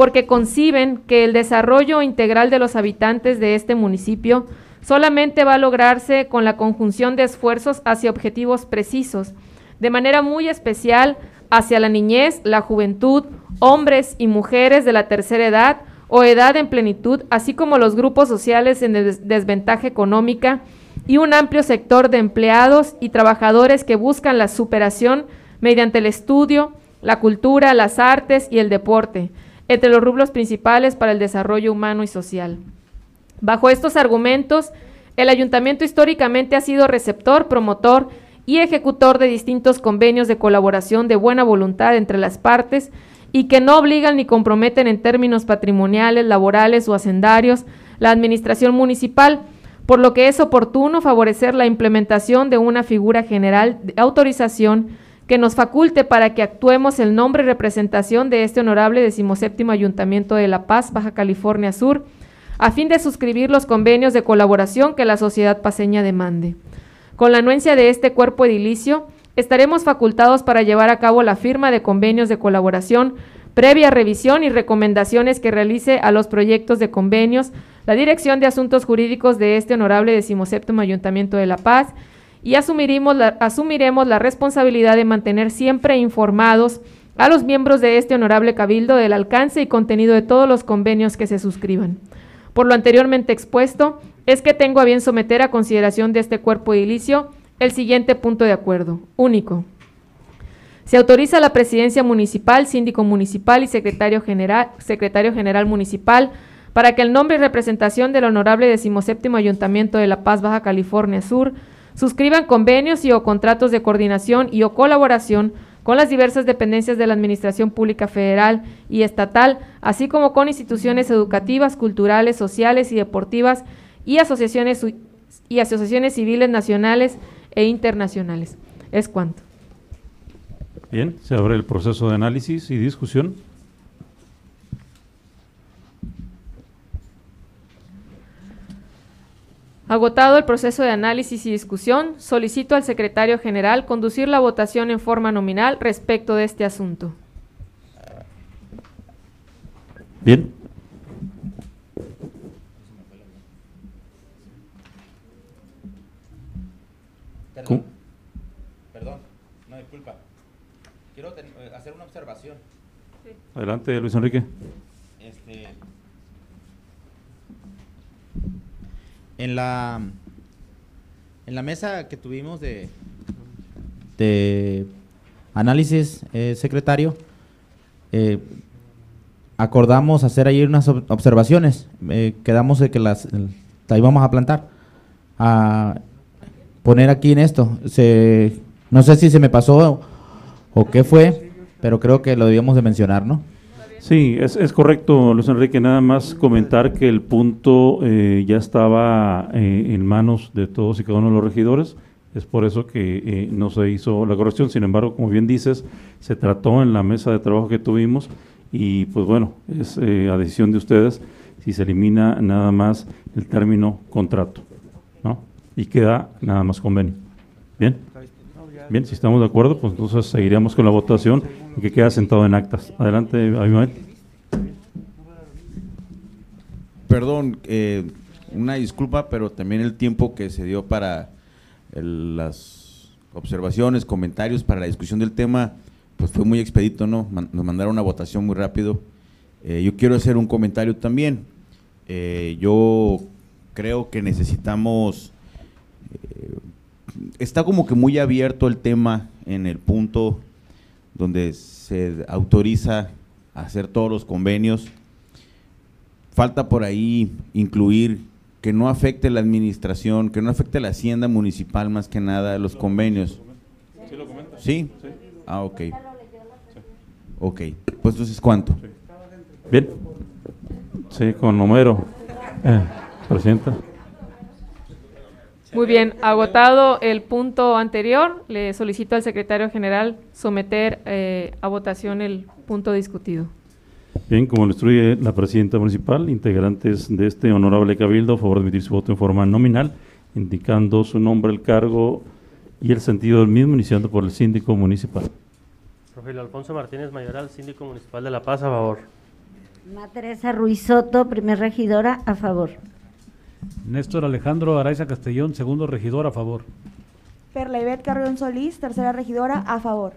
porque conciben que el desarrollo integral de los habitantes de este municipio solamente va a lograrse con la conjunción de esfuerzos hacia objetivos precisos, de manera muy especial hacia la niñez, la juventud, hombres y mujeres de la tercera edad o edad en plenitud, así como los grupos sociales en des desventaja económica y un amplio sector de empleados y trabajadores que buscan la superación mediante el estudio, la cultura, las artes y el deporte, entre los rubros principales para el desarrollo humano y social. Bajo estos argumentos, el ayuntamiento históricamente ha sido receptor, promotor y ejecutor de distintos convenios de colaboración de buena voluntad entre las partes y que no obligan ni comprometen en términos patrimoniales, laborales o hacendarios la administración municipal, por lo que es oportuno favorecer la implementación de una figura general de autorización que nos faculte para que actuemos el nombre y representación de este honorable decimoséptimo Ayuntamiento de La Paz, Baja California Sur, a fin de suscribir los convenios de colaboración que la sociedad paseña demande. Con la anuencia de este cuerpo edilicio, estaremos facultados para llevar a cabo la firma de convenios de colaboración, previa revisión y recomendaciones que realice a los proyectos de convenios la Dirección de Asuntos Jurídicos de este honorable decimoséptimo Ayuntamiento de La Paz y asumiremos la, asumiremos la responsabilidad de mantener siempre informados a los miembros de este honorable cabildo del alcance y contenido de todos los convenios que se suscriban. Por lo anteriormente expuesto, es que tengo a bien someter a consideración de este cuerpo edilicio el siguiente punto de acuerdo. Único. Se autoriza a la presidencia municipal, síndico municipal y secretario general, secretario general municipal para que el nombre y representación del honorable decimoséptimo Ayuntamiento de La Paz, Baja California Sur, suscriban convenios y o contratos de coordinación y o colaboración con las diversas dependencias de la Administración Pública Federal y Estatal, así como con instituciones educativas, culturales, sociales y deportivas y asociaciones, y asociaciones civiles nacionales e internacionales. Es cuanto. Bien, se abre el proceso de análisis y discusión. Agotado el proceso de análisis y discusión, solicito al secretario general conducir la votación en forma nominal respecto de este asunto. Bien. ¿Cómo? Perdón, no disculpa. Quiero eh, hacer una observación. Adelante, Luis Enrique. Este, en la en la mesa que tuvimos de de análisis, eh, secretario, eh, acordamos hacer ahí unas ob- observaciones. Eh, quedamos de que las, las íbamos a plantar. A poner aquí en esto. Se, no sé si se me pasó o qué fue, pero creo que lo debíamos de mencionar, ¿no? Sí, es, es correcto, Luis Enrique. Nada más comentar que el punto eh, ya estaba eh, en manos de todos y cada uno de los regidores. Es por eso que eh, no se hizo la corrección. Sin embargo, como bien dices, se trató en la mesa de trabajo que tuvimos y pues bueno, es eh, a decisión de ustedes si se elimina nada más el término contrato, ¿no? Y queda nada más convenio. ¿Bien? Bien, si estamos de acuerdo, pues entonces seguiríamos con la votación y que queda sentado en actas. Adelante, Abimael. Perdón, eh, una disculpa, pero también el tiempo que se dio para las observaciones, comentarios, para la discusión del tema, pues fue muy expedito, ¿no? Nos mandaron una votación muy rápido. Eh, yo quiero hacer un comentario también. Eh, yo creo que necesitamos eh, está como que muy abierto el tema en el punto donde se autoriza hacer todos los convenios. Falta por ahí incluir que no afecte la administración, que no afecte la hacienda municipal más que nada los convenios. ¿Sí lo comenta? ¿Sí? Ah, ok. Ok, pues entonces ¿cuánto? Bien. Sí, con Homero. Eh. Muy bien, agotado el punto anterior, le solicito al secretario general someter eh, a votación el punto discutido. Bien, como lo instruye la presidenta municipal, integrantes de este honorable cabildo, a favor de emitir su voto en forma nominal, indicando su nombre, el cargo y el sentido del mismo, iniciando por el síndico municipal. Rogelio Alfonso Martínez Mayoral, síndico municipal de La Paz, a favor. Ma Teresa Ruiz Soto, primer regidora, a favor. Néstor Alejandro Araiza Castellón, segundo regidor, a favor. Perla Ivette Carrión Solís, tercera regidora, a favor.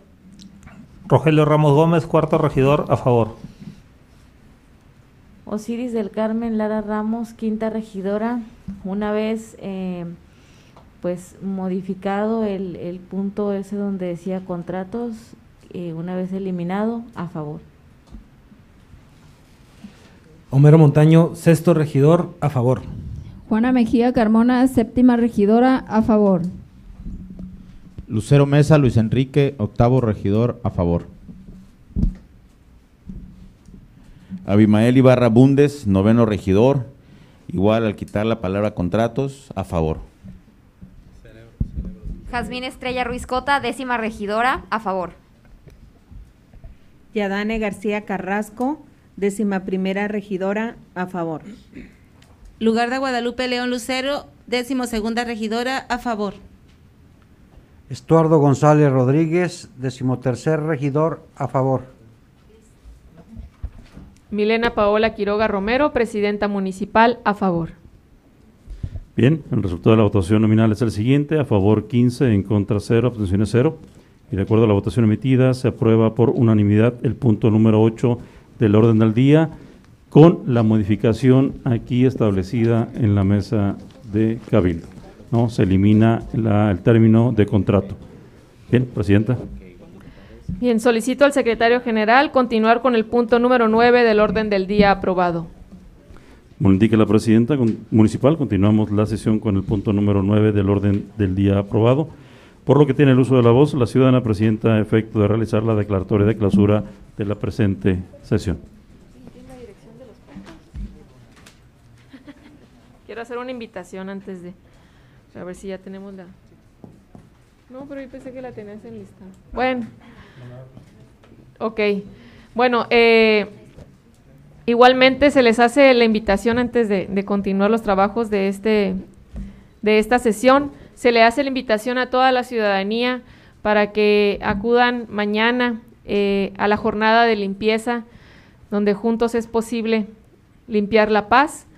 Rogelio Ramos Gómez, cuarto regidor, a favor. Osiris del Carmen Lara Ramos, quinta regidora, una vez eh, pues modificado el, el punto ese donde decía contratos, eh, una vez eliminado, a favor. Homero Montaño, sexto regidor, a favor. Juana Mejía Carmona, séptima regidora, a favor. Lucero Mesa, Luis Enrique, octavo regidor, a favor. Abimael Ibarra Bundes, noveno regidor, igual al quitar la palabra contratos, a favor. Jazmín Estrella Ruiz Cota, décima regidora, a favor. Yadane García Carrasco, décima primera regidora, a favor. Lugar de Guadalupe León Lucero, décimo segunda regidora, a favor. Estuardo González Rodríguez, decimotercer regidor, a favor. Milena Paola Quiroga Romero, presidenta municipal, a favor. Bien, el resultado de la votación nominal es el siguiente, a favor 15, en contra 0, abstenciones 0. Y de acuerdo a la votación emitida, se aprueba por unanimidad el punto número 8 del orden del día, con la modificación aquí establecida en la mesa de Cabildo. ¿no? Se elimina la- el término de contrato. Bien, Presidenta. Bien, solicito al secretario general continuar con el punto número 9 del orden del día aprobado. Como indica la presidenta municipal, continuamos la sesión con el punto número 9 del orden del día aprobado. Por lo que tiene el uso de la voz, la ciudadana presidenta a efecto de realizar la declaratoria de clausura de la presente sesión. Quiero hacer una invitación antes de... A ver si ya tenemos la... No, pero yo pensé que la tenías en lista. Bueno, Ok. Bueno, eh, igualmente se les hace la invitación antes de, de continuar los trabajos de, este, de esta sesión. Se le hace la invitación a toda la ciudadanía para que acudan mañana eh, a la jornada de limpieza, donde juntos es posible limpiar la paz.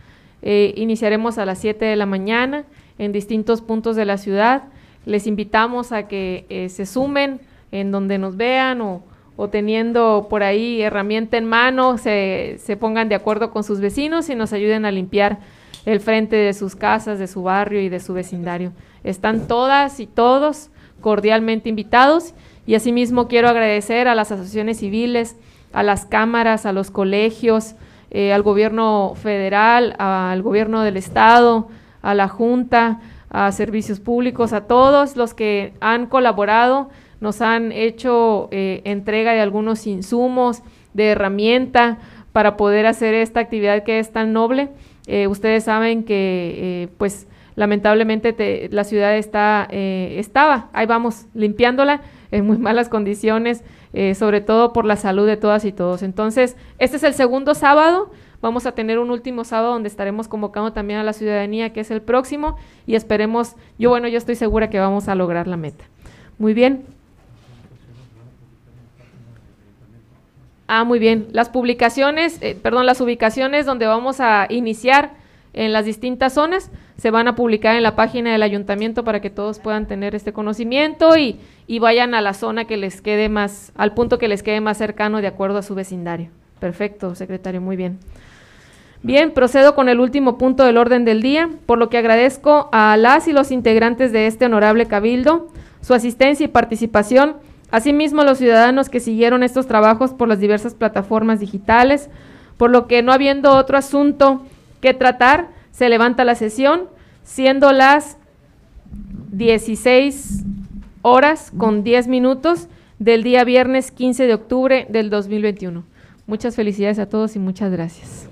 Eh, iniciaremos a las 7 de la mañana en distintos puntos de la ciudad. Les invitamos a que eh, se sumen en donde nos vean o, teniendo por ahí herramienta en mano, se pongan de acuerdo con sus vecinos y nos ayuden a limpiar el frente de sus casas, de su barrio y de su vecindario. Están todas y todos cordialmente invitados y asimismo quiero agradecer a las asociaciones civiles, a las cámaras, a los colegios, eh, al gobierno federal, al gobierno del estado, a la Junta, a servicios públicos, a todos los que han colaborado, nos han hecho eh, entrega de algunos insumos, de herramienta para poder hacer esta actividad que es tan noble. Eh, ustedes saben que pues lamentablemente la ciudad está, estaba, ahí vamos, limpiándola en muy malas condiciones, eh, sobre todo por la salud de todas y todos. Entonces, este es el segundo sábado. Vamos a tener un último sábado donde estaremos convocando también a la ciudadanía, que es el próximo, y esperemos, yo bueno, yo estoy segura que vamos a lograr la meta. Muy bien. Ah, muy bien. Las publicaciones, eh, perdón, las ubicaciones donde vamos a iniciar en las distintas zonas se van a publicar en la página del ayuntamiento para que todos puedan tener este conocimiento y, y vayan a la zona que les quede más, al punto que les quede más cercano de acuerdo a su vecindario. Perfecto, secretario, muy bien. Bien, procedo con el último punto del orden del día, por lo que agradezco a las y los integrantes de este honorable cabildo su asistencia y participación, asimismo a los ciudadanos que siguieron estos trabajos por las diversas plataformas digitales, por lo que no habiendo otro asunto que tratar, se levanta la sesión, siendo las 16 horas con 10 minutos del día viernes 15 de octubre del 2021. Muchas felicidades a todos y muchas gracias.